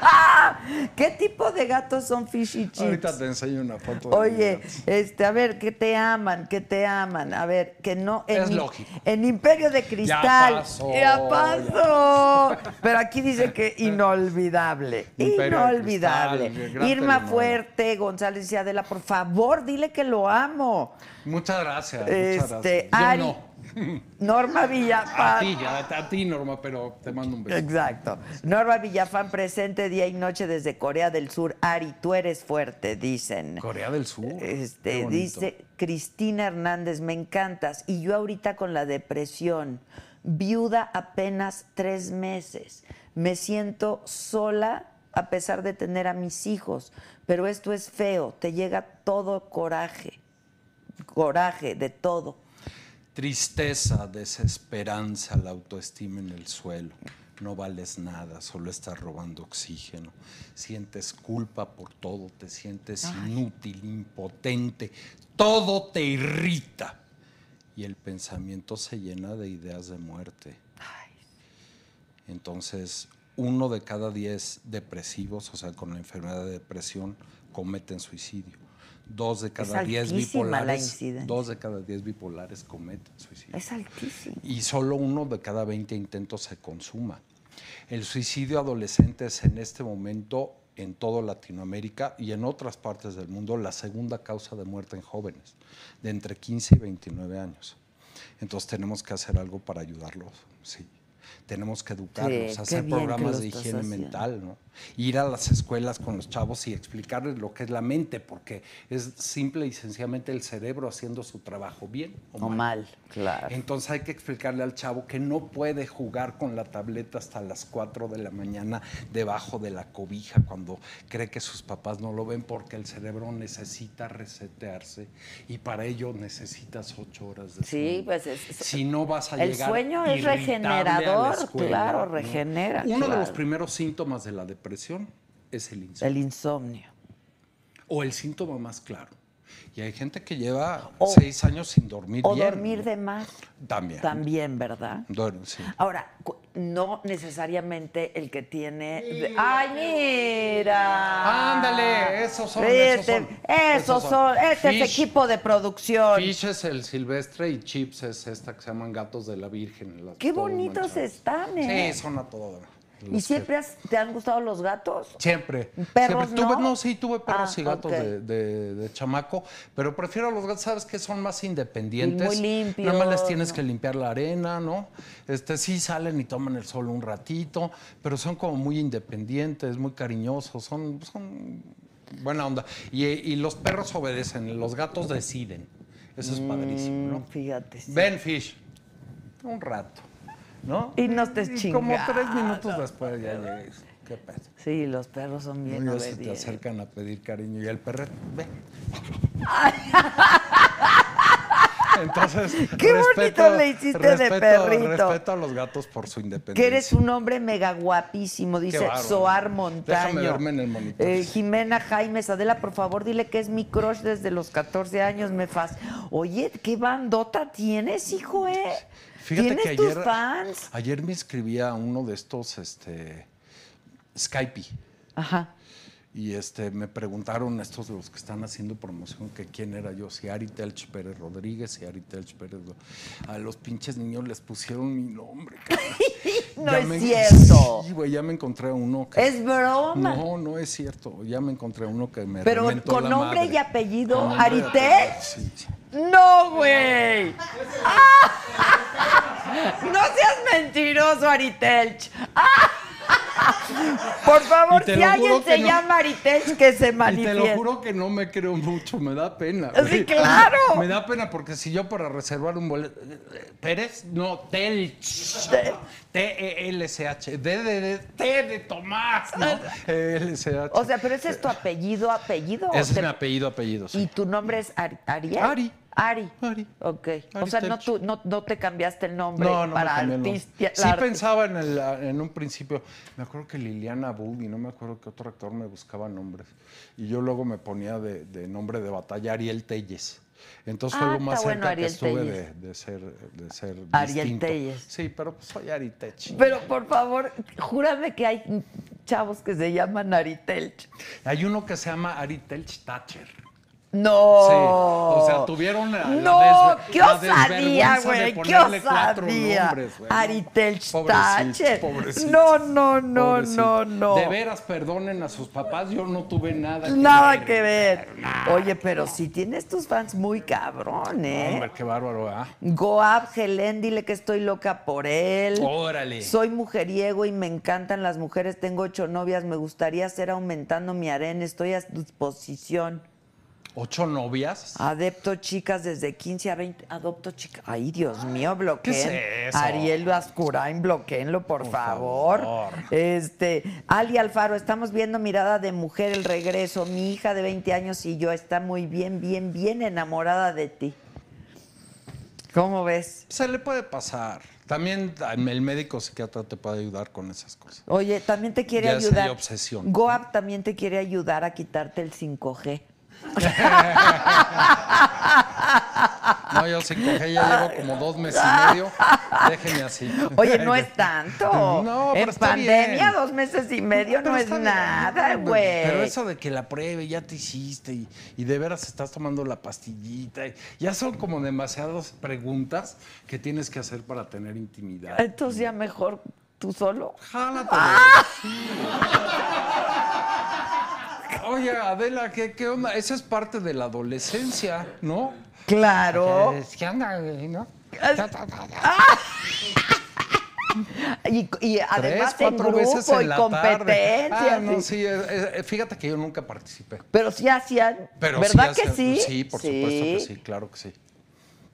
Speaker 1: ¿Qué tipo de gatos son fish y chips?
Speaker 5: Ahorita te enseño una foto. de
Speaker 1: Oye,
Speaker 5: gatos.
Speaker 1: este, a ver, que te aman, que te aman. A ver, que no. En,
Speaker 5: Es lógico.
Speaker 1: En Imperio de Cristal.
Speaker 5: pasó,
Speaker 1: Ya pasó. Pero aquí dice que inolvidable.
Speaker 5: Imperio de
Speaker 1: inolvidable.
Speaker 5: Cristal,
Speaker 1: Irma. Fuerte, González y Adela, por favor, dile que lo amo.
Speaker 5: Muchas gracias.
Speaker 1: Este,
Speaker 5: muchas gracias. Yo
Speaker 1: Ari-
Speaker 5: no.
Speaker 1: Norma
Speaker 5: A
Speaker 1: Villafán.
Speaker 5: ti, a, a ti, Norma, pero te mando un beso.
Speaker 1: Exacto. Norma Villafán presente día y noche desde Corea del Sur. Ari, tú eres fuerte, dicen.
Speaker 5: Corea del Sur.
Speaker 1: Este, dice Cristina Hernández, me encantas. Y yo ahorita con la depresión, viuda apenas tres meses. Me siento sola a pesar de tener a mis hijos. Pero esto es feo, te llega todo coraje. Coraje de todo.
Speaker 5: Tristeza, desesperanza, la autoestima en el suelo. No vales nada, solo estás robando oxígeno. Sientes culpa por todo, te sientes inútil, impotente. Todo te irrita. Y el pensamiento se llena de ideas de muerte. Entonces, uno de cada diez depresivos, o sea, con la enfermedad de depresión, cometen suicidio. Dos de cada diez bipolares, dos de cada diez bipolares cometen suicidio.
Speaker 1: Es altísimo.
Speaker 5: Y solo uno de cada 20 intentos se consuma. El suicidio adolescente es en este momento en toda Latinoamérica y en otras partes del mundo la segunda causa de muerte en jóvenes, de entre 15 y 29 años. Entonces tenemos que hacer algo para ayudarlos, sí. Tenemos que educarlos,
Speaker 1: qué
Speaker 5: hacer programas de higiene mental, ¿no? Ir a las escuelas con los chavos y explicarles lo que es la mente, porque es simple y sencillamente el cerebro haciendo su trabajo bien o
Speaker 1: O
Speaker 5: mal.
Speaker 1: mal, claro.
Speaker 5: Entonces hay que explicarle al chavo que no puede jugar con la tableta hasta las 4 de la mañana debajo de la cobija cuando cree que sus papás no lo ven porque el cerebro necesita resetearse y para ello necesitas 8 horas de sueño.
Speaker 1: Sí, pues es-
Speaker 5: Si no vas a
Speaker 1: el
Speaker 5: llegar
Speaker 1: sueño es regenerador,
Speaker 5: escuela,
Speaker 1: claro,
Speaker 5: ¿no?
Speaker 1: regenera,
Speaker 5: Uno de los
Speaker 1: claro.
Speaker 5: primeros síntomas de la depresión es el insomnio
Speaker 1: El insomnio.
Speaker 5: o el síntoma más claro. Y hay gente que lleva
Speaker 1: O-
Speaker 5: seis años sin dormir
Speaker 1: O
Speaker 5: bien.
Speaker 1: dormir
Speaker 5: ¿no?
Speaker 1: de más.
Speaker 5: También.
Speaker 1: También, ¿verdad?
Speaker 5: Duerme, sí.
Speaker 1: Ahora, no necesariamente el que tiene. ¡Ay, mira!
Speaker 5: Ándale, esos son,
Speaker 1: Este-
Speaker 5: esos son.
Speaker 1: esos son. Este es
Speaker 5: Fish-
Speaker 1: equipo de producción.
Speaker 5: Fish es el silvestre y Chips es esta que se llaman gatos de la Virgen. las
Speaker 1: Qué bonitos están, ¿eh?
Speaker 5: Sí, son a todo.
Speaker 1: ¿Y siempre has- te han gustado los gatos?
Speaker 5: Siempre.
Speaker 1: ¿Perros
Speaker 5: Siempre. Tuve-
Speaker 1: no?
Speaker 5: sí, tuve perros
Speaker 1: Ah,
Speaker 5: y gatos
Speaker 1: ok.
Speaker 5: de, de- de chamaco, pero prefiero a los gatos, ¿sabes que Son más independientes.
Speaker 1: muy limpios,
Speaker 5: Nada más les tienes
Speaker 1: ¿no?
Speaker 5: que limpiar la arena, ¿no? Este, sí salen y toman el sol un ratito, pero son como muy independientes, muy cariñosos, son, son buena onda. Y, y los perros obedecen, los gatos deciden. Eso es padrísimo,
Speaker 1: Mm,
Speaker 5: ¿no?
Speaker 1: Fíjate. sí.
Speaker 5: Ven, Fish. Un rato, ¿no?
Speaker 1: Y no estés
Speaker 5: Y como
Speaker 1: chingando.
Speaker 5: tres minutos después ya llegues. ¿Qué pasa?
Speaker 1: Sí, los perros son bien
Speaker 5: No, ya se te
Speaker 1: obedientes.
Speaker 5: acercan a pedir cariño y el perrito, ve. Entonces,
Speaker 1: Qué bonito le hiciste de
Speaker 5: respeto-
Speaker 1: perrito.
Speaker 5: Respeto a los gatos por su independencia.
Speaker 1: Que eres un hombre mega guapísimo, dice. Soar Montaño.
Speaker 5: Déjame verme en el monitor.
Speaker 1: Eh, Jimena Jaimes, Adela, por favor, dile que es mi crush desde los 14 años, me faz. Oye, ¿qué bandota tienes, hijo, eh?
Speaker 5: Fíjate
Speaker 1: ¿Tienes
Speaker 5: que
Speaker 1: tus
Speaker 5: ayer,
Speaker 1: fans?
Speaker 5: ayer me inscribí a uno de estos, este, Skype.
Speaker 1: Ajá.
Speaker 5: Y este, me preguntaron estos de los que están haciendo promoción que quién era yo, si Ari Telch Pérez Rodríguez, si Ari Telch Pérez. A los pinches niños les pusieron mi nombre.
Speaker 1: No
Speaker 5: Ya
Speaker 1: es
Speaker 5: me-
Speaker 1: cierto.
Speaker 5: Sí, güey, ya me encontré uno que.
Speaker 1: Es broma.
Speaker 5: No, no es cierto. Ya me encontré uno que me
Speaker 1: Pero con
Speaker 5: la
Speaker 1: nombre
Speaker 5: madre.
Speaker 1: y apellido,
Speaker 5: Con nombre y
Speaker 1: Ari
Speaker 5: apellido,
Speaker 1: Telch.
Speaker 5: Sí, sí.
Speaker 1: No, güey. ¡Ah! No seas mentiroso, Aritelch. ¡Ah! Por favor, si alguien se
Speaker 5: no.
Speaker 1: llama Aritelch, que se
Speaker 5: Y te
Speaker 1: manifieste.
Speaker 5: lo juro que no me creo mucho, me da pena.
Speaker 1: Sí,
Speaker 5: güey.
Speaker 1: claro.
Speaker 5: Me da pena porque si yo para reservar un boleto. eh, ¿Pérez? No, Telch. T-E-L-C-H. D de, T de Tomás, ¿no? E-L-C-H.
Speaker 1: O sea, pero ese es tu apellido, apellido.
Speaker 5: Ese es mi apellido, apellido.
Speaker 1: ¿Y tu nombre es Ari- Ariel?
Speaker 5: Ari.
Speaker 1: Ari.
Speaker 5: Ari.
Speaker 1: Ok. o sea, no, tú, no, no te cambiaste el nombre
Speaker 5: No, no
Speaker 1: para artista.
Speaker 5: Sí pensaba en, el, en un principio, me acuerdo que Liliana Budi, no me acuerdo qué otro actor me buscaba nombres. Y yo luego me ponía de, de nombre de batalla Ariel Telles. Entonces fue
Speaker 1: Ah,
Speaker 5: lo más
Speaker 1: bueno,
Speaker 5: cerca que estuve de, ser, de ser
Speaker 1: Ariel
Speaker 5: distinto.
Speaker 1: Telles.
Speaker 5: Sí, pero pues soy Ari Tech.
Speaker 1: Pero por favor, júrame que hay chavos que se llaman Aritelch.
Speaker 5: Hay uno que se llama Ari Telch Thatcher.
Speaker 1: No.
Speaker 5: Sí, o sea, tuvieron la, la
Speaker 1: No,
Speaker 5: desve-
Speaker 1: qué
Speaker 5: la
Speaker 1: osadía, güey, qué osadía. Aritel No, no, no, no, no.
Speaker 5: De veras, perdonen a sus papás, yo no tuve nada que
Speaker 1: Nada
Speaker 5: ver.
Speaker 1: que ver. Oye, pero si tienes tus fans muy cabrón, ¿eh?
Speaker 5: Hombre, qué bárbaro, ¿ah?
Speaker 1: Goab Helen, dile que estoy loca por él.
Speaker 5: Órale.
Speaker 1: Soy mujeriego y me encantan las mujeres. Tengo ocho novias. Me gustaría hacer aumentando mi arena. Estoy a disposición.
Speaker 5: ¿Ocho novias?
Speaker 1: Adepto chicas desde 15 a 20. Adopto chicas. Ay, Dios mío, bloqueen.
Speaker 5: ¿Qué es eso?
Speaker 1: Ariel Ascurain, bloqueenlo, por,
Speaker 5: Por
Speaker 1: favor.
Speaker 5: favor.
Speaker 1: Este, Ali Alfaro, estamos viendo Mirada de Mujer, el regreso. Mi hija de 20 años y yo está muy bien, bien, bien enamorada de ti. ¿Cómo ves?
Speaker 5: Se le puede pasar. También el médico psiquiatra te puede ayudar con esas cosas.
Speaker 1: Oye, también te quiere
Speaker 5: Ya sería
Speaker 1: ayudar.
Speaker 5: obsesión.
Speaker 1: Goab también te quiere ayudar a quitarte el 5G.
Speaker 5: No, yo 5G ya llevo como dos meses y medio. Déjenme así.
Speaker 1: Oye, no es tanto.
Speaker 5: No, pero
Speaker 1: en
Speaker 5: está
Speaker 1: pandemia,
Speaker 5: bien.
Speaker 1: dos meses y medio
Speaker 5: Pero
Speaker 1: no es
Speaker 5: está bien,
Speaker 1: nada, güey.
Speaker 5: Pero eso de que la pruebe, ya te hiciste y, y de veras estás tomando la pastillita. y- ya son como demasiadas preguntas que tienes que hacer para tener intimidad.
Speaker 1: Entonces ya mejor tú solo.
Speaker 5: Jálate. Oye, Adela, ¿qué, ¿qué onda? Esa es parte de la adolescencia, ¿no?
Speaker 1: Claro.
Speaker 5: ¿Qué onda, güey, no?
Speaker 1: Y, y además
Speaker 5: Tres,
Speaker 1: en grupo
Speaker 5: veces en
Speaker 1: y
Speaker 5: la
Speaker 1: competencia.
Speaker 5: tarde. Ah, no,
Speaker 1: sí.
Speaker 5: eh, eh, fíjate que yo nunca participé.
Speaker 1: Pero sí hacían.
Speaker 5: Pero
Speaker 1: ¿Verdad
Speaker 5: sí
Speaker 1: que sí?
Speaker 5: Sí, por supuesto que sí, claro que sí.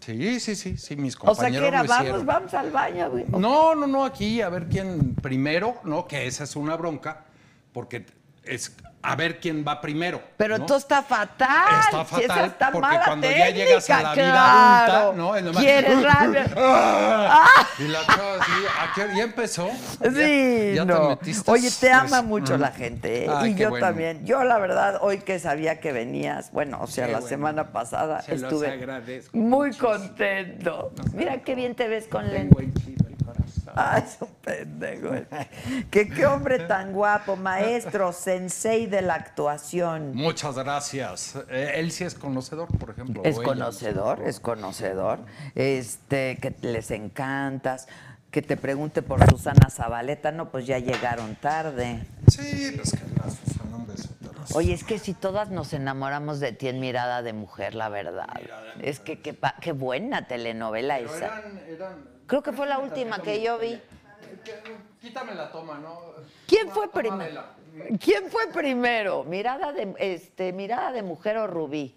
Speaker 5: Sí, sí, sí, sí, mis
Speaker 1: O sea
Speaker 5: compañeros
Speaker 1: que era,
Speaker 5: lo
Speaker 1: vamos, vamos al baño, güey.
Speaker 5: No, no, no, aquí a ver quién primero, ¿no? Que esa es una bronca, porque es a ver quién va primero.
Speaker 1: Pero
Speaker 5: ¿no?
Speaker 1: esto está fatal.
Speaker 5: Está
Speaker 1: Si
Speaker 5: fatal,
Speaker 1: está
Speaker 5: porque cuando ya llegas a la vida
Speaker 1: claro.
Speaker 5: adulta, ¿no? Es nomás-
Speaker 1: Quieres rápido.
Speaker 5: Y la chava así. ¿Ya empezó?
Speaker 1: Sí,
Speaker 5: ¿Ya, ya
Speaker 1: no.
Speaker 5: te metiste?
Speaker 1: Oye, te
Speaker 5: Pues,
Speaker 1: ama mucho
Speaker 5: mm.
Speaker 1: la gente. ¿eh?
Speaker 5: Ay,
Speaker 1: y yo
Speaker 5: bueno.
Speaker 1: también. Yo, la verdad, hoy que sabía que venías, bueno, o sea,
Speaker 5: Qué
Speaker 1: la
Speaker 5: bueno.
Speaker 1: semana pasada
Speaker 5: Se los
Speaker 1: estuve
Speaker 5: agradezco
Speaker 1: muy contento. Mira qué bien te ves con lente. Ay, es un pendejo. que qué hombre tan guapo, maestro, sensei de la actuación.
Speaker 5: Muchas gracias. Eh, él sí es conocedor, por ejemplo.
Speaker 1: Es
Speaker 5: ella.
Speaker 1: conocedor, es conocedor. Este, que les encantas. Que te pregunte por Susana Zabaleta, no, pues ya llegaron tarde.
Speaker 5: Sí, pues que la Susana, un beso.
Speaker 1: Oye, es que si todas nos enamoramos de ti en Mirada de Mujer, la verdad. Es que qué, qué buena telenovela
Speaker 5: Pero
Speaker 1: esa.
Speaker 5: eran, eran...
Speaker 1: Creo que fue la última que yo vi.
Speaker 5: Quítame la toma, ¿no?
Speaker 1: ¿Quién fue primero? ¿Quién fue primero? Mirada de este, Mirada de Mujer o Rubí.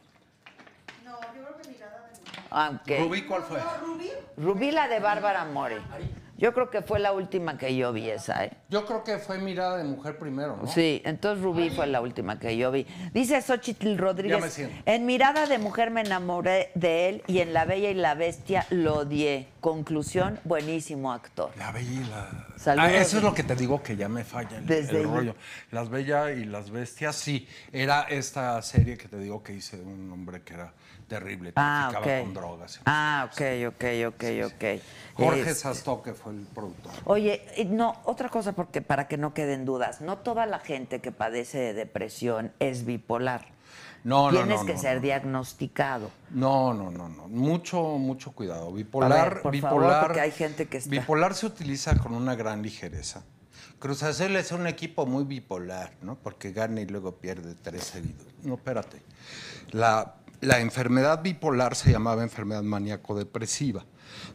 Speaker 4: No, yo creo que mirada de mujer.
Speaker 1: Aunque
Speaker 5: Rubí, ¿cuál fue?
Speaker 4: ¿Rubí?
Speaker 1: Rubí la de Bárbara More. Yo creo que fue la última que yo vi esa, ¿eh?
Speaker 5: Yo creo que fue mirada de mujer primero, ¿no?
Speaker 1: Sí, entonces Rubí fue la última que yo vi. Dice Xochitl
Speaker 5: Ya me
Speaker 1: Rodríguez,
Speaker 5: siento.
Speaker 1: en Mirada de Mujer me enamoré de él y en La Bella y la Bestia lo odié. Conclusión, buenísimo actor.
Speaker 5: La Bella y la...
Speaker 1: Saludos.
Speaker 5: Ah, eso es lo que te digo que ya me falla el,
Speaker 1: Desde
Speaker 5: el rollo. Las Bella y las Bestias, sí. Era esta serie que te digo que hice de un hombre que era terrible,
Speaker 1: Ah,
Speaker 5: traficaba
Speaker 1: ok.
Speaker 5: con drogas.
Speaker 1: Ah, ok, ok, ok, ok.
Speaker 5: Jorge
Speaker 1: Es-
Speaker 5: Sastoque fue el productor.
Speaker 1: Oye, no, otra cosa porque para que no queden dudas, no toda la gente que padece de depresión es bipolar.
Speaker 5: No, no,
Speaker 1: Tienes
Speaker 5: no,
Speaker 1: que
Speaker 5: no,
Speaker 1: ser
Speaker 5: no.
Speaker 1: diagnosticado.
Speaker 5: No, no, no, no. Mucho, mucho cuidado. Bipolar,
Speaker 1: ver, por
Speaker 5: bipolar.
Speaker 1: favor, porque hay gente que está-
Speaker 5: Bipolar se utiliza con una gran ligereza. Cruz Azul es un equipo muy bipolar, ¿no? Porque gana y luego pierde tres seguidos. No, espérate. La, la enfermedad bipolar se llamaba enfermedad maníaco-depresiva.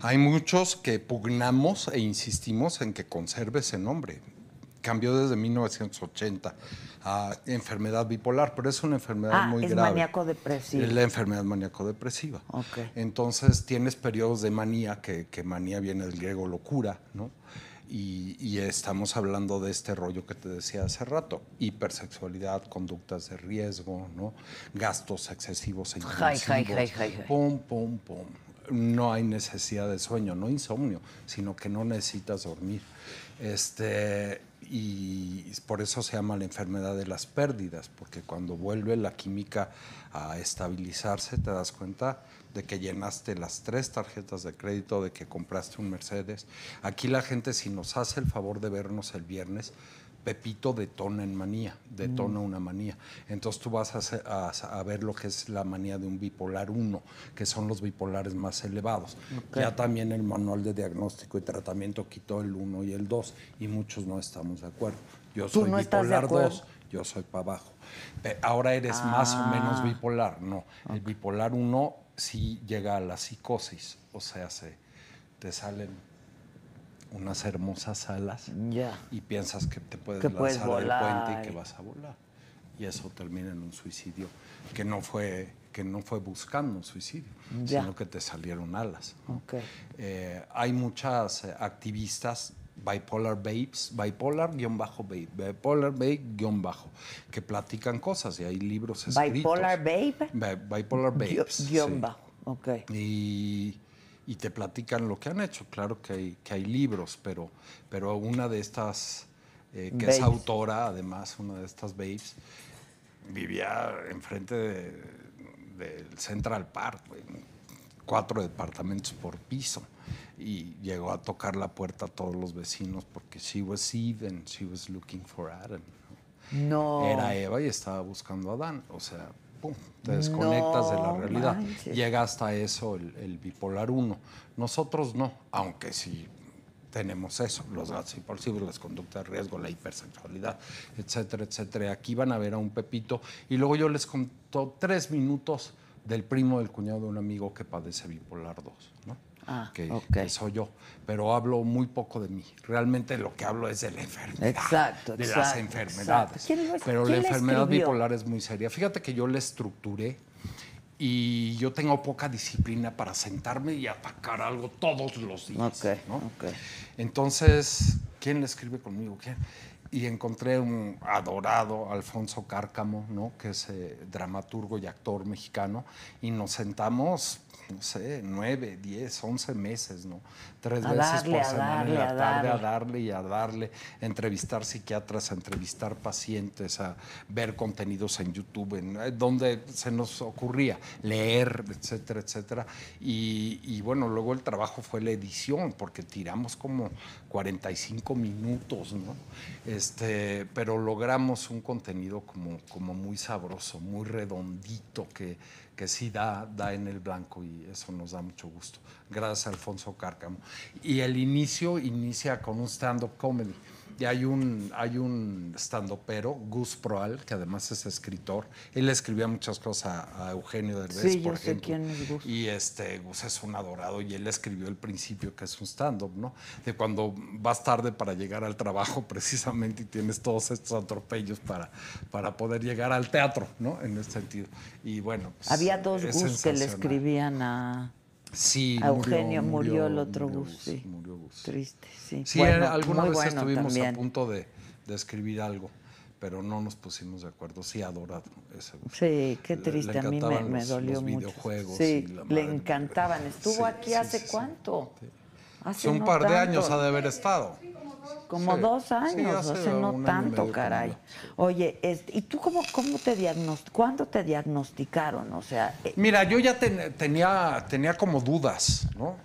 Speaker 5: Hay muchos que pugnamos e insistimos en que conserve ese nombre. Cambió desde 1980 a enfermedad bipolar, pero es una enfermedad
Speaker 1: Ah,
Speaker 5: muy
Speaker 1: es
Speaker 5: grave.
Speaker 1: maníaco-depresiva.
Speaker 5: Es la enfermedad maníaco-depresiva. Entonces tienes periodos de manía, que, que manía viene del griego locura, ¿no? Y, y estamos hablando de este rollo que te decía hace rato, hipersexualidad, conductas de riesgo, ¿no? Gastos excesivos e impulsivos, pum, pum, pum. No hay necesidad de sueño, no insomnio, sino que no necesitas dormir. Este, y por eso se llama la enfermedad de las pérdidas, porque cuando vuelve la química a estabilizarse, te das cuenta de que llenaste las tres tarjetas de crédito, de que compraste un Mercedes. Aquí la gente, si nos hace el favor de vernos el viernes, Pepito detona en manía, detona una manía. Entonces tú vas a, hacer- a- a ver lo que es la manía de un bipolar 1, que son los bipolares más elevados. Ya también el manual de diagnóstico y tratamiento quitó el 1 y el 2 y muchos no estamos de acuerdo. Yo
Speaker 1: ¿Tú
Speaker 5: soy
Speaker 1: no
Speaker 5: bipolar
Speaker 1: acuerdo?
Speaker 5: 2, yo soy para abajo. Ahora eres más o menos
Speaker 1: Ah.
Speaker 5: bipolar. No, el bipolar 1 sí llega a la psicosis, o sea, se, te salen unas hermosas alas y piensas que te puedes
Speaker 1: Que
Speaker 5: lanzar del puente y que vas a volar. Y eso termina en un suicidio que no fue, que no fue buscando un suicidio, sino que te salieron alas. Eh, hay muchas activistas, bipolar babes, bipolar-babe, bipolar babe-bajo, que platican cosas y hay libros escritos.
Speaker 1: Bipolar babe.
Speaker 5: Bi- bipolar babes.
Speaker 1: Guión
Speaker 5: sí.
Speaker 1: bajo. Ok.
Speaker 5: Y, y te platican lo que han hecho. Claro que hay, que hay libros, pero, pero una de estas, eh, que
Speaker 1: Babes.
Speaker 5: es autora, además, una de estas babes, vivía enfrente de- del Central Park, güey, cuatro departamentos por piso. Y llegó a tocar la puerta a todos los vecinos porque she was Eve and she was looking for Adam. ¿no?
Speaker 1: No.
Speaker 5: Era Eva y estaba buscando a Adán. O sea, pum, te desconectas de la realidad.
Speaker 1: manches.
Speaker 5: Llega hasta eso el, el bipolar 1. Nosotros no, aunque sí tenemos eso, los gatos impulsivos, las conductas de riesgo, la hipersexualidad, etcétera, etcétera. Aquí van a ver a un Pepito y luego yo les conto tres minutos del primo del cuñado de un amigo que padece bipolar 2, ¿no?
Speaker 1: Ah,
Speaker 5: que,
Speaker 1: ok.
Speaker 5: que soy yo, pero hablo muy poco de mí. Realmente lo que hablo es de la enfermedad.
Speaker 1: Exacto,
Speaker 5: De las
Speaker 1: exacto,
Speaker 5: enfermedades.
Speaker 1: exacto. ¿Quién lo
Speaker 5: Pero la enfermedad
Speaker 1: escribió?
Speaker 5: bipolar es muy seria. Fíjate que yo la estructuré y yo tengo poca disciplina para sentarme y atacar algo todos los días.
Speaker 1: Ok,
Speaker 5: ¿no?
Speaker 1: ok.
Speaker 5: Entonces, ¿quién le escribe conmigo? ¿Quién? Y encontré un adorado Alfonso Cárcamo, ¿no? que es eh, dramaturgo y actor mexicano, y nos sentamos, no sé, nueve, diez, once meses, ¿no? Tres
Speaker 1: A
Speaker 5: veces
Speaker 1: darle,
Speaker 5: por semana
Speaker 1: darle,
Speaker 5: en la tarde, a
Speaker 1: darle.
Speaker 5: darle y a darle, a entrevistar psiquiatras, a entrevistar pacientes, a ver contenidos en YouTube, en eh, donde se nos ocurría, leer, etcétera, etcétera. Y, y bueno, luego el trabajo fue la edición, porque tiramos como 45 minutos, ¿no? Este, pero logramos un contenido como, como muy sabroso, muy redondito, que, que sí da, da en el blanco y eso nos da mucho gusto. Gracias Alfonso Cárcamo. Y el inicio inicia con un stand-up comedy. Y hay un, hay un Gus Proal, que además es escritor. Él escribía muchas cosas a, a Eugenio Derbez,
Speaker 1: Sí, yo
Speaker 5: por
Speaker 1: sé
Speaker 5: ejemplo.
Speaker 1: quién es Gus.
Speaker 5: Y este, Gus es un adorado y él escribió el principio, que es un stand-up, ¿no? De cuando vas tarde para llegar al trabajo precisamente y tienes todos estos atropellos para, para poder llegar al teatro, ¿no? En ese sentido. Y bueno. pues,
Speaker 1: Había dos Gus que le escribían a.
Speaker 5: Sí,
Speaker 1: A Eugenio murió, el otro
Speaker 5: murió
Speaker 1: Gus, sí.
Speaker 5: murió Gus.
Speaker 1: Triste, sí.
Speaker 5: Sí,
Speaker 1: Bueno,
Speaker 5: alguna vez
Speaker 1: bueno
Speaker 5: estuvimos
Speaker 1: también.
Speaker 5: a punto de, de escribir algo, pero no nos pusimos de acuerdo. Sí, adorado ese Gus.
Speaker 1: Sí, qué triste,
Speaker 5: le
Speaker 1: a mí me, me dolió
Speaker 5: los
Speaker 1: mucho.
Speaker 5: videojuegos
Speaker 1: Sí,
Speaker 5: y la
Speaker 1: le encantaban. Estuvo
Speaker 5: Sí,
Speaker 1: aquí
Speaker 5: sí,
Speaker 1: hace cuánto? Hace
Speaker 5: Hace un
Speaker 1: no
Speaker 5: par de años ha de haber estado.
Speaker 1: Como
Speaker 5: Sí,
Speaker 1: dos
Speaker 5: sí,
Speaker 1: años,
Speaker 5: hace
Speaker 1: hace, no tanto, caray.
Speaker 5: sí.
Speaker 1: Oye, este, ¿y tú cómo, cómo te? ¿Cuándo te diagnosticaron? O sea, eh,
Speaker 5: Mira, yo ya ten- tenía, tenía como dudas, ¿no?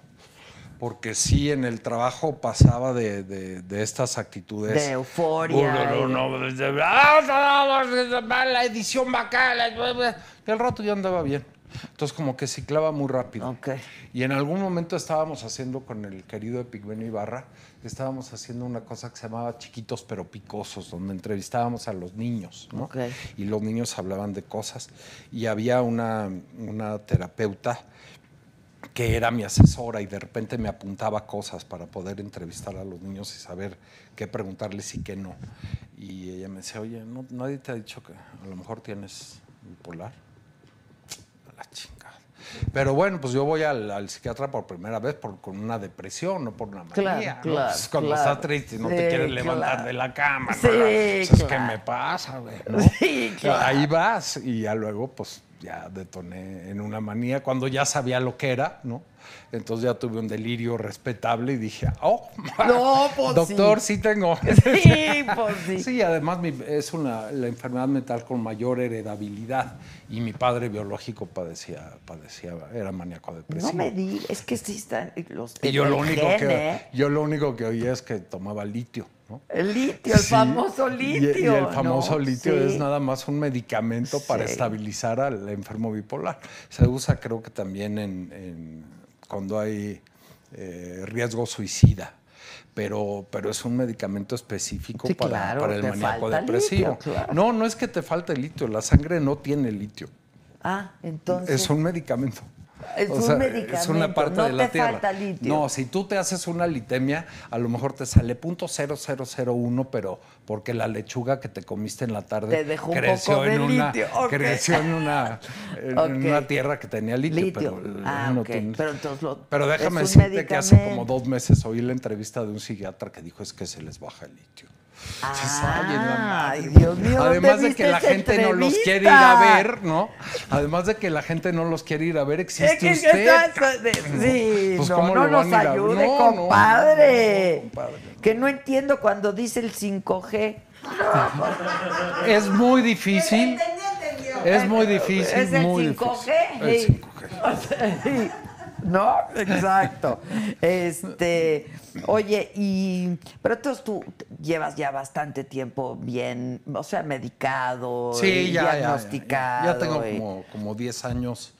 Speaker 5: Porque sí, en el trabajo pasaba de, de- de estas actitudes.
Speaker 1: De euforia
Speaker 5: No, no, "Ah, la edición bacana. Y al rato ya andaba bien. Entonces, como que ciclaba muy rápido. Y en algún momento estábamos haciendo con el querido Epigmenio Ibarra, estábamos haciendo una cosa que se llamaba Chiquitos pero Picosos, donde entrevistábamos a los niños, ¿no? Y los niños hablaban de cosas. Y había una, una terapeuta que era mi asesora y de repente me apuntaba cosas para poder entrevistar a los niños y saber qué preguntarles y qué no. Y ella me decía, oye, ¿no, nadie te ha dicho que a lo mejor tienes bipolar. La chingada. Pero bueno, pues yo voy al, al psiquiatra por primera vez por, con una depresión, no por una manía.
Speaker 1: Claro,
Speaker 5: ¿no?
Speaker 1: claro,
Speaker 5: Pues cuando
Speaker 1: claro.
Speaker 5: estás triste y no
Speaker 1: Sí,
Speaker 5: te quieres levantar de la cama.
Speaker 1: Sí,
Speaker 5: ¿no? Pues es que me pasa, güey. ¿no?
Speaker 1: Sí, claro.
Speaker 5: Ahí vas y ya luego pues ya detoné en una manía cuando ya sabía lo que era, ¿no? Entonces ya tuve un delirio respetable y dije, oh,
Speaker 1: No, pues
Speaker 5: doctor, sí, tengo.
Speaker 1: Sí, pues sí.
Speaker 5: Sí, además es una, la enfermedad mental con mayor heredabilidad y mi padre biológico padecía, padecía era maníaco depresivo.
Speaker 1: no me digas, es que sí están los
Speaker 5: y yo lo, único que, yo lo único que oía es que tomaba litio, ¿no?
Speaker 1: El litio, el
Speaker 5: Sí,
Speaker 1: famoso litio.
Speaker 5: Y, el famoso
Speaker 1: ¿no?
Speaker 5: litio
Speaker 1: Sí.
Speaker 5: es nada más un medicamento para
Speaker 1: Sí.
Speaker 5: estabilizar al enfermo bipolar. Se usa creo que también en, en- cuando hay eh, riesgo suicida. Pero, pero es un medicamento específico
Speaker 1: Sí,
Speaker 5: para,
Speaker 1: claro,
Speaker 5: para el maníaco depresivo.
Speaker 1: litio, claro.
Speaker 5: No, no es que te falte litio, la sangre no tiene litio.
Speaker 1: Ah, entonces.
Speaker 5: Es un medicamento.
Speaker 1: Es
Speaker 5: O
Speaker 1: un
Speaker 5: sea,
Speaker 1: medicamento,
Speaker 5: Es una parte
Speaker 1: no
Speaker 5: de la
Speaker 1: te
Speaker 5: tierra.
Speaker 1: falta litio.
Speaker 5: No, si tú te haces una litemia, a lo mejor te sale punto .0001, pero porque la lechuga que te comiste en la tarde
Speaker 1: Te dejó un
Speaker 5: creció
Speaker 1: poco de
Speaker 5: en una
Speaker 1: litio,
Speaker 5: creció en una en una tierra que tenía litio,
Speaker 1: Litio.
Speaker 5: pero
Speaker 1: Ah,
Speaker 5: no tiene-
Speaker 1: Pero entonces lo-
Speaker 5: Pero déjame decirte que hace como dos meses oí la entrevista de un psiquiatra que dijo es que se les baja el litio. Dices, "Ay, en la
Speaker 1: Ay,
Speaker 5: madre".
Speaker 1: Dios mío, ¿dónde
Speaker 5: Además de que la gente no los quiere ir a
Speaker 1: entrevista?
Speaker 5: ver, ¿no? Además de que la gente no los quiere ir a ver,
Speaker 1: Es
Speaker 5: existe
Speaker 1: que
Speaker 5: usted.
Speaker 1: estás- de- sí,
Speaker 5: Pues,
Speaker 1: no,
Speaker 5: ¿cómo
Speaker 1: no
Speaker 5: lo
Speaker 1: nos ayude,
Speaker 5: No,
Speaker 1: compadre.
Speaker 5: no, compadre.
Speaker 1: Que no entiendo cuando dice el 5G.
Speaker 5: Es muy difícil. Es muy difícil,
Speaker 1: Es el
Speaker 5: muy
Speaker 1: 5G.
Speaker 5: difícil. El
Speaker 1: sí.
Speaker 5: 5G.
Speaker 1: ¿No? Exacto. Este, oye, y pero entonces tú llevas ya bastante tiempo bien, o sea, medicado,
Speaker 5: Sí, ya, ya, ya,
Speaker 1: diagnosticado.
Speaker 5: ya. Ya tengo
Speaker 1: y-
Speaker 5: como, como 10 años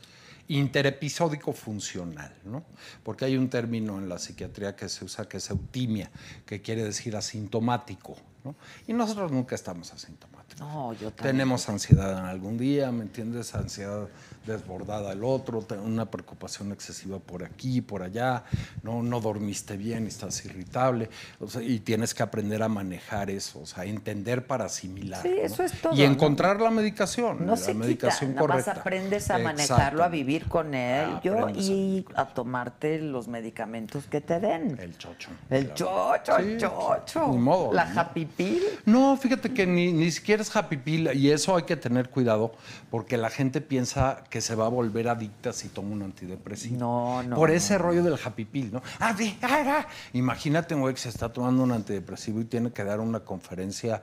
Speaker 5: interepisódico funcional, ¿no? Porque hay un término en la psiquiatría que se usa que es eutimia, que quiere decir asintomático, ¿no? Y nosotros nunca estamos asintomáticos.
Speaker 1: No, yo también.
Speaker 5: Tenemos ansiedad en algún día, ¿me entiendes? Ansiedad desbordada el otro, una preocupación excesiva por aquí, por allá, no, no dormiste bien, estás irritable, o sea, y tienes que aprender a manejar eso, o sea, entender para asimilar.
Speaker 1: Sí,
Speaker 5: ¿no?
Speaker 1: eso es todo,
Speaker 5: Y
Speaker 1: ¿no?
Speaker 5: encontrar la medicación,
Speaker 1: No
Speaker 5: la
Speaker 1: se quita,
Speaker 5: medicación
Speaker 1: nada más
Speaker 5: correcta.
Speaker 1: aprendes a manejarlo, a vivir con él,
Speaker 5: Ah,
Speaker 1: yo
Speaker 5: aprendes a
Speaker 1: y a tomarte los medicamentos que te den.
Speaker 5: El chocho.
Speaker 1: El
Speaker 5: claro.
Speaker 1: chocho,
Speaker 5: Sí,
Speaker 1: el chocho.
Speaker 5: Ni modo.
Speaker 1: La happy pill.
Speaker 5: No, fíjate que ni, ni siquiera es happy pill y eso hay que tener cuidado porque la gente piensa que se va a volver adicta si toma un antidepresivo.
Speaker 1: No, no,
Speaker 5: Por
Speaker 1: no,
Speaker 5: ese rollo del happy pill, ¿no? Ah, sí, ah, ah. Imagínate un güey que se está tomando un antidepresivo y tiene que dar una conferencia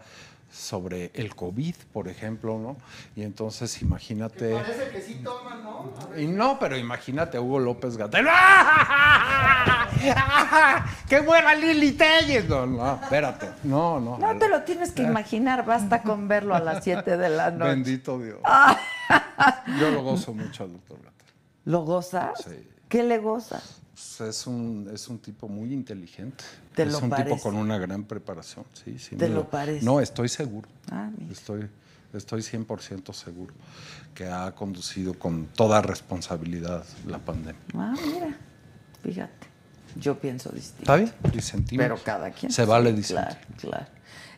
Speaker 5: sobre el COVID, por ejemplo, ¿no? Y entonces imagínate...
Speaker 2: Parece que sí toman, ¿no?
Speaker 5: Y no, pero imagínate a Hugo López Gatel. ¡Qué buena Lili Telles! No, no, espérate. No, no.
Speaker 1: No te lo tienes que imaginar, basta con verlo a las 7 de la noche.
Speaker 5: Bendito Dios. Yo lo gozo mucho al doctor Gatel.
Speaker 1: ¿Lo gozas?
Speaker 5: Sí.
Speaker 1: ¿Qué le gozas?
Speaker 5: Pues es, un, es un tipo muy inteligente.
Speaker 1: ¿Te
Speaker 5: es
Speaker 1: lo
Speaker 5: un
Speaker 1: parece?
Speaker 5: tipo con una gran preparación. Sí, sí.
Speaker 1: ¿Te
Speaker 5: me
Speaker 1: lo parece?
Speaker 5: No, estoy seguro.
Speaker 1: Ah, mira.
Speaker 5: Estoy, estoy 100% seguro que ha conducido con toda responsabilidad la pandemia.
Speaker 1: Ah, mira, fíjate. Yo pienso distinto.
Speaker 5: ¿Está bien? Disentimos.
Speaker 1: Pero cada quien.
Speaker 5: Se vale disentir.
Speaker 1: Claro, claro.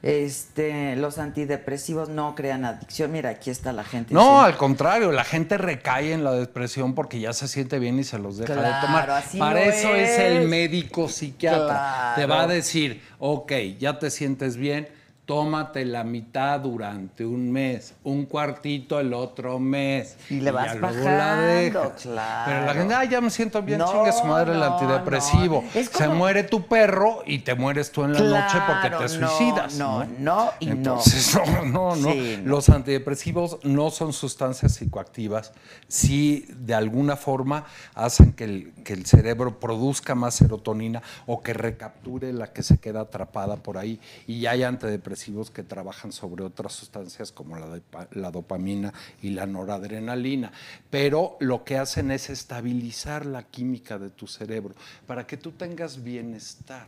Speaker 1: Este, los antidepresivos no crean adicción. Mira, aquí está la gente.
Speaker 5: No,
Speaker 1: diciendo-
Speaker 5: al contrario, la gente recae en la depresión porque ya se siente bien y se los deja de tomar.
Speaker 1: así
Speaker 5: Para eso es. el médico psiquiatra. Te va a decir, ok, ya te sientes bien, tómate la mitad durante un mes, un cuartito el otro mes.
Speaker 1: Y le vas
Speaker 5: ya luego
Speaker 1: bajando,
Speaker 5: dejas.
Speaker 1: claro.
Speaker 5: Pero la gente, ah, ya me siento bien,
Speaker 1: No,
Speaker 5: chingue su madre el
Speaker 1: no,
Speaker 5: antidepresivo.
Speaker 1: no.
Speaker 5: Se muere tu perro y te mueres tú en la noche porque te suicidas.
Speaker 1: no, no y no.
Speaker 5: Entonces, no, no, no.
Speaker 1: Sí, no.
Speaker 5: Los antidepresivos no son sustancias psicoactivas. Sí, de alguna forma hacen que el, que el cerebro produzca más serotonina o que recapture la que se queda atrapada por ahí. Y hay antidepresivos que trabajan sobre otras sustancias como la, dopa- la dopamina y la noradrenalina. Pero lo que hacen es estabilizar la química de tu cerebro para que tú tengas bienestar.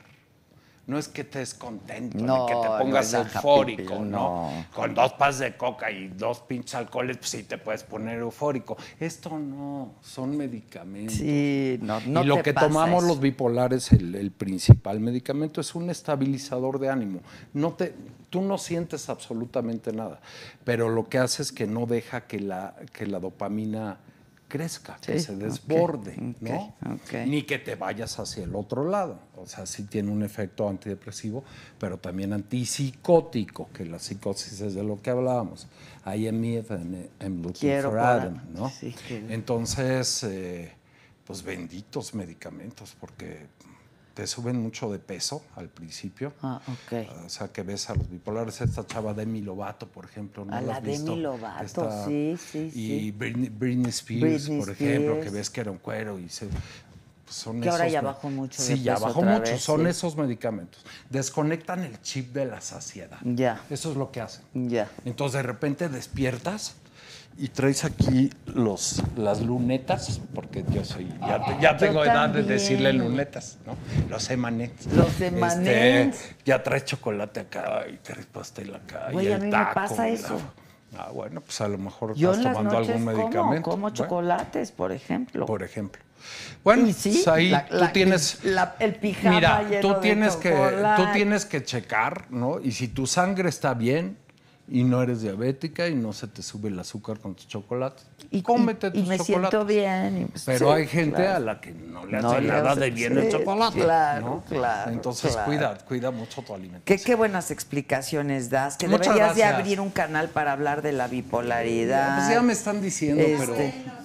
Speaker 5: No es que estés contento,
Speaker 1: No,
Speaker 5: ni que te pongas eufórico,
Speaker 1: pill,
Speaker 5: ¿no?
Speaker 1: no.
Speaker 5: Con dos pas de coca y dos pinches alcoholes, pues sí te puedes poner eufórico. Esto no, son medicamentos.
Speaker 1: Sí, no, no
Speaker 5: y lo
Speaker 1: te
Speaker 5: que
Speaker 1: pasa
Speaker 5: tomamos
Speaker 1: eso.
Speaker 5: los bipolares, el, el principal medicamento es un estabilizador de ánimo. No te, tú no sientes absolutamente nada, pero lo que hace es que no deja que la, que la dopamina crezca, que se desborde, ¿no? Ni que te vayas hacia el otro lado. O sea, sí tiene un efecto antidepresivo, pero también antipsicótico, que la psicosis es de lo que hablábamos. I am Eve and I'm looking
Speaker 1: Quiero
Speaker 5: for Adam, ¿no?
Speaker 1: sí, que-
Speaker 5: Entonces, eh, pues benditos medicamentos, porque suben mucho de peso al principio.
Speaker 1: Ah, ok.
Speaker 5: O sea, que ves a los bipolares, esta chava Demi Lovato, por ejemplo. ¿no
Speaker 1: A
Speaker 5: la has visto?
Speaker 1: Demi Lovato, sí, sí,
Speaker 5: Y
Speaker 1: sí.
Speaker 5: Britney, Britney Spears,
Speaker 1: Britney
Speaker 5: por ejemplo, que ves que era un cuero y se... pues son
Speaker 1: Que ahora
Speaker 5: esos
Speaker 1: ya
Speaker 5: me-
Speaker 1: bajó mucho de
Speaker 5: Sí, ya bajó mucho.
Speaker 1: vez,
Speaker 5: son
Speaker 1: sí.
Speaker 5: esos medicamentos. Desconectan el chip de la saciedad.
Speaker 1: Ya.
Speaker 5: Eso es lo que hacen.
Speaker 1: Ya.
Speaker 5: Entonces de repente despiertas y traes aquí los, las lunetas, porque yo soy, ya, te- ya tengo edad de decirle lunetas, ¿no? Los emanets.
Speaker 1: Los.
Speaker 5: Este, ya traes chocolate acá y traes pastel acá. y
Speaker 1: Güey, a
Speaker 5: el
Speaker 1: mí me
Speaker 5: taco,
Speaker 1: pasa
Speaker 5: y
Speaker 1: eso.
Speaker 5: la- Ah, bueno, pues a lo mejor
Speaker 1: Yo
Speaker 5: estás tomando
Speaker 1: noches
Speaker 5: algún
Speaker 1: como,
Speaker 5: medicamento.
Speaker 1: como
Speaker 5: Bueno,
Speaker 1: chocolates, por ejemplo.
Speaker 5: por ejemplo. Bueno,
Speaker 1: Y sí,
Speaker 5: pues ahí
Speaker 1: la-
Speaker 5: tú
Speaker 1: la-
Speaker 5: tienes.
Speaker 1: la- el pijama
Speaker 5: Mira,
Speaker 1: lleno
Speaker 5: tú
Speaker 1: de
Speaker 5: tienes que, tú tienes que checar, ¿no? Y si tu sangre está bien y no eres diabética y no se te sube el azúcar con tus chocolates,
Speaker 1: y,
Speaker 5: cómete
Speaker 1: y- y
Speaker 5: tus
Speaker 1: me
Speaker 5: chocolates.
Speaker 1: siento bien. y pues,
Speaker 5: Pero
Speaker 1: sí,
Speaker 5: hay gente
Speaker 1: claro.
Speaker 5: a la que no le hace
Speaker 1: No
Speaker 5: nada de bien el chocolate.
Speaker 1: claro,
Speaker 5: ¿no?
Speaker 1: claro,
Speaker 5: Entonces
Speaker 1: claro.
Speaker 5: cuida, cuida mucho tu alimentación.
Speaker 1: qué buenas explicaciones das. Que
Speaker 5: Muchas
Speaker 1: deberías de abrir un canal para hablar de la bipolaridad.
Speaker 5: Pues ya me están diciendo,
Speaker 1: Este,
Speaker 5: pero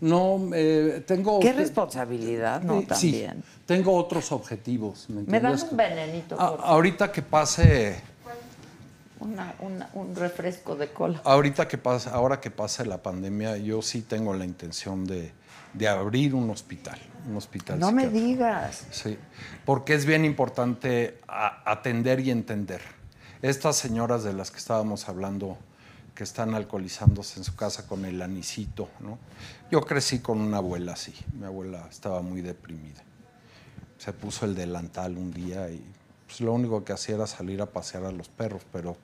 Speaker 5: no eh, tengo.
Speaker 1: Qué responsabilidad, ¿no?
Speaker 5: Eh, sí,
Speaker 1: También.
Speaker 5: tengo otros objetivos. ¿Me,
Speaker 1: ¿Me dan
Speaker 5: entiendes?
Speaker 1: un venenito, por
Speaker 5: ahorita que pase,
Speaker 1: Una- una- un refresco de cola.
Speaker 5: ahorita que pase, ahora que pase la pandemia, yo sí tengo la intención de, de abrir un hospital, un hospital.
Speaker 1: No me digas.
Speaker 5: Sí, porque es bien importante a- atender y entender. Estas señoras de las que estábamos hablando, que están alcoholizándose en su casa con el anisito, ¿no? Yo crecí con una abuela así. Mi abuela estaba muy deprimida. Se puso el delantal un día y pues, lo único que hacía era salir a pasear a los perros, pero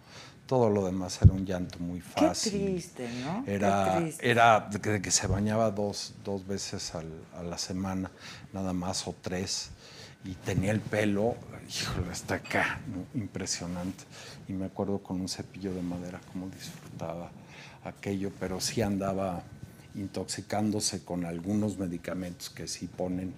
Speaker 5: todo lo demás era un llanto muy
Speaker 1: Qué
Speaker 5: fácil.
Speaker 1: triste, ¿no? Qué
Speaker 5: Era,
Speaker 1: triste.
Speaker 5: era de que, se bañaba dos, dos veces al- a la semana, nada más, o tres, y tenía el pelo, híjole, hasta acá, ¿no? impresionante. Y me acuerdo con un cepillo de madera cómo disfrutaba aquello, pero sí andaba intoxicándose con algunos medicamentos que sí ponen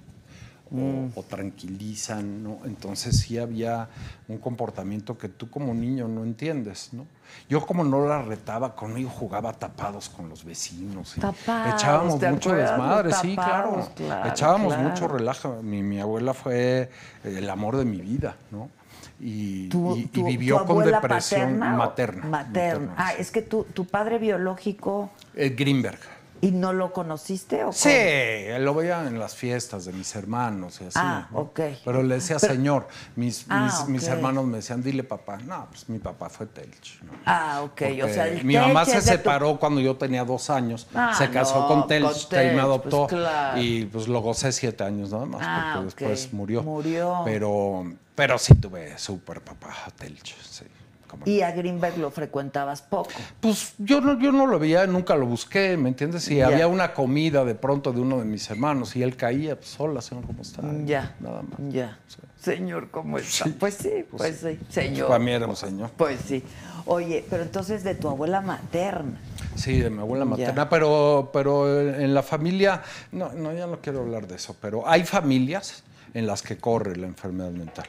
Speaker 1: Mm.
Speaker 5: o tranquilizan, ¿no? Entonces sí había un comportamiento que tú como niño no entiendes, ¿no? Yo como no la retaba, conmigo jugaba tapados con los vecinos.
Speaker 1: Tapados,
Speaker 5: echábamos
Speaker 1: ¿te
Speaker 5: mucho desmadre, sí, claro.
Speaker 1: claro,
Speaker 5: Echábamos
Speaker 1: claro.
Speaker 5: mucho relajo. Mi, mi abuela fue el amor de mi vida, ¿no? Y,
Speaker 1: ¿Tu,
Speaker 5: y- y
Speaker 1: tu-
Speaker 5: vivió
Speaker 1: tu
Speaker 5: con depresión
Speaker 1: paterna
Speaker 5: materna.
Speaker 1: Materna. Ah, es que tu, tu padre biológico
Speaker 5: Eh, Greenberg.
Speaker 1: Y no lo conociste o
Speaker 5: Sí,
Speaker 1: cómo?
Speaker 5: lo veía en las fiestas de mis hermanos y así.
Speaker 1: Ah,
Speaker 5: ¿no?
Speaker 1: ok.
Speaker 5: Pero le decía
Speaker 1: Pero-
Speaker 5: señor. Mis,
Speaker 1: Ah,
Speaker 5: mis, hermanos me decían, dile papá. No, pues mi papá fue Telch. ¿no?
Speaker 1: Ah, ok. O
Speaker 5: Porque
Speaker 1: sea, el
Speaker 5: mi mamá se
Speaker 1: tu-
Speaker 5: separó cuando yo tenía dos años.
Speaker 1: Ah,
Speaker 5: se casó
Speaker 1: no,
Speaker 5: con Telch, ahí me
Speaker 1: Telch,
Speaker 5: adoptó.
Speaker 1: pues, claro.
Speaker 5: Y pues lo gocé siete años nada más,
Speaker 1: Ah,
Speaker 5: porque
Speaker 1: ok.
Speaker 5: después murió.
Speaker 1: Murió.
Speaker 5: Pero, pero sí tuve súper papá Telch, sí. ¿Cómo
Speaker 1: Y a Greenberg lo frecuentabas poco.
Speaker 5: Pues yo no, yo no lo veía, nunca lo busqué, ¿me entiendes? Si
Speaker 1: Ya.
Speaker 5: había una comida de pronto de uno de mis hermanos y él caía, pues hola, señor, ¿cómo está?
Speaker 1: Ya.
Speaker 5: Nada más.
Speaker 1: Ya.
Speaker 5: Sí.
Speaker 1: Señor, ¿cómo está?
Speaker 5: Sí.
Speaker 1: Pues sí, pues, sí. Señor.
Speaker 5: Para mí era un señor.
Speaker 1: Pues sí. Oye, pero entonces de tu abuela materna.
Speaker 5: Sí, de mi abuela
Speaker 1: Ya.
Speaker 5: materna, pero, pero en la familia, no, no, ya no quiero hablar de eso, pero hay familias en las que corre la enfermedad mental.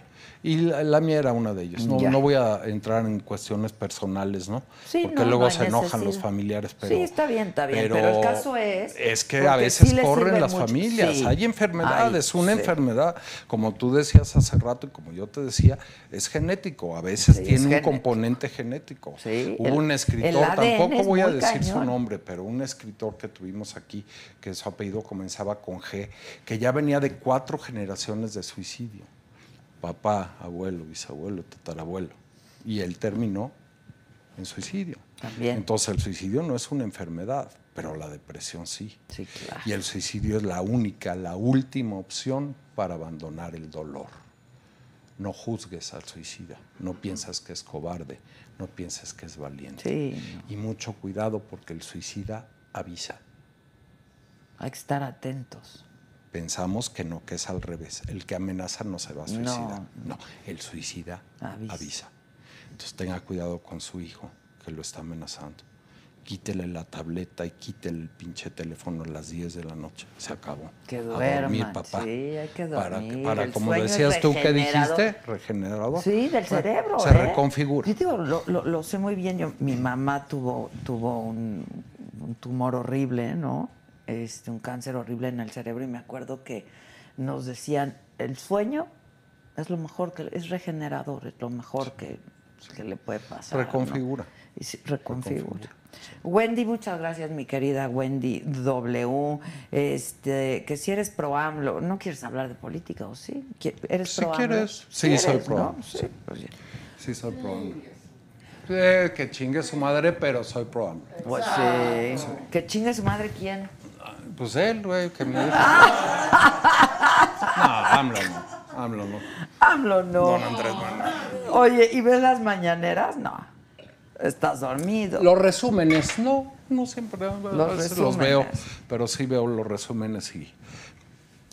Speaker 5: Y la, la mía era una de ellas. No, no voy a entrar en cuestiones personales, ¿no?
Speaker 1: Sí,
Speaker 5: Porque
Speaker 1: no,
Speaker 5: luego
Speaker 1: no
Speaker 5: se enojan los familiares. Pero,
Speaker 1: Sí, está bien, está bien, pero el caso es
Speaker 5: Es que a veces corren las
Speaker 1: mucho.
Speaker 5: familias.
Speaker 1: Sí.
Speaker 5: Hay enfermedades.
Speaker 1: Ay,
Speaker 5: una enfermedad, como tú decías hace rato y como yo te decía, es genético. A veces tiene un
Speaker 1: genético.
Speaker 5: componente genético.
Speaker 1: Sí,
Speaker 5: Hubo
Speaker 1: el-
Speaker 5: un escritor, tampoco
Speaker 1: es
Speaker 5: voy a decir su nombre, pero un escritor que tuvimos aquí, que su apellido comenzaba con G, que ya venía de cuatro generaciones de suicidio. Papá, abuelo, bisabuelo, tatarabuelo. Y él terminó en suicidio.
Speaker 1: También.
Speaker 5: Entonces el suicidio no es una enfermedad, pero la depresión sí.
Speaker 1: Sí, claro.
Speaker 5: Y el suicidio es la única, la última opción para abandonar el dolor. No juzgues al suicida, no piensas que es cobarde, no pienses que es valiente.
Speaker 1: Sí,
Speaker 5: Y mucho cuidado porque el suicida avisa.
Speaker 1: hay que estar atentos.
Speaker 5: Pensamos que no, que es al revés. El que amenaza no se va a
Speaker 1: No.
Speaker 5: suicidar. No, el suicida
Speaker 1: Avisa.
Speaker 5: avisa. Entonces tenga cuidado con su hijo que lo está amenazando. Quítele la tableta y quítele el pinche teléfono a las 10 de la noche. Se acabó.
Speaker 1: Que
Speaker 5: A
Speaker 1: duerman,
Speaker 5: dormir, papá.
Speaker 1: sí, hay que
Speaker 5: Para,
Speaker 1: dormir.
Speaker 5: para
Speaker 1: El
Speaker 5: como decías tú
Speaker 1: regenerador.
Speaker 5: dijiste, regenerador.
Speaker 1: Sí, del cerebro.
Speaker 5: Se
Speaker 1: ¿eh?
Speaker 5: reconfigura.
Speaker 1: Yo digo, lo, lo- lo sé muy bien. Yo, mi mamá tuvo, tuvo un, un tumor horrible, ¿no? Este, un cáncer horrible en el cerebro y me acuerdo que nos decían, el sueño es lo mejor que es regenerador, es lo mejor que, que le puede pasar. ¿no?
Speaker 5: Reconfigura.
Speaker 1: Y sí, reconfigura.
Speaker 5: Reconfigura.
Speaker 1: Wendy, muchas gracias, mi querida Wendy W. Este, que si eres pro AMLO, ¿no quieres hablar de política o sí? ¿Qui- ¿Eres
Speaker 5: Si
Speaker 1: pro AMLO?
Speaker 5: quieres. Sí, soy pro
Speaker 1: ¿no?
Speaker 5: AMLO,
Speaker 1: Sí,
Speaker 5: sí.
Speaker 1: pues ya.
Speaker 5: Sí, soy pro AMLO. Eh, que chingue su madre, pero soy pro AMLO.
Speaker 1: Pues sí. Que chingue su madre quién.
Speaker 5: Pues él, güey, que me dijo. No, AMLO no. AMLO no.
Speaker 1: AMLO no.
Speaker 5: Don Andrés Manuel.
Speaker 1: Oye, ¿y ves las mañaneras? No. Estás dormido.
Speaker 5: Los resúmenes, no, no siempre. a
Speaker 1: Los
Speaker 5: veces los veo, pero sí veo los resúmenes y,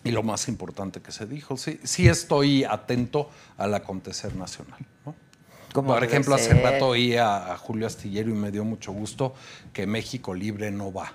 Speaker 5: y lo más importante que se dijo. Sí, sí estoy atento al acontecer nacional. ¿no?
Speaker 1: Como
Speaker 5: Por ejemplo, hace rato oí a, a Julio Astillero y me dio mucho gusto que México Libre no va.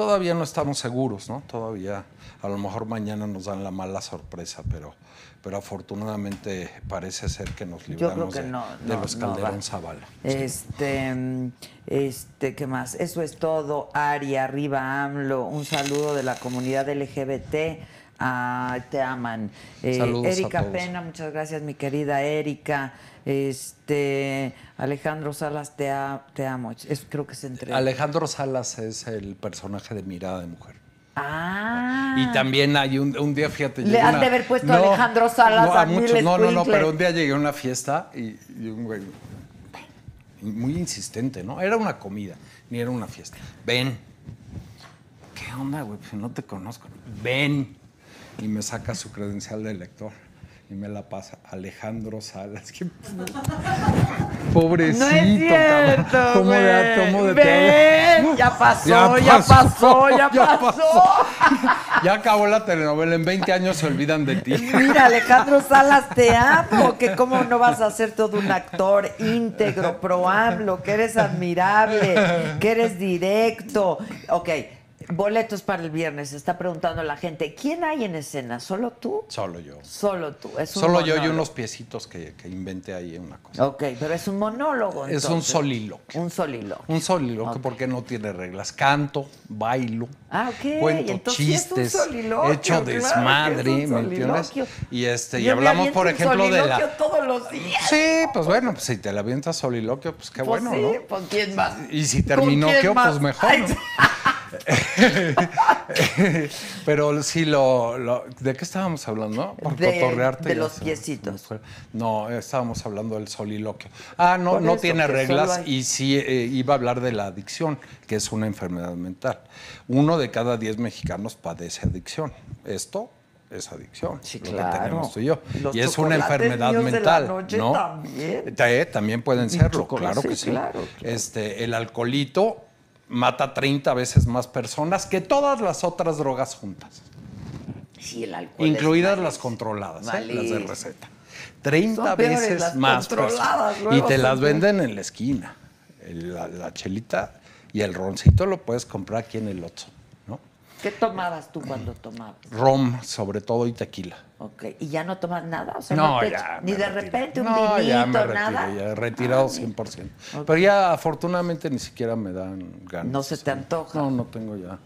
Speaker 5: Todavía no estamos seguros, ¿no? Todavía, a lo mejor mañana nos dan la mala sorpresa, pero, pero afortunadamente parece ser que nos libramos
Speaker 1: que
Speaker 5: de,
Speaker 1: no.
Speaker 5: de
Speaker 1: no,
Speaker 5: los
Speaker 1: no
Speaker 5: Calderón
Speaker 1: va.
Speaker 5: Zavala.
Speaker 1: Este, este, ¿qué más? Eso es todo. Ari, arriba AMLO. Un saludo de la comunidad LGBT. Ah, te aman. Eh,
Speaker 5: Saludos a
Speaker 1: Erika
Speaker 5: todos.
Speaker 1: Pena, muchas gracias, mi querida Erika. Este, Alejandro Salas, te, a- te amo. Es, creo que es entre.
Speaker 5: Alejandro Salas es el personaje de Mirada de Mujer.
Speaker 1: ah.
Speaker 5: Y también hay un, un día, fíjate.
Speaker 1: Le
Speaker 5: a
Speaker 1: han de haber puesto Alejandro Salas
Speaker 5: no,
Speaker 1: a
Speaker 5: a muchos, no, no, no, pero un día llegué a una fiesta y, y un güey muy insistente, ¿no? Era una comida, ni era una fiesta. Ven. ¿Qué onda, güey? Pues no te conozco. Ven. Y me saca su credencial de lector y me la pasa Alejandro Salas. ¿Qué- Pobrecito,
Speaker 1: No es cierto,
Speaker 5: cabrón. ¿Cómo de, cómo de
Speaker 1: Ven, ya pasó, ya pasó, ya pasó.
Speaker 5: Ya acabó la telenovela, en 20 años se olvidan de ti.
Speaker 1: Mira, Alejandro Salas, te amo, que cómo no vas a ser todo un actor íntegro, pro AMLO, que eres admirable, que eres directo. Ok, boletos para el viernes, está preguntando la gente, ¿quién hay en escena? ¿Solo tú?
Speaker 5: Solo yo.
Speaker 1: Solo tú, es un
Speaker 5: Solo yo y
Speaker 1: monólogo.
Speaker 5: unos piecitos que, que inventé ahí en una cosa.
Speaker 1: Ok, pero es un monólogo
Speaker 5: Es un
Speaker 1: entonces.
Speaker 5: soliloquio.
Speaker 1: Un soliloquio.
Speaker 5: Un soliloquio
Speaker 1: Ok.
Speaker 5: porque no tiene reglas. Canto, bailo,
Speaker 1: Ah, ok.
Speaker 5: cuento
Speaker 1: entonces sí es un
Speaker 5: chistes,
Speaker 1: soliloquio,
Speaker 5: hecho
Speaker 1: claro que es un
Speaker 5: desmadre, ¿me entiendes?
Speaker 1: soliloquio.
Speaker 5: Y este, y
Speaker 1: Yo me
Speaker 5: hablamos,
Speaker 1: aviento
Speaker 5: por
Speaker 1: un
Speaker 5: ejemplo, de la.
Speaker 1: soliloquio todos los días.
Speaker 5: Sí, pues bueno, pues si te la avientas soliloquio, pues qué
Speaker 1: Pues
Speaker 5: bueno,
Speaker 1: sí,
Speaker 5: ¿no?
Speaker 1: pues quién más.
Speaker 5: Y si
Speaker 1: ¿Con quién más?
Speaker 5: pues mejor.
Speaker 1: Ay,
Speaker 5: ¿no? Pero sí, lo, lo- ¿de qué estábamos hablando? Por
Speaker 1: De-
Speaker 5: cotorrearte.
Speaker 1: de los piecitos.
Speaker 5: No, estábamos hablando del soliloquio. Ah, no,
Speaker 1: Por
Speaker 5: no
Speaker 1: eso,
Speaker 5: tiene reglas
Speaker 1: hay-
Speaker 5: y sí eh, iba a hablar de la adicción, que es una enfermedad mental. Uno de cada diez mexicanos padece adicción. Esto es adicción.
Speaker 1: Sí,
Speaker 5: lo que
Speaker 1: claro.
Speaker 5: tenemos tú y yo.
Speaker 1: Los
Speaker 5: y es una enfermedad
Speaker 1: míos de la
Speaker 5: mental.
Speaker 1: noche
Speaker 5: ¿no?
Speaker 1: también.
Speaker 5: Eh, también pueden serlo, claro que
Speaker 1: sí,
Speaker 5: sí.
Speaker 1: claro, claro.
Speaker 5: Este, el alcoholito mata 30 veces más personas que todas las otras drogas juntas.
Speaker 1: Sí, el alcohol.
Speaker 5: Incluidas las controladas, ¿eh? las de receta. 30
Speaker 1: Son
Speaker 5: veces
Speaker 1: las
Speaker 5: más.
Speaker 1: controladas,
Speaker 5: personas. y te las venden en la esquina. La, la chelita y el roncito lo puedes comprar aquí en el Oxxo, ¿no?
Speaker 1: ¿Qué tomabas tú cuando tomabas?
Speaker 5: Rom, sobre todo, y tequila.
Speaker 1: Ok, ¿y ya no tomas nada? O sea,
Speaker 5: No,
Speaker 1: te-
Speaker 5: ya.
Speaker 1: Ni de repente un
Speaker 5: no,
Speaker 1: vinito,
Speaker 5: ya me retiré,
Speaker 1: nada.
Speaker 5: ya retirado 100%. Pero ya afortunadamente ni siquiera me dan ganas.
Speaker 1: No se te antoja.
Speaker 5: No, no tengo ya,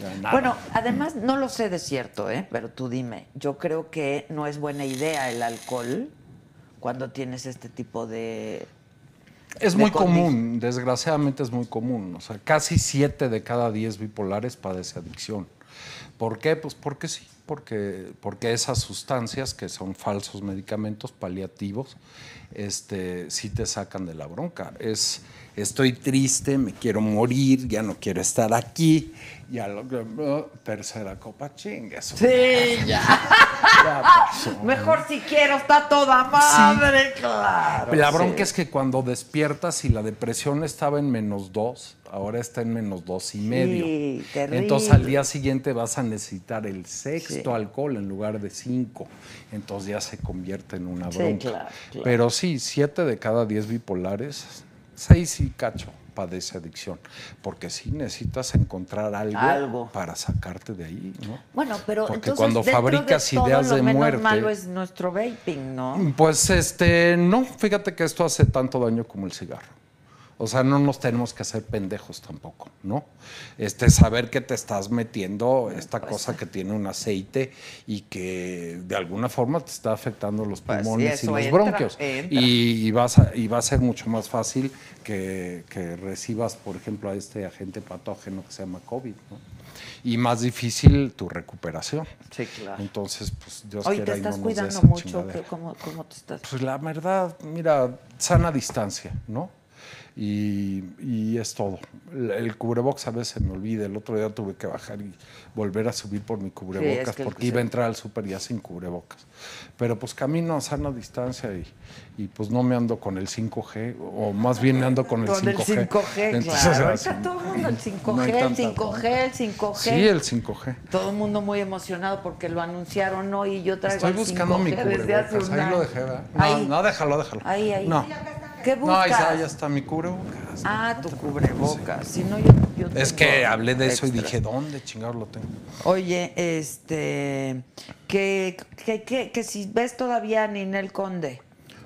Speaker 5: ya nada.
Speaker 1: Bueno, además no lo sé de cierto, ¿eh? Pero tú dime, yo creo que no es buena idea el alcohol cuando tienes este tipo de...
Speaker 5: es muy común, desgraciadamente es muy común. O sea, casi 7 de cada 10 bipolares padece adicción. ¿Por qué? Pues porque sí, porque, porque esas sustancias que son falsos medicamentos paliativos, este, sí te sacan de la bronca. Es, estoy triste, me quiero morir, ya no quiero estar aquí, ya lo oh, tercera copa, chingue.
Speaker 1: Sí, ya.
Speaker 5: ya pasó.
Speaker 1: Mejor si quiero, está toda madre, claro.
Speaker 5: La bronca
Speaker 1: sí.
Speaker 5: es que cuando despiertas y la depresión estaba en menos dos, ahora está en menos dos y medio.
Speaker 1: terrible.
Speaker 5: Entonces al día siguiente vas a necesitar el sexto
Speaker 1: Sí.
Speaker 5: alcohol en lugar de cinco. Entonces ya se convierte en una
Speaker 1: Sí,
Speaker 5: bronca.
Speaker 1: claro, claro.
Speaker 5: Pero sí, siete de cada diez bipolares, seis y cacho padece adicción. Porque sí necesitas encontrar algo,
Speaker 1: Algo.
Speaker 5: para sacarte de ahí, ¿no?
Speaker 1: Bueno, pero
Speaker 5: Porque
Speaker 1: entonces
Speaker 5: cuando fabricas
Speaker 1: de todo,
Speaker 5: ideas
Speaker 1: lo
Speaker 5: de
Speaker 1: menos
Speaker 5: muerte-
Speaker 1: malo es nuestro vaping, ¿no?
Speaker 5: Pues este, no, fíjate que esto hace tanto daño como el cigarro. O sea, no nos tenemos que hacer pendejos tampoco, ¿no? Este, saber que te estás metiendo esta
Speaker 1: Pues
Speaker 5: cosa que tiene un aceite y que de alguna forma te está afectando los
Speaker 1: Pues
Speaker 5: pulmones y los
Speaker 1: entra,
Speaker 5: bronquios.
Speaker 1: entra.
Speaker 5: Y, y vas a- y va a ser mucho más fácil que, que recibas, por ejemplo, a este agente patógeno que se llama COVID, ¿no? Y más difícil tu recuperación.
Speaker 1: Sí, claro.
Speaker 5: Entonces, pues Dios
Speaker 1: Oye,
Speaker 5: quiera
Speaker 1: ¿te
Speaker 5: no
Speaker 1: estás
Speaker 5: dé
Speaker 1: cuidando mucho?
Speaker 5: chingadera.
Speaker 1: ¿Qué- ¿Cómo, ¿Cómo te estás?
Speaker 5: Pues la verdad, mira, sana distancia, ¿no? Y, y es todo. El, el cubrebocas a veces se me olvida. El otro día tuve que bajar y volver a subir por mi cubrebocas
Speaker 1: que el-
Speaker 5: porque iba a entrar al súper ya sin cubrebocas. Pero pues camino a sana distancia y, y pues no me ando con el 5G, o más bien me ando con el
Speaker 1: Con
Speaker 5: 5G.
Speaker 1: el 5G,
Speaker 5: Entonces,
Speaker 1: claro. Ahorita todo el mundo el 5G,
Speaker 5: no
Speaker 1: el
Speaker 5: tanta
Speaker 1: 5G, el 5G.
Speaker 5: Sí, el 5G.
Speaker 1: Todo el mundo muy emocionado porque lo anunciaron hoy y yo traigo
Speaker 5: Estoy
Speaker 1: el
Speaker 5: buscando
Speaker 1: 5G
Speaker 5: mi
Speaker 1: desde hace
Speaker 5: cubrebocas.
Speaker 1: un
Speaker 5: Ahí lo dejé, ¿verdad? No, no, déjalo, déjalo.
Speaker 1: Ahí, ahí.
Speaker 5: No.
Speaker 1: ¿Qué
Speaker 5: No,
Speaker 1: buscas?
Speaker 5: ahí está, ya está mi cubrebocas.
Speaker 1: Ah, tu cubrebocas. Si no, yo, yo
Speaker 5: Es
Speaker 1: tengo
Speaker 5: que hablé de eso y dije, ¿dónde chingados lo tengo?
Speaker 1: Oye, este, que, que, que, que si ves todavía a Ninel Conde.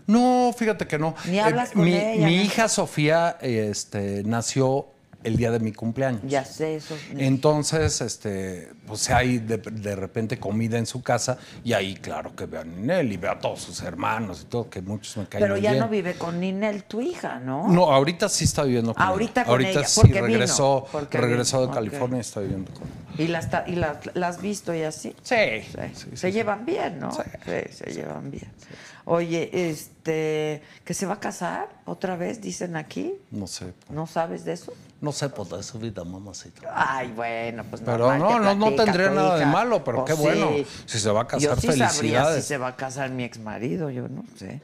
Speaker 5: No, fíjate que no.
Speaker 1: Ni hablas con
Speaker 5: mi,
Speaker 1: ella,
Speaker 5: Mi
Speaker 1: ¿no?
Speaker 5: hija Sofía este, nació el día de mi cumpleaños.
Speaker 1: Ya sé eso.
Speaker 5: Entonces, este, pues hay de, de repente comida en su casa y ahí, claro, que ve a Ninel y ve a todos sus hermanos y todo, que muchos me caen
Speaker 1: Pero ya
Speaker 5: bien.
Speaker 1: no vive con Ninel, tu hija, ¿no?
Speaker 5: No, ahorita sí está viviendo con
Speaker 1: Ahorita con
Speaker 5: Ahorita
Speaker 1: ella,
Speaker 5: sí
Speaker 1: porque vino,
Speaker 5: regresó,
Speaker 1: porque
Speaker 5: regresó
Speaker 1: vino,
Speaker 5: de. California y está viviendo con ella.
Speaker 1: ¿Y la, está- y la, la has visto y así?
Speaker 5: Sí.
Speaker 1: Sí.
Speaker 5: sí,
Speaker 1: se
Speaker 5: sí.
Speaker 1: llevan bien, ¿no?
Speaker 5: Sí.
Speaker 1: se llevan bien. Oye, este, ¿que se va a casar otra vez, dicen aquí?
Speaker 5: No sé.
Speaker 1: ¿No sabes de eso?
Speaker 5: No sé por de su vida, mamacita.
Speaker 1: Ay, bueno, pues
Speaker 5: Pero no, no, no tendría nada de malo, pero
Speaker 1: Pues
Speaker 5: qué bueno.
Speaker 1: sí.
Speaker 5: Si se va a casar,
Speaker 1: yo sí sabría
Speaker 5: felicidades.
Speaker 1: si se va a casar mi exmarido, yo no sé.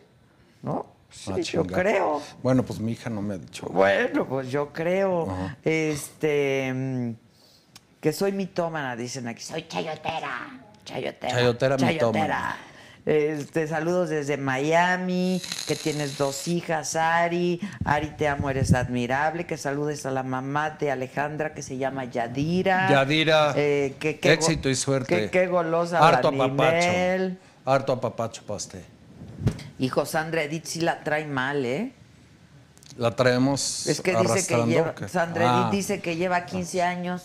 Speaker 1: ¿No? Sí,
Speaker 5: Ah,
Speaker 1: yo creo.
Speaker 5: Bueno, pues mi hija no me ha dicho.
Speaker 1: Bueno, pues yo creo.
Speaker 5: Ajá.
Speaker 1: Este. mm, Que soy mitómana, dicen aquí. Soy chayotera. Chayotera.
Speaker 5: Chayotera, mitómana.
Speaker 1: Este, saludos desde Miami, que tienes dos hijas, Ari. Ari, te amo, eres admirable. Que saludes a la mamá de Alejandra, que se llama Yadira.
Speaker 5: Yadira,
Speaker 1: Eh, que- que
Speaker 5: éxito y suerte.
Speaker 1: Qué golosa
Speaker 5: Harto apapacho. Harto apapacho para usted.
Speaker 1: Hijo, Sandra Edith sí la trae mal, ¿eh?
Speaker 5: La traemos
Speaker 1: Es que dice que lleva. Sandra Edith
Speaker 5: Ah,
Speaker 1: dice que lleva 15 años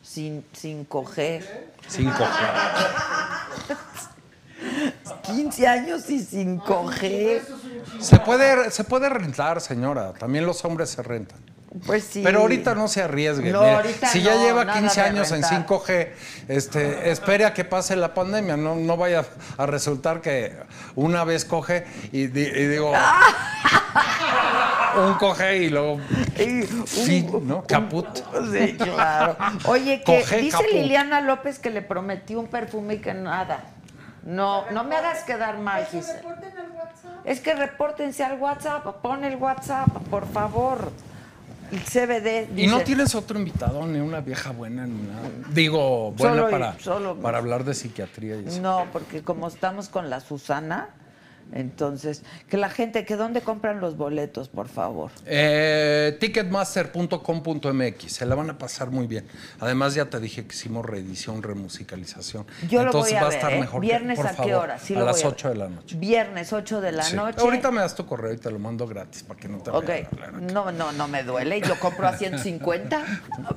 Speaker 1: sin, sin coger.
Speaker 5: Cinco.
Speaker 1: 15 años y sin coger.
Speaker 5: Se puede, se puede rentar, señora. También los hombres se rentan.
Speaker 1: Pues sí.
Speaker 5: Pero ahorita no se arriesgue.
Speaker 1: No,
Speaker 5: Mire,
Speaker 1: ahorita
Speaker 5: si ya
Speaker 1: no,
Speaker 5: lleva
Speaker 1: nada
Speaker 5: 15
Speaker 1: de
Speaker 5: años en
Speaker 1: rentar.
Speaker 5: 5G, este, espere a que pase la pandemia. No, no vaya a resultar que una vez coge y, di- y digo. un coge y luego
Speaker 1: Y-
Speaker 5: fin, ¿no? Caput.
Speaker 1: Sí, claro. Oye, que
Speaker 5: Coge
Speaker 1: dice
Speaker 5: caput.
Speaker 1: Liliana López que le prometió un perfume y que nada. No, no me hagas quedar mal, Giselle.
Speaker 4: reporten al WhatsApp.
Speaker 1: Es que repórtense al WhatsApp, pon el WhatsApp, por favor. El CBD.
Speaker 5: Y no tienes otro invitado, ni una vieja buena, ni nada. Digo, buena
Speaker 1: Solo-
Speaker 5: para,
Speaker 1: solo-
Speaker 5: para hablar de psiquiatría y eso.
Speaker 1: No, porque como estamos con la Susana, entonces, que la gente, que dónde compran los boletos, por favor.
Speaker 5: Eh, ticketmaster.com.mx, se la van a pasar muy bien. Además, ya te dije que hicimos reedición, remusicalización.
Speaker 1: Yo lo voy a
Speaker 5: va
Speaker 1: ver,
Speaker 5: a estar
Speaker 1: ¿eh?
Speaker 5: mejor. que-
Speaker 1: ¿Viernes
Speaker 5: por
Speaker 1: a qué hora? Sí
Speaker 5: a
Speaker 1: lo
Speaker 5: las
Speaker 1: voy ver.
Speaker 5: 8 de la noche.
Speaker 1: Viernes 8 de la
Speaker 5: Sí.
Speaker 1: noche.
Speaker 5: Ahorita me das tu correo y te lo mando gratis para que no te
Speaker 1: Ok, no, no, no me duele. Yo compro a 150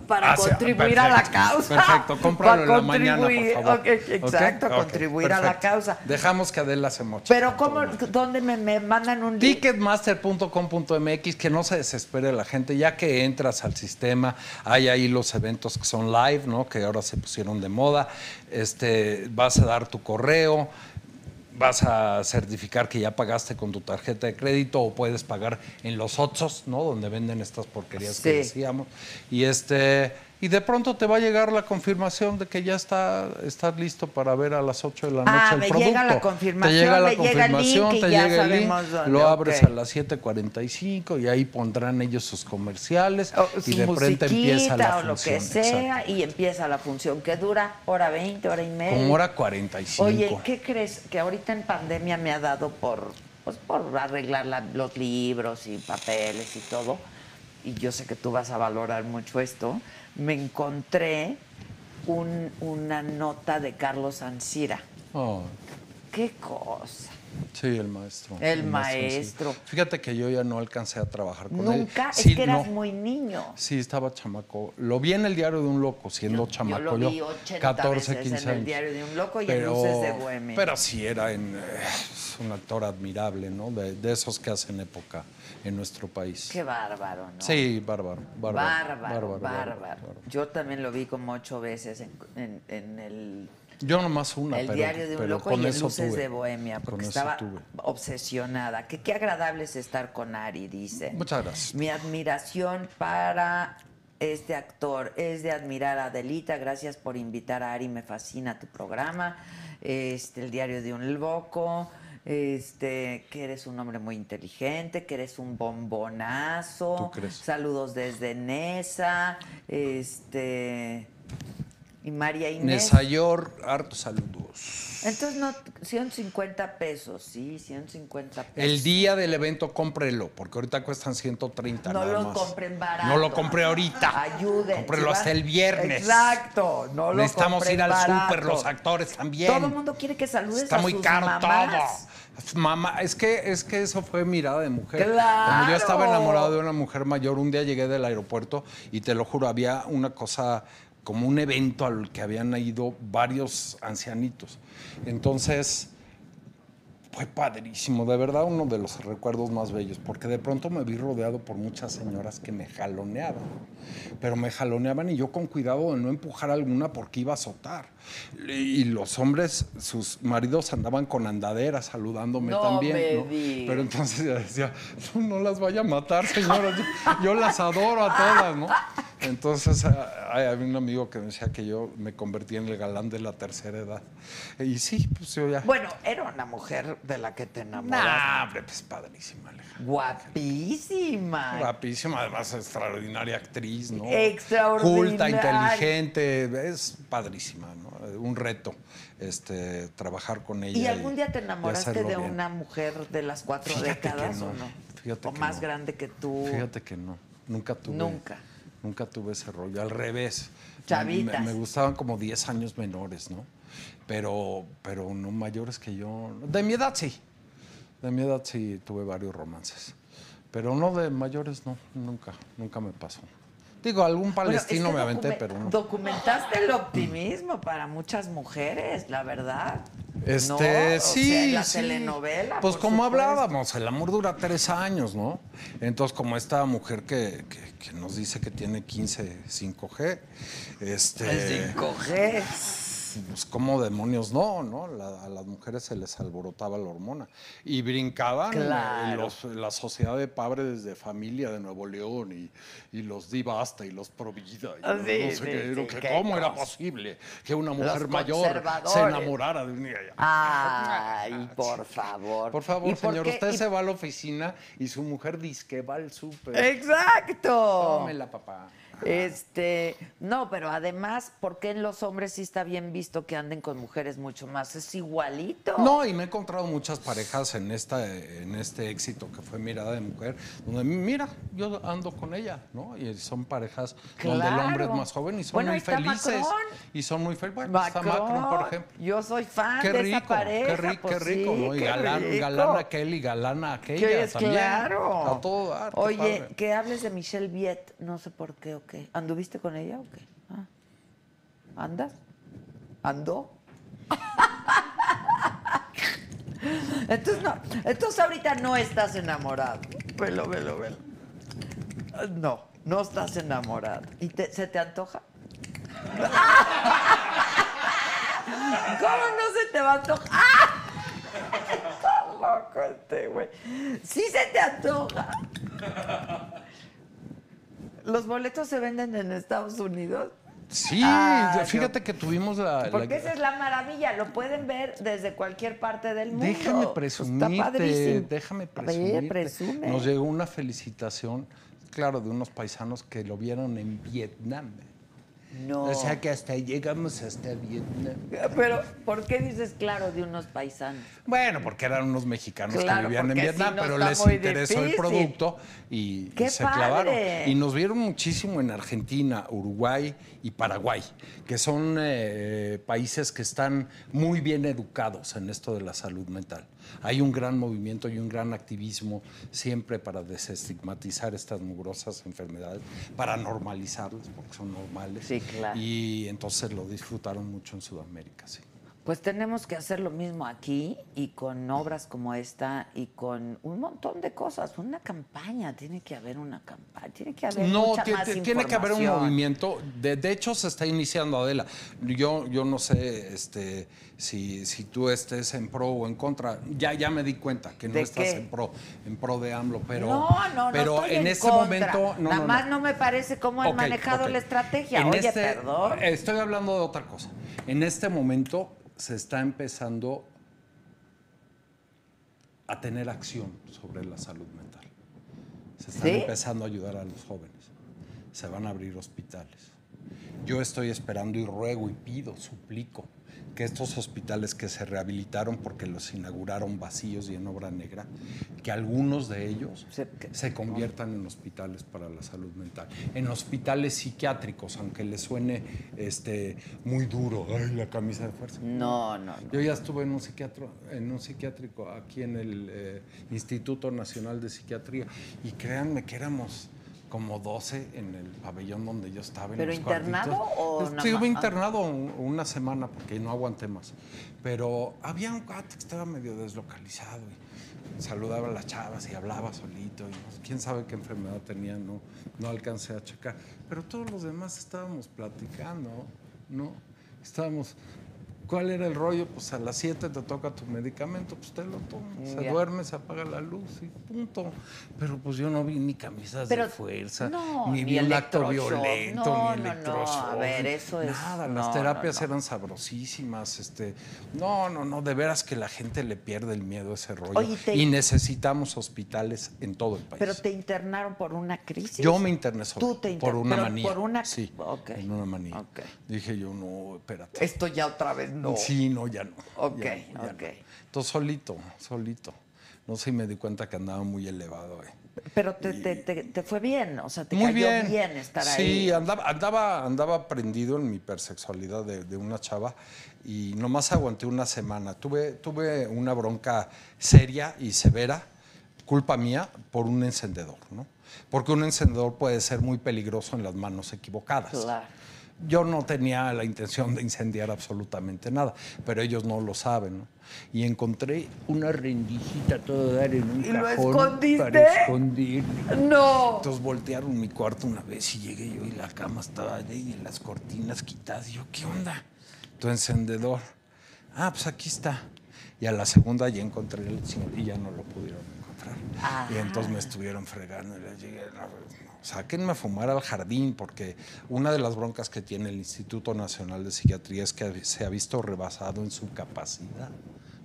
Speaker 1: para
Speaker 5: Ah,
Speaker 1: contribuir a la causa.
Speaker 5: Perfecto, cómpralo en la mañana, por favor.
Speaker 1: exacto, contribuir a la causa.
Speaker 5: Dejamos que Adela se moche.
Speaker 1: Pero ¿cómo, dónde me, me mandan un link?
Speaker 5: Ticketmaster.com.mx, que no se desespere la gente, ya que entras al sistema, hay ahí los eventos que son live, ¿no? Que ahora se pusieron de moda. Este, vas a dar tu correo, vas a certificar que ya pagaste con tu tarjeta de crédito o puedes pagar en los Otsos, ¿no? Donde venden estas porquerías que decíamos. Y este y de pronto te va a llegar la confirmación de que ya está estás listo para ver a las 8 de la noche
Speaker 1: Ah,
Speaker 5: el
Speaker 1: me
Speaker 5: producto.
Speaker 1: llega la confirmación,
Speaker 5: te llega la
Speaker 1: me llega el
Speaker 5: confirmación,
Speaker 1: link y
Speaker 5: te
Speaker 1: ya
Speaker 5: llega el link,
Speaker 1: dónde,
Speaker 5: lo abres
Speaker 1: ok.
Speaker 5: a las 7:45 y ahí pondrán ellos sus comerciales
Speaker 1: O
Speaker 5: y de frente empieza la
Speaker 1: musiquita o lo que
Speaker 5: función.
Speaker 1: sea
Speaker 5: exacto.
Speaker 1: y empieza la función que dura hora 20, hora y media.
Speaker 5: Como hora 45.
Speaker 1: Oye, ¿qué crees? Que ahorita en pandemia me ha dado por, pues, por arreglar la- los libros y papeles y todo. Y yo sé que tú vas a valorar mucho esto. Me encontré un- una nota de Carlos Ansira.
Speaker 5: Oh,
Speaker 1: ¿Qué cosa?
Speaker 5: sí, el maestro.
Speaker 1: El maestro.
Speaker 5: Fíjate que yo ya no alcancé a trabajar con él.
Speaker 1: Nunca,
Speaker 5: Sí,
Speaker 1: es que eras
Speaker 5: no.
Speaker 1: muy niño.
Speaker 5: Sí, estaba chamaco. Lo vi en el diario de un loco, siendo chamaco.
Speaker 1: yo lo vi 80
Speaker 5: 14,
Speaker 1: veces
Speaker 5: 15
Speaker 1: en el
Speaker 5: años.
Speaker 1: diario de un loco y en Luces de Bohemia.
Speaker 5: Pero sí era en, eh, un actor admirable, ¿no? De, de esos que hacen época en nuestro país.
Speaker 1: Qué bárbaro, ¿no?
Speaker 5: Sí, bárbaro, bárbaro.
Speaker 1: Bárbaro, bárbaro, Yo también lo vi como ocho veces en, en- en el,
Speaker 5: Yo nomás una,
Speaker 1: el
Speaker 5: pero,
Speaker 1: diario de un
Speaker 5: pero
Speaker 1: loco
Speaker 5: con
Speaker 1: y
Speaker 5: eso
Speaker 1: Luces
Speaker 5: tuve.
Speaker 1: de Bohemia, porque estaba
Speaker 5: tuve.
Speaker 1: obsesionada. Que qué agradable es estar con Ari, dice.
Speaker 5: Muchas gracias.
Speaker 1: Mi admiración para este actor es de admirar a Adelita. Gracias por invitar a Ari, me fascina tu programa. Este, el diario de un loco. Este, que eres un hombre muy inteligente, que eres un bombonazo.
Speaker 5: ¿Tú crees?
Speaker 1: Saludos desde Nesa. Este. Y María Inés.
Speaker 5: Nesayor, hartos saludos.
Speaker 1: Entonces, no, 150 pesos, sí, 150 pesos.
Speaker 5: El día del evento cómprelo, porque ahorita cuestan 130
Speaker 1: No
Speaker 5: nada
Speaker 1: lo
Speaker 5: más.
Speaker 1: compren barato.
Speaker 5: No lo compré ahorita.
Speaker 1: Ayuden.
Speaker 5: Cómprelo hasta el viernes.
Speaker 1: Exacto. No lo
Speaker 5: Necesitamos
Speaker 1: compren
Speaker 5: ir al
Speaker 1: barato.
Speaker 5: súper, los actores también.
Speaker 1: Todo el mundo quiere que saludes
Speaker 5: Está
Speaker 1: a
Speaker 5: muy
Speaker 1: sus
Speaker 5: caro
Speaker 1: mamás.
Speaker 5: todo. Mamá, es que, es que eso fue mirada de mujer.
Speaker 1: ¡Claro!
Speaker 5: Como yo estaba enamorado de una mujer mayor, un día llegué del aeropuerto y te lo juro, había una cosa como un evento al que habían ido varios ancianitos. Entonces, fue padrísimo, de verdad uno de los recuerdos más bellos, porque de pronto me vi rodeado por muchas señoras que me jaloneaban, pero me jaloneaban y yo con cuidado de no empujar alguna porque iba a azotar. Y los hombres, sus maridos andaban con andaderas saludándome
Speaker 1: No
Speaker 5: también.
Speaker 1: me
Speaker 5: ¿no?
Speaker 1: digas.
Speaker 5: Pero entonces yo decía, no, no las vaya a matar, señoras, yo, yo las adoro a todas, ¿no? Entonces hay había un amigo que me decía que yo me convertí en el galán de la tercera edad. Y sí, pues yo ya...
Speaker 1: Bueno, era una mujer de la que te enamoraste.
Speaker 5: Nah, hombre, pues padrísima, Alejandra.
Speaker 1: Guapísima.
Speaker 5: Guapísima, además extraordinaria actriz, ¿no?
Speaker 1: Extraordinaria.
Speaker 5: Culta, inteligente, es padrísima, ¿no? Un reto este, trabajar con ella.
Speaker 1: ¿Y algún día te enamoraste de
Speaker 5: bien.
Speaker 1: una mujer de las cuatro
Speaker 5: Fíjate
Speaker 1: décadas
Speaker 5: no,
Speaker 1: o no?
Speaker 5: fíjate
Speaker 1: o más
Speaker 5: no.
Speaker 1: grande que tú.
Speaker 5: Fíjate que no, nunca tuve.
Speaker 1: Nunca.
Speaker 5: Nunca tuve ese rollo, al revés.
Speaker 1: Chavitas.
Speaker 5: Me, me gustaban como 10 años menores, ¿no? Pero, pero no mayores que yo. De mi edad sí. De mi edad sí tuve varios romances. Pero no de mayores, no, nunca, nunca me pasó. Digo, algún
Speaker 1: Bueno, es
Speaker 5: palestino
Speaker 1: que
Speaker 5: me aventé, pero no.
Speaker 1: Documentaste el optimismo para muchas mujeres, la verdad.
Speaker 5: Este,
Speaker 1: ¿No? O sea,
Speaker 5: sí.
Speaker 1: la
Speaker 5: sí.
Speaker 1: telenovela.
Speaker 5: Pues como
Speaker 1: supuesto.
Speaker 5: hablábamos, el amor dura tres años, ¿no? Entonces, como esta mujer que, que- que nos dice que tiene 15 5G, este.
Speaker 1: El 5G.
Speaker 5: Pues, ¿cómo demonios no? no? La- a las mujeres se les alborotaba la hormona. Y brincaban
Speaker 1: Claro.
Speaker 5: los- la sociedad de padres de familia de Nuevo León y, y los Divasta y los Provida. y
Speaker 1: Ah,
Speaker 5: no-
Speaker 1: sí,
Speaker 5: no sé
Speaker 1: sí,
Speaker 5: qué,
Speaker 1: sí,
Speaker 5: que
Speaker 1: qué
Speaker 5: ¿Cómo era posible que una mujer mayor se enamorara de un
Speaker 1: Ay, por favor.
Speaker 5: Por favor,
Speaker 1: ¿Y por
Speaker 5: señor, usted
Speaker 1: ¿Y-
Speaker 5: se va a la oficina y su mujer dice que va al súper.
Speaker 1: Exacto.
Speaker 5: Tómela, papá.
Speaker 1: Este, no, pero además, ¿por qué en los hombres sí está bien visto que anden con mujeres mucho más? Es igualito.
Speaker 5: No, y me he encontrado muchas parejas en esta, en este éxito que fue Mirada de Mujer, donde mira, yo ando con ella, ¿no? Y son parejas donde el hombre es más joven y son
Speaker 1: Bueno,
Speaker 5: muy felices.
Speaker 1: Macron.
Speaker 5: Y son muy felices. Bueno, está Macron, por ejemplo.
Speaker 1: Yo soy fan
Speaker 5: Qué
Speaker 1: de
Speaker 5: rico,
Speaker 1: esa pareja.
Speaker 5: qué rico,
Speaker 1: pues
Speaker 5: qué rico,
Speaker 1: sí,
Speaker 5: ¿no? Y
Speaker 1: qué
Speaker 5: galán,
Speaker 1: rico.
Speaker 5: galán aquel y galana aquella
Speaker 1: Que es
Speaker 5: también.
Speaker 1: claro.
Speaker 5: Todo
Speaker 1: Oye,
Speaker 5: padre.
Speaker 1: que hables de Michelle Viet, no sé por qué qué. ¿Anduviste con ella o qué? Ah. ¿Andas? ¿Andó? Entonces no, entonces ahorita no estás enamorado. Velo, velo, velo. No, no estás enamorado. ¿Y te- se te antoja? ¿Cómo no se te va a antojar? ¡Ah! Está loco este güey. Sí se te antoja. ¿Los boletos se venden en Estados Unidos?
Speaker 5: Sí,
Speaker 1: Ah,
Speaker 5: fíjate que tuvimos la... la-
Speaker 1: Porque esa es la maravilla, lo pueden ver desde cualquier parte del mundo.
Speaker 5: Déjame presumirte,
Speaker 1: padrísimo.
Speaker 5: déjame presumirte.
Speaker 1: presume.
Speaker 5: Nos llegó una felicitación, claro, de unos paisanos que lo vieron en Vietnam.
Speaker 1: No.
Speaker 5: O sea que hasta llegamos hasta Vietnam.
Speaker 1: Pero, ¿por qué dices claro de unos paisanos?
Speaker 5: Bueno, porque eran unos mexicanos
Speaker 1: Claro,
Speaker 5: que vivían en Vietnam,
Speaker 1: si no
Speaker 5: pero les interesó el producto y, y
Speaker 1: ¡Qué
Speaker 5: se
Speaker 1: padre!
Speaker 5: clavaron. Y nos vieron muchísimo en Argentina, Uruguay y Paraguay, que son eh, países que están muy bien educados en esto de la salud mental. Hay un gran movimiento y un gran activismo siempre para desestigmatizar estas mugrosas enfermedades, para normalizarlas, porque son normales.
Speaker 1: Sí, claro.
Speaker 5: Y entonces lo disfrutaron mucho en Sudamérica, sí.
Speaker 1: Pues tenemos que hacer lo mismo aquí y con obras como esta y con un montón de cosas. Una campaña, tiene que haber una campaña, tiene que haber
Speaker 5: No,
Speaker 1: mucha más
Speaker 5: ti- tiene que haber un movimiento. De, de hecho, se está iniciando, Adela. Yo, yo no sé este, si, si tú estés en pro o en contra. Ya, ya me di cuenta que no
Speaker 1: ¿De
Speaker 5: estás
Speaker 1: qué?
Speaker 5: en pro, en pro de AMLO, pero,
Speaker 1: no, no, no estoy
Speaker 5: en,
Speaker 1: en
Speaker 5: este
Speaker 1: contra.
Speaker 5: momento. No,
Speaker 1: Nada
Speaker 5: no,
Speaker 1: más
Speaker 5: no.
Speaker 1: me parece cómo han manejado la estrategia.
Speaker 5: En
Speaker 1: Oye,
Speaker 5: este-
Speaker 1: perdón.
Speaker 5: Estoy hablando de otra cosa. En este momento se está empezando a tener acción sobre la salud mental. Se están
Speaker 1: ¿Sí?
Speaker 5: empezando a ayudar a los jóvenes. Se van a abrir hospitales. Yo estoy esperando y ruego y pido, suplico que estos hospitales que se rehabilitaron porque los inauguraron vacíos y en obra negra, que algunos de ellos
Speaker 1: Se-
Speaker 5: se, conviertan en hospitales para la salud mental, en hospitales psiquiátricos, aunque les suene este, muy duro, ay, la camisa de fuerza.
Speaker 1: No, no, no.
Speaker 5: Yo ya estuve en un, psiquiatro, en un psiquiátrico aquí en el eh, Instituto Nacional de Psiquiatría y créanme que éramos como 12 en el pabellón donde yo estaba. en
Speaker 1: ¿Pero
Speaker 5: los
Speaker 1: internado
Speaker 5: cuartitos.
Speaker 1: o nada
Speaker 5: Estuve internado un- una semana porque no aguanté más. Pero había un cuate que estaba medio deslocalizado y saludaba a las chavas y hablaba solito. Y quién sabe qué enfermedad tenía, no, no alcancé a checar. Pero todos los demás estábamos platicando, ¿no? Estábamos. ¿Cuál era el rollo? Pues a las 7 te toca tu medicamento, pues te lo tomas. Se
Speaker 1: Ya.
Speaker 5: duerme, se apaga la luz y punto. Pero pues yo no vi ni camisas
Speaker 1: Pero-
Speaker 5: de fuerza,
Speaker 1: no,
Speaker 5: ni
Speaker 1: ni
Speaker 5: vi un acto
Speaker 1: electroshock.
Speaker 5: violento,
Speaker 1: No,
Speaker 5: ni
Speaker 1: no, no,
Speaker 5: electroshock.
Speaker 1: a ver, eso es-
Speaker 5: Nada, las terapias eran sabrosísimas. Este, no, no, no, de veras que la gente le pierde el miedo a ese rollo.
Speaker 1: Oye, te-
Speaker 5: Y necesitamos hospitales en todo el país.
Speaker 1: Pero te internaron por una crisis.
Speaker 5: Yo me interné solo,
Speaker 1: Tú te inter-
Speaker 5: por una
Speaker 1: pero
Speaker 5: manía.
Speaker 1: por una-
Speaker 5: Sí,
Speaker 1: Ok.
Speaker 5: por una manía.
Speaker 1: Ok.
Speaker 5: Dije yo, no, espérate.
Speaker 1: Esto ya otra vez no.
Speaker 5: Sí, no, ya no.
Speaker 1: Ok,
Speaker 5: ya ya
Speaker 1: ok.
Speaker 5: no. Entonces, solito, solito. No sé, me di cuenta que andaba muy elevado. eh.
Speaker 1: Pero te, te, te, te fue bien, o sea, te
Speaker 5: Muy
Speaker 1: cayó
Speaker 5: bien.
Speaker 1: bien, estar
Speaker 5: sí,
Speaker 1: ahí.
Speaker 5: andaba, andaba, andaba prendido en mi hipersexualidad de, de una chava y nomás aguanté una semana. Tuve, tuve una bronca seria y severa, culpa mía, por un encendedor, ¿no? Porque un encendedor puede ser muy peligroso en las manos equivocadas.
Speaker 1: Claro.
Speaker 5: Yo no tenía la intención de incendiar absolutamente nada, pero ellos no lo saben, ¿no? Y encontré una rendijita toda dar en un
Speaker 1: ¿Y lo
Speaker 5: cajón
Speaker 1: escondiste?
Speaker 5: para esconderme.
Speaker 1: No.
Speaker 5: Entonces voltearon mi cuarto una vez y llegué yo y la cama estaba ahí y las cortinas quitadas. Y yo, ¿qué onda? tu encendedor. Ah, pues aquí está. Y a la segunda ya encontré el y ya no lo pudieron encontrar. Y entonces me estuvieron fregando y les dije, no, no, sáquenme a fumar al jardín, porque una de las broncas que tiene el Instituto Nacional de Psiquiatría es que se ha visto rebasado en su capacidad,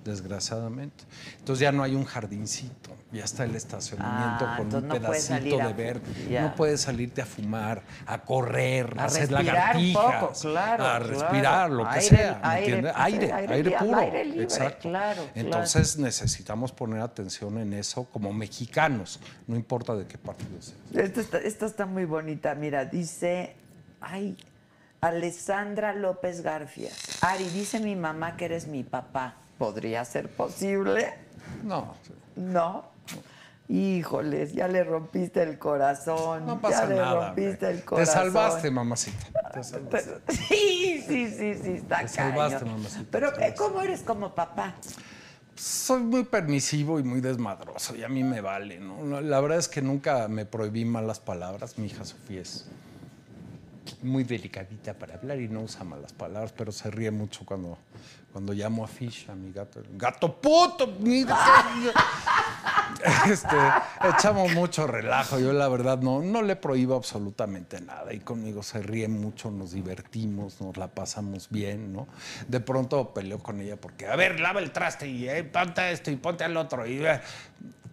Speaker 5: desgraciadamente. Entonces ya no hay un jardincito, ya está el estacionamiento
Speaker 1: Ah,
Speaker 5: con un
Speaker 1: no
Speaker 5: pedacito de verde. No puedes salirte a fumar, a correr, a,
Speaker 1: A
Speaker 5: hacer
Speaker 1: respirar un poco,
Speaker 5: lagartijas,
Speaker 1: claro,
Speaker 5: a
Speaker 1: claro.
Speaker 5: respirar, lo que
Speaker 1: Aire-
Speaker 5: sea. ¿me
Speaker 1: aire-
Speaker 5: Aire,
Speaker 1: aire
Speaker 5: aire, puro.
Speaker 1: aire libre,
Speaker 5: Exacto.
Speaker 1: claro.
Speaker 5: Entonces necesitamos poner atención en eso como mexicanos, no importa de qué partido seas.
Speaker 1: Esta está, esta está muy bonita. Mira, dice. Ay, Alessandra López Garfia. Ari, dice mi mamá que eres mi papá. ¿Podría ser posible?
Speaker 5: No,
Speaker 1: No. Híjoles, ya le rompiste el corazón.
Speaker 5: no pasa
Speaker 1: ya le
Speaker 5: nada.
Speaker 1: rompiste el corazón.
Speaker 5: Te salvaste, mamacita. Te salvaste.
Speaker 1: Pero- sí, sí, sí, sí, está
Speaker 5: Te salvaste, mamacita,
Speaker 1: Pero ¿cómo eres como papá?
Speaker 5: Soy muy permisivo y muy desmadroso y a mí me vale, ¿no? No, La verdad es que nunca me prohibí malas palabras. Mi hija Sofía es muy delicadita para hablar y no usa malas palabras, pero se ríe mucho cuando, cuando llamo a Fish, a mi gato. ¡Gato puto! Mira, este, echamos mucho relajo. Yo la verdad no, no le prohíbo absolutamente nada. Y conmigo se ríe mucho, nos divertimos, nos la pasamos bien, ¿no? De pronto peleo con ella porque, a ver, lava el traste y eh, ponte esto y ponte al otro. Y, eh,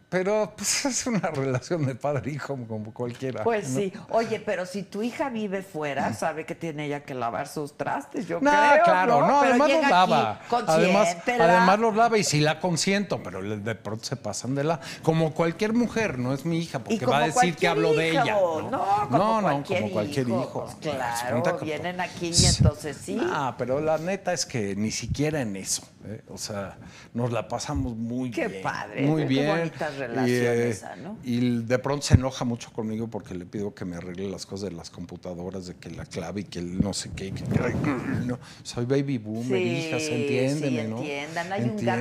Speaker 5: pero pues es una relación de padre-hijo como cualquiera.
Speaker 1: Pues
Speaker 5: ¿no?
Speaker 1: sí. Oye, pero si tu hija vive fuera, sabe que tiene ella que lavar sus trastes, yo
Speaker 5: No,
Speaker 1: creo.
Speaker 5: claro, no,
Speaker 1: Pero
Speaker 5: además los lava.
Speaker 1: aquí,
Speaker 5: Además, además los lava y sí la consiento, pero de pronto se pasan de la. Como cualquier mujer, no es mi hija, porque va a decir que hablo de
Speaker 1: hijo.
Speaker 5: ella.
Speaker 1: No, como
Speaker 5: no,
Speaker 1: cualquier
Speaker 5: como cualquier hijo.
Speaker 1: hijo. Pues claro, vienen aquí y entonces sí.
Speaker 5: Ah, pero la neta es que ni siquiera en eso. ¿Eh? O sea, nos la pasamos muy
Speaker 1: Qué
Speaker 5: bien.
Speaker 1: padre,
Speaker 5: Muy
Speaker 1: qué
Speaker 5: bien.
Speaker 1: bonitas
Speaker 5: Y,
Speaker 1: relaciones,
Speaker 5: eh,
Speaker 1: esa, ¿no?
Speaker 5: y de pronto se enoja mucho conmigo porque le pido que me arregle las cosas de las computadoras, de que la clave y que el no sé qué. que- no, soy baby boomer, hijas, entiéndeme,
Speaker 1: sí,
Speaker 5: ¿no?
Speaker 1: entiendan. Hay un gap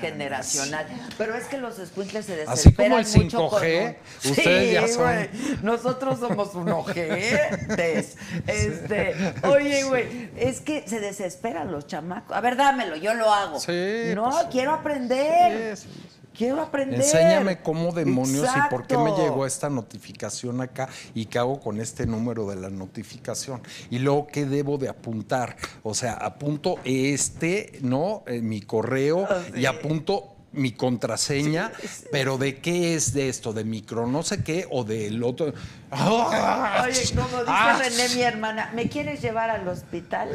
Speaker 1: generacional. Pero es que los escuincles se desesperan
Speaker 5: Así como el
Speaker 1: mucho con
Speaker 5: 5G,
Speaker 1: un-
Speaker 5: ustedes ya
Speaker 1: Sí,
Speaker 5: son-.
Speaker 1: Nosotros somos un ojetes. Este, oye, güey, es que se desesperan los chamacos. A ver, dámelo, yo lo hago.
Speaker 5: Sí,
Speaker 1: no,
Speaker 5: pues
Speaker 1: quiero aprender.
Speaker 5: Sí, sí, sí.
Speaker 1: Quiero aprender.
Speaker 5: Enséñame cómo demonios y por qué me llegó esta notificación acá y qué hago con este número de la notificación. Y luego qué debo de apuntar. O sea, apunto este, ¿no? Eh, mi correo y apunto mi contraseña, pero ¿de qué es de esto? ¿De micro no sé qué o del otro? ¡Ah!
Speaker 1: Oye, como dice
Speaker 5: ¡Ah!
Speaker 1: René, mi hermana, ¿me quieres llevar al hospital?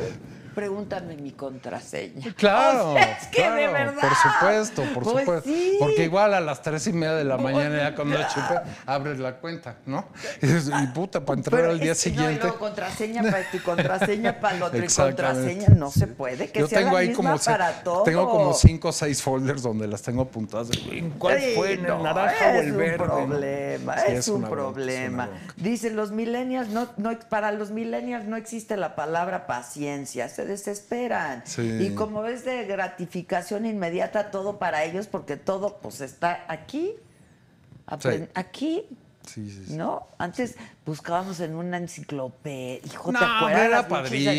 Speaker 1: Pregúntame mi contraseña.
Speaker 5: Claro,
Speaker 1: O sea, es que de verdad.
Speaker 5: por supuesto, por
Speaker 1: Pues
Speaker 5: supuesto.
Speaker 1: sí.
Speaker 5: Porque igual a las tres y media de la mañana ya cuando chupe, abres la cuenta, ¿no? Y, dices, y puta, para entrar
Speaker 1: Pero
Speaker 5: al día
Speaker 1: no,
Speaker 5: siguiente.
Speaker 1: luego contraseña para y contraseña para el otro y contraseña no se puede que
Speaker 5: Yo
Speaker 1: sea
Speaker 5: tengo
Speaker 1: la
Speaker 5: ahí
Speaker 1: misma
Speaker 5: como se-
Speaker 1: para todo.
Speaker 5: tengo como cinco o seis folders donde las tengo apuntadas. de, ¿En cuál
Speaker 1: Sí,
Speaker 5: fue? ¿En el
Speaker 1: no,
Speaker 5: naranja o el
Speaker 1: es
Speaker 5: verde?
Speaker 1: un
Speaker 5: no?
Speaker 1: problema,
Speaker 5: Sí,
Speaker 1: es, un
Speaker 5: bronca, es una
Speaker 1: problema. Dice, los millennials, no, no, para los millennials no existe la palabra paciencia, se desesperan.
Speaker 5: Sí.
Speaker 1: Y como es de gratificación inmediata todo para ellos, porque todo pues está aquí,
Speaker 5: Sí.
Speaker 1: aquí,
Speaker 5: Sí, sí, sí.
Speaker 1: ¿no? Antes buscábamos en una enciclopedia. Hijo, ¿te
Speaker 5: No,
Speaker 1: acuerdas?
Speaker 5: era padrísimo.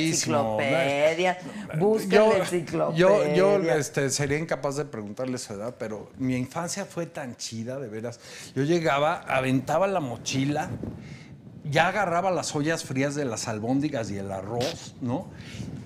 Speaker 1: Enciclopedias. Busquen la enciclopedia.
Speaker 5: yo, yo este, sería incapaz de preguntarle su edad, pero mi infancia fue tan chida, de veras. Yo llegaba, aventaba la mochila, ya agarraba las ollas frías de las albóndigas y el arroz, ¿no?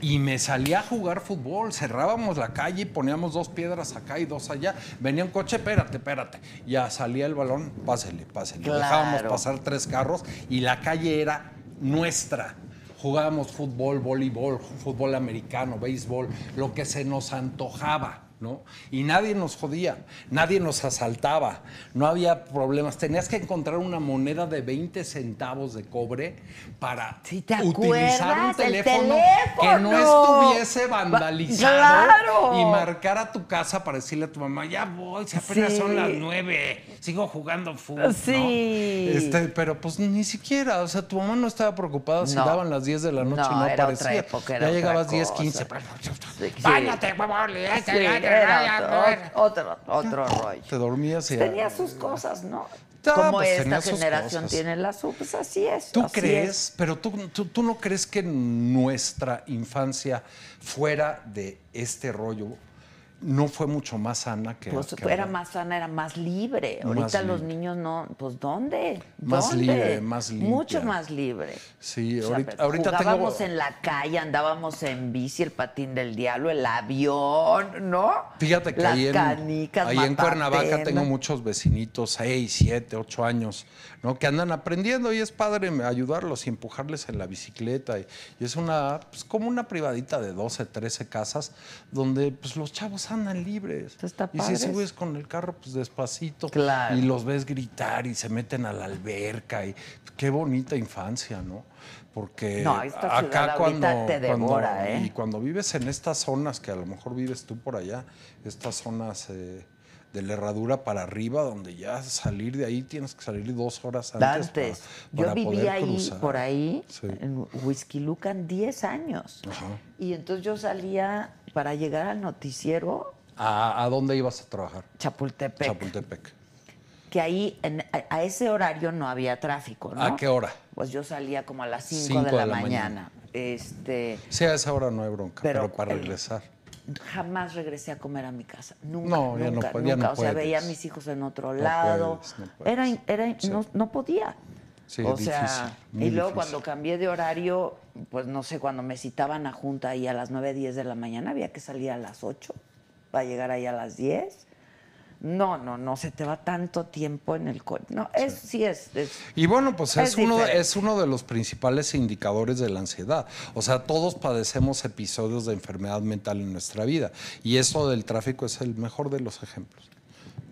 Speaker 5: Y me salía a jugar fútbol. Cerrábamos la calle y poníamos dos piedras acá y dos allá. Venía un coche, espérate, espérate. Ya salía el balón, pásele, pásele.
Speaker 1: Claro.
Speaker 5: Dejábamos pasar tres carros y la calle era nuestra. Jugábamos fútbol, voleibol, fútbol americano, béisbol, lo que se nos antojaba, ¿no? Y nadie nos jodía, nadie nos asaltaba, no había problemas. Tenías que encontrar una moneda de 20 centavos de cobre para
Speaker 1: Sí, ¿te
Speaker 5: utilizar un teléfono, que no estuviese
Speaker 1: Va-
Speaker 5: vandalizado
Speaker 1: ¡Claro!
Speaker 5: y marcar a tu casa para decirle a tu mamá, ya voy, si apenas
Speaker 1: Sí.
Speaker 5: son las nueve, sigo jugando fútbol. ¿no?
Speaker 1: Sí.
Speaker 5: Este, pero pues ni siquiera, o sea, tu mamá no estaba preocupada si
Speaker 1: No.
Speaker 5: daban las 10 de la noche y
Speaker 1: No,
Speaker 5: no
Speaker 1: era época,
Speaker 5: ya llegabas
Speaker 1: cosa.
Speaker 5: 10, 15.
Speaker 1: Sí.
Speaker 5: Báñate, huevón,
Speaker 1: era otro, otro, otro rollo.
Speaker 5: Te dormías y
Speaker 1: Tenía sus cosas, ¿no? Como
Speaker 5: pues,
Speaker 1: esta generación tiene la su, pues así es.
Speaker 5: ¿Tú
Speaker 1: así
Speaker 5: crees?
Speaker 1: es.
Speaker 5: Pero tú, tú, tú no crees que nuestra infancia fuera de este rollo no fue mucho más sana que
Speaker 1: Pues
Speaker 5: que
Speaker 1: era
Speaker 5: ahora?
Speaker 1: más sana, era más libre.
Speaker 5: Más
Speaker 1: Ahorita los
Speaker 5: libre.
Speaker 1: niños no, pues ¿dónde?
Speaker 5: Más
Speaker 1: ¿Dónde?
Speaker 5: libre, más
Speaker 1: Mucho
Speaker 5: limpia.
Speaker 1: más libre.
Speaker 5: Sí,
Speaker 1: O sea,
Speaker 5: ahorita, ahorita tengo...
Speaker 1: jugábamos en la calle, andábamos en bici, el patín del diablo, el avión, ¿no?
Speaker 5: Fíjate que
Speaker 1: Las
Speaker 5: ahí en,
Speaker 1: canicas,
Speaker 5: ahí en Cuernavaca tengo muchos vecinitos, 6, 7, 8 años, ¿no? que andan aprendiendo y es padre ayudarlos y empujarles en la bicicleta. Y, y es una, pues, como una privadita de 12, 13 casas donde pues, los chavos andan libres.
Speaker 1: Está
Speaker 5: y si subes con el carro, pues despacito.
Speaker 1: Claro.
Speaker 5: Y los ves gritar y se meten a la alberca. Y qué bonita infancia, ¿no? Porque
Speaker 1: No, esta ciudad
Speaker 5: acá cuando,
Speaker 1: te
Speaker 5: cuando-
Speaker 1: ¿eh?
Speaker 5: y cuando vives en estas zonas, que a lo mejor vives tú por allá, estas zonas eh, de la herradura para arriba, donde ya salir de ahí tienes que salir dos horas antes.
Speaker 1: Antes.
Speaker 5: para-
Speaker 1: Yo
Speaker 5: para
Speaker 1: viví
Speaker 5: poder
Speaker 1: ahí,
Speaker 5: cruzar.
Speaker 1: por ahí,
Speaker 5: Sí.
Speaker 1: en Whisky Lucan, 10 años.
Speaker 5: Ajá.
Speaker 1: Y entonces yo salía para llegar al noticiero
Speaker 5: ¿A, a dónde ibas a trabajar?
Speaker 1: Chapultepec.
Speaker 5: Chapultepec.
Speaker 1: que ahí en- a, a ese horario no había tráfico, ¿no?
Speaker 5: ¿A qué hora?
Speaker 1: Pues yo salía como a las 5
Speaker 5: Cinco
Speaker 1: de la,
Speaker 5: de la
Speaker 1: mañana.
Speaker 5: mañana.
Speaker 1: Este,
Speaker 5: Sí, a esa hora no hay bronca,
Speaker 1: Pero
Speaker 5: pero, para
Speaker 1: el-
Speaker 5: regresar.
Speaker 1: jamás regresé a comer a mi casa. Nunca,
Speaker 5: No, ya no
Speaker 1: nunca,
Speaker 5: pu- ya
Speaker 1: nunca.
Speaker 5: no
Speaker 1: o sea, veía a
Speaker 5: puedes.
Speaker 1: mis hijos en otro
Speaker 5: No
Speaker 1: lado.
Speaker 5: puedes, no puedes.
Speaker 1: Era, era
Speaker 5: Sí.
Speaker 1: no, no podía.
Speaker 5: Sí,
Speaker 1: o sea, y luego
Speaker 5: difícil.
Speaker 1: cuando cambié de horario, pues no sé, cuando me citaban a junta ahí a las 9, 10 de la mañana, había que salir a las 8 para llegar ahí a las 10. No, no, no se te va tanto tiempo en el coche. No, es, sí es, es-
Speaker 5: Y bueno, pues
Speaker 1: Es
Speaker 5: es, uno,
Speaker 1: diferente.
Speaker 5: es uno de los principales indicadores de la ansiedad. O sea, todos padecemos episodios de enfermedad mental en nuestra vida. Y eso del tráfico es el mejor de los ejemplos.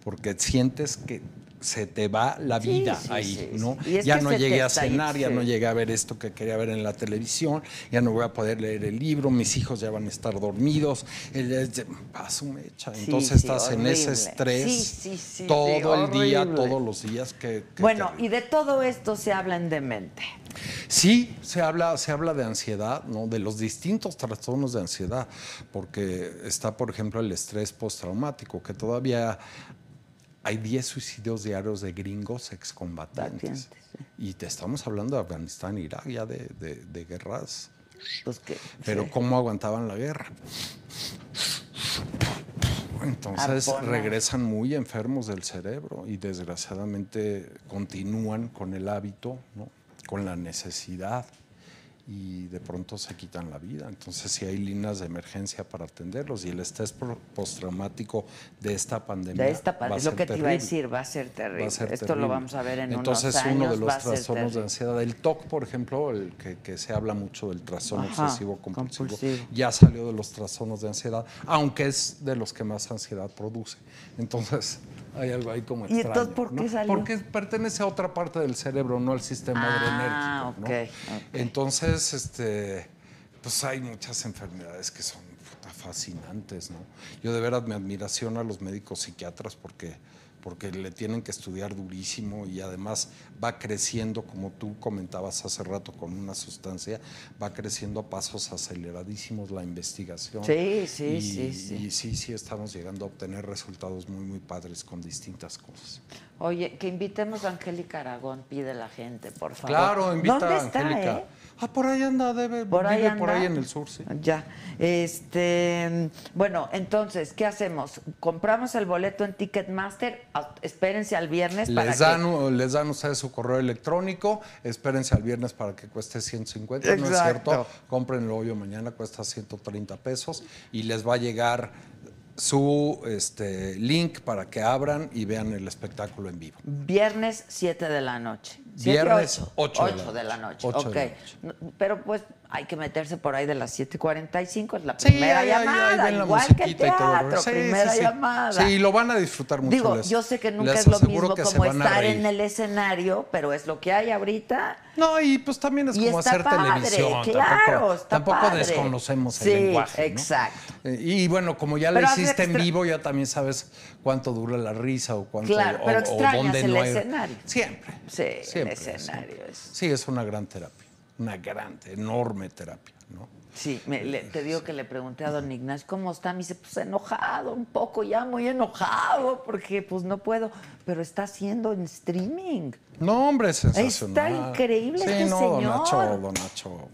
Speaker 5: Porque sientes que se te va la vida
Speaker 1: sí,
Speaker 5: ahí,
Speaker 1: sí,
Speaker 5: ¿no? Ya no llegué a cenar, ya no llegué a ver esto que quería ver en la televisión, ya no voy a poder leer el libro, mis hijos ya van a estar dormidos. El- el- a su mecha.
Speaker 1: Sí,
Speaker 5: Entonces estás en ese estrés todo el día, todos los días. Que, que
Speaker 1: Bueno, y de todo esto se habla en Demente.
Speaker 5: Sí, se habla, se habla de ansiedad, ¿no? de los distintos trastornos de ansiedad, porque está, por ejemplo, el estrés postraumático, que todavía hay 10 suicidios diarios de gringos excombatientes.
Speaker 1: Sí.
Speaker 5: Y te estamos hablando de Afganistán, Irak, ya de, de- de guerras.
Speaker 1: Pues que,
Speaker 5: Pero
Speaker 1: sí.
Speaker 5: ¿cómo aguantaban la guerra? Entonces regresan muy enfermos del cerebro y desgraciadamente continúan con el hábito, ¿no? con la necesidad y de pronto se quitan la vida. Entonces sí hay líneas de emergencia para atenderlos y el estrés postraumático de esta pandemia.
Speaker 1: De esta
Speaker 5: va
Speaker 1: parte,
Speaker 5: a
Speaker 1: es lo que te iba a decir, va a ser terrible.
Speaker 5: A ser
Speaker 1: Esto
Speaker 5: terrible.
Speaker 1: lo vamos a ver en
Speaker 5: Entonces,
Speaker 1: unos años.
Speaker 5: uno de los trastornos de ansiedad, el TOC, por ejemplo, el que, que se habla mucho del trastorno
Speaker 1: Ajá,
Speaker 5: obsesivo compulsivo,
Speaker 1: compulsivo.
Speaker 5: ya salió de los trastornos de ansiedad, aunque es de los que más ansiedad produce. Entonces, hay algo ahí como
Speaker 1: ¿Y
Speaker 5: extraño.
Speaker 1: entonces por qué
Speaker 5: ¿no?
Speaker 1: salió?
Speaker 5: Porque pertenece a otra parte del cerebro, no al sistema
Speaker 1: Ah,
Speaker 5: adrenérgico. ¿no?
Speaker 1: ok, ok.
Speaker 5: Entonces, este, pues hay muchas enfermedades que son fascinantes, ¿no? Yo de veras mi admiración a los médicos psiquiatras porque, porque le tienen que estudiar durísimo y además va creciendo, como tú comentabas hace rato con una sustancia, va creciendo a pasos aceleradísimos la investigación.
Speaker 1: Sí, sí,
Speaker 5: Y-
Speaker 1: sí, sí.
Speaker 5: Y sí, sí estamos llegando a obtener resultados muy, muy padres con distintas cosas.
Speaker 1: Oye, que invitemos a Angélica Aragón, pide la gente, por favor.
Speaker 5: Claro, invita
Speaker 1: ¿Dónde
Speaker 5: a
Speaker 1: está,
Speaker 5: Angélica.
Speaker 1: eh?
Speaker 5: Ah, por ahí anda, debe,
Speaker 1: Por ahí
Speaker 5: vive por ahí en el sur, sí.
Speaker 1: Ya. Este, bueno, entonces, ¿qué hacemos? Compramos el boleto en Ticketmaster, a- espérense al viernes para
Speaker 5: Les
Speaker 1: que-
Speaker 5: dan, u- les dan ustedes su correo electrónico, espérense al viernes para que cueste 150, ¿no es
Speaker 1: Exacto.
Speaker 5: cierto? Cómprenlo hoy o mañana, cuesta 130 pesos y les va a llegar su este, link para que abran y vean el espectáculo en vivo.
Speaker 1: Viernes 7 de la noche. ¿Siete,
Speaker 5: Viernes,
Speaker 1: ocho?
Speaker 5: ocho de la
Speaker 1: Ocho de la
Speaker 5: noche.
Speaker 1: noche.
Speaker 5: Ocho
Speaker 1: ok.
Speaker 5: de la noche.
Speaker 1: No, Pero pues hay que meterse por ahí de las 7:45, es la
Speaker 5: Sí,
Speaker 1: primera
Speaker 5: ahí- ahí- ahí
Speaker 1: llamada,
Speaker 5: ven la
Speaker 1: igual que el
Speaker 5: musiquita y todo el rollo.
Speaker 1: teatro,
Speaker 5: Sí,
Speaker 1: primera
Speaker 5: sí, sí.
Speaker 1: llamada.
Speaker 5: Sí, lo van a disfrutar mucho.
Speaker 1: Digo,
Speaker 5: les-
Speaker 1: yo sé que nunca es lo mismo como estar en el escenario, pero es lo que hay ahorita.
Speaker 5: No, y pues también es
Speaker 1: Y
Speaker 5: como hacer
Speaker 1: padre,
Speaker 5: televisión.
Speaker 1: claro,
Speaker 5: tampoco
Speaker 1: está
Speaker 5: tampoco
Speaker 1: padre.
Speaker 5: desconocemos el
Speaker 1: Sí,
Speaker 5: lenguaje. ¿no?
Speaker 1: exacto.
Speaker 5: Eh, Y bueno, como ya
Speaker 1: hace
Speaker 5: hiciste en vivo, ya también sabes cuánto dura la risa o cuánto
Speaker 1: Claro,
Speaker 5: o-
Speaker 1: pero
Speaker 5: o dónde
Speaker 1: el
Speaker 5: no hay-
Speaker 1: escenario.
Speaker 5: Siempre.
Speaker 1: Sí,
Speaker 5: siempre,
Speaker 1: escenario
Speaker 5: siempre.
Speaker 1: es-
Speaker 5: Sí, es una gran terapia. Una gran, enorme terapia, ¿no?
Speaker 1: Sí, me- le- te digo que le pregunté a don Ignacio, ¿cómo está? Me dice, pues enojado, un poco ya muy enojado, porque pues no puedo, pero está haciendo en streaming.
Speaker 5: No, hombre, sensacional.
Speaker 1: Está increíble
Speaker 5: sí,
Speaker 1: este
Speaker 5: no,
Speaker 1: señor.
Speaker 5: Don Nacho, don Nacho.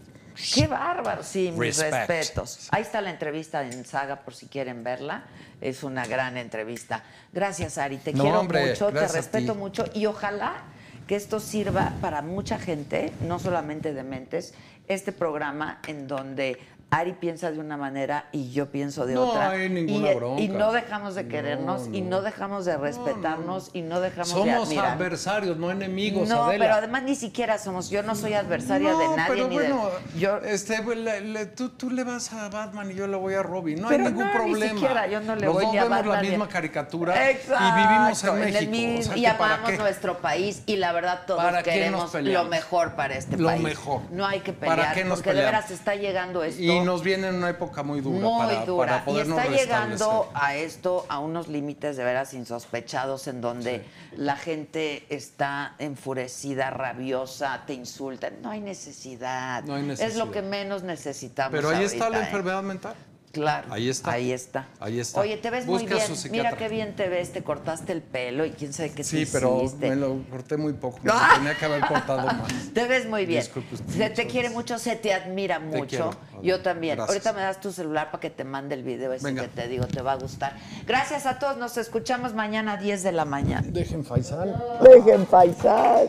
Speaker 1: Qué bárbaro, sí, mis
Speaker 5: Respect.
Speaker 1: respetos. Ahí está la entrevista en Saga por si quieren verla. Es una gran entrevista. Gracias, Ari. Te
Speaker 5: No,
Speaker 1: quiero
Speaker 5: hombre,
Speaker 1: mucho, te respeto mucho y ojalá que esto sirva para mucha gente, no solamente de mentes, este programa en donde Ari piensa de una manera y yo pienso de
Speaker 5: No
Speaker 1: otra.
Speaker 5: hay ninguna
Speaker 1: y,
Speaker 5: bronca.
Speaker 1: y no dejamos de
Speaker 5: No,
Speaker 1: querernos y
Speaker 5: no.
Speaker 1: dejamos de respetarnos y no dejamos de
Speaker 5: Somos adversarios, no enemigos,
Speaker 1: no,
Speaker 5: Adela.
Speaker 1: pero además ni siquiera somos, yo no soy adversaria de
Speaker 5: No,
Speaker 1: nadie
Speaker 5: pero
Speaker 1: ni
Speaker 5: bueno,
Speaker 1: de yo
Speaker 5: este, le- le- tú, tú le vas a Batman y yo le voy a Robin. No
Speaker 1: Pero
Speaker 5: hay ningún
Speaker 1: no, ni
Speaker 5: problema.
Speaker 1: siquiera, yo no le
Speaker 5: Los
Speaker 1: voy
Speaker 5: dos
Speaker 1: a
Speaker 5: vemos la misma caricatura
Speaker 1: Exacto,
Speaker 5: y vivimos en
Speaker 1: el
Speaker 5: México.
Speaker 1: mismo-
Speaker 5: o sea,
Speaker 1: y
Speaker 5: ¿para
Speaker 1: amamos nuestro país y la verdad todos
Speaker 5: ¿Para
Speaker 1: queremos lo mejor para este
Speaker 5: Lo
Speaker 1: país.
Speaker 5: mejor.
Speaker 1: No hay que
Speaker 5: ¿Para
Speaker 1: pelear
Speaker 5: qué nos
Speaker 1: porque de
Speaker 5: peleamos?
Speaker 1: veras está llegando esto
Speaker 5: Y nos viene en una época muy dura
Speaker 1: muy
Speaker 5: para,
Speaker 1: dura
Speaker 5: para
Speaker 1: y
Speaker 5: podernos
Speaker 1: está llegando a esto a unos límites de veras insospechados en donde la gente está enfurecida, rabiosa, te insulta. No hay necesidad.
Speaker 5: No hay
Speaker 1: Es
Speaker 5: necesidad.
Speaker 1: lo que menos necesitamos.
Speaker 5: Pero ahí está la
Speaker 1: ¿eh?
Speaker 5: enfermedad mental.
Speaker 1: Claro.
Speaker 5: Ahí está.
Speaker 1: Ahí está.
Speaker 5: Ahí está.
Speaker 1: Oye, te ves
Speaker 5: Busca
Speaker 1: muy bien. Mira qué bien te ves. Te cortaste el pelo y quién sabe qué
Speaker 5: Sí,
Speaker 1: te
Speaker 5: pero
Speaker 1: hiciste.
Speaker 5: me lo corté muy poco. me
Speaker 1: ¡Ah!
Speaker 5: Tenía que haber cortado más.
Speaker 1: Te ves muy bien.
Speaker 5: Disculpe usted,
Speaker 1: se te quiere mucho, se te admira mucho.
Speaker 5: quiero,
Speaker 1: Yo también.
Speaker 5: Gracias.
Speaker 1: Ahorita me das tu celular para que te mande el video ese
Speaker 5: Venga.
Speaker 1: que te digo, te va a gustar. Gracias a todos. Nos escuchamos mañana a 10 de la mañana.
Speaker 6: Dejen Faisal.
Speaker 1: Dejen paisar.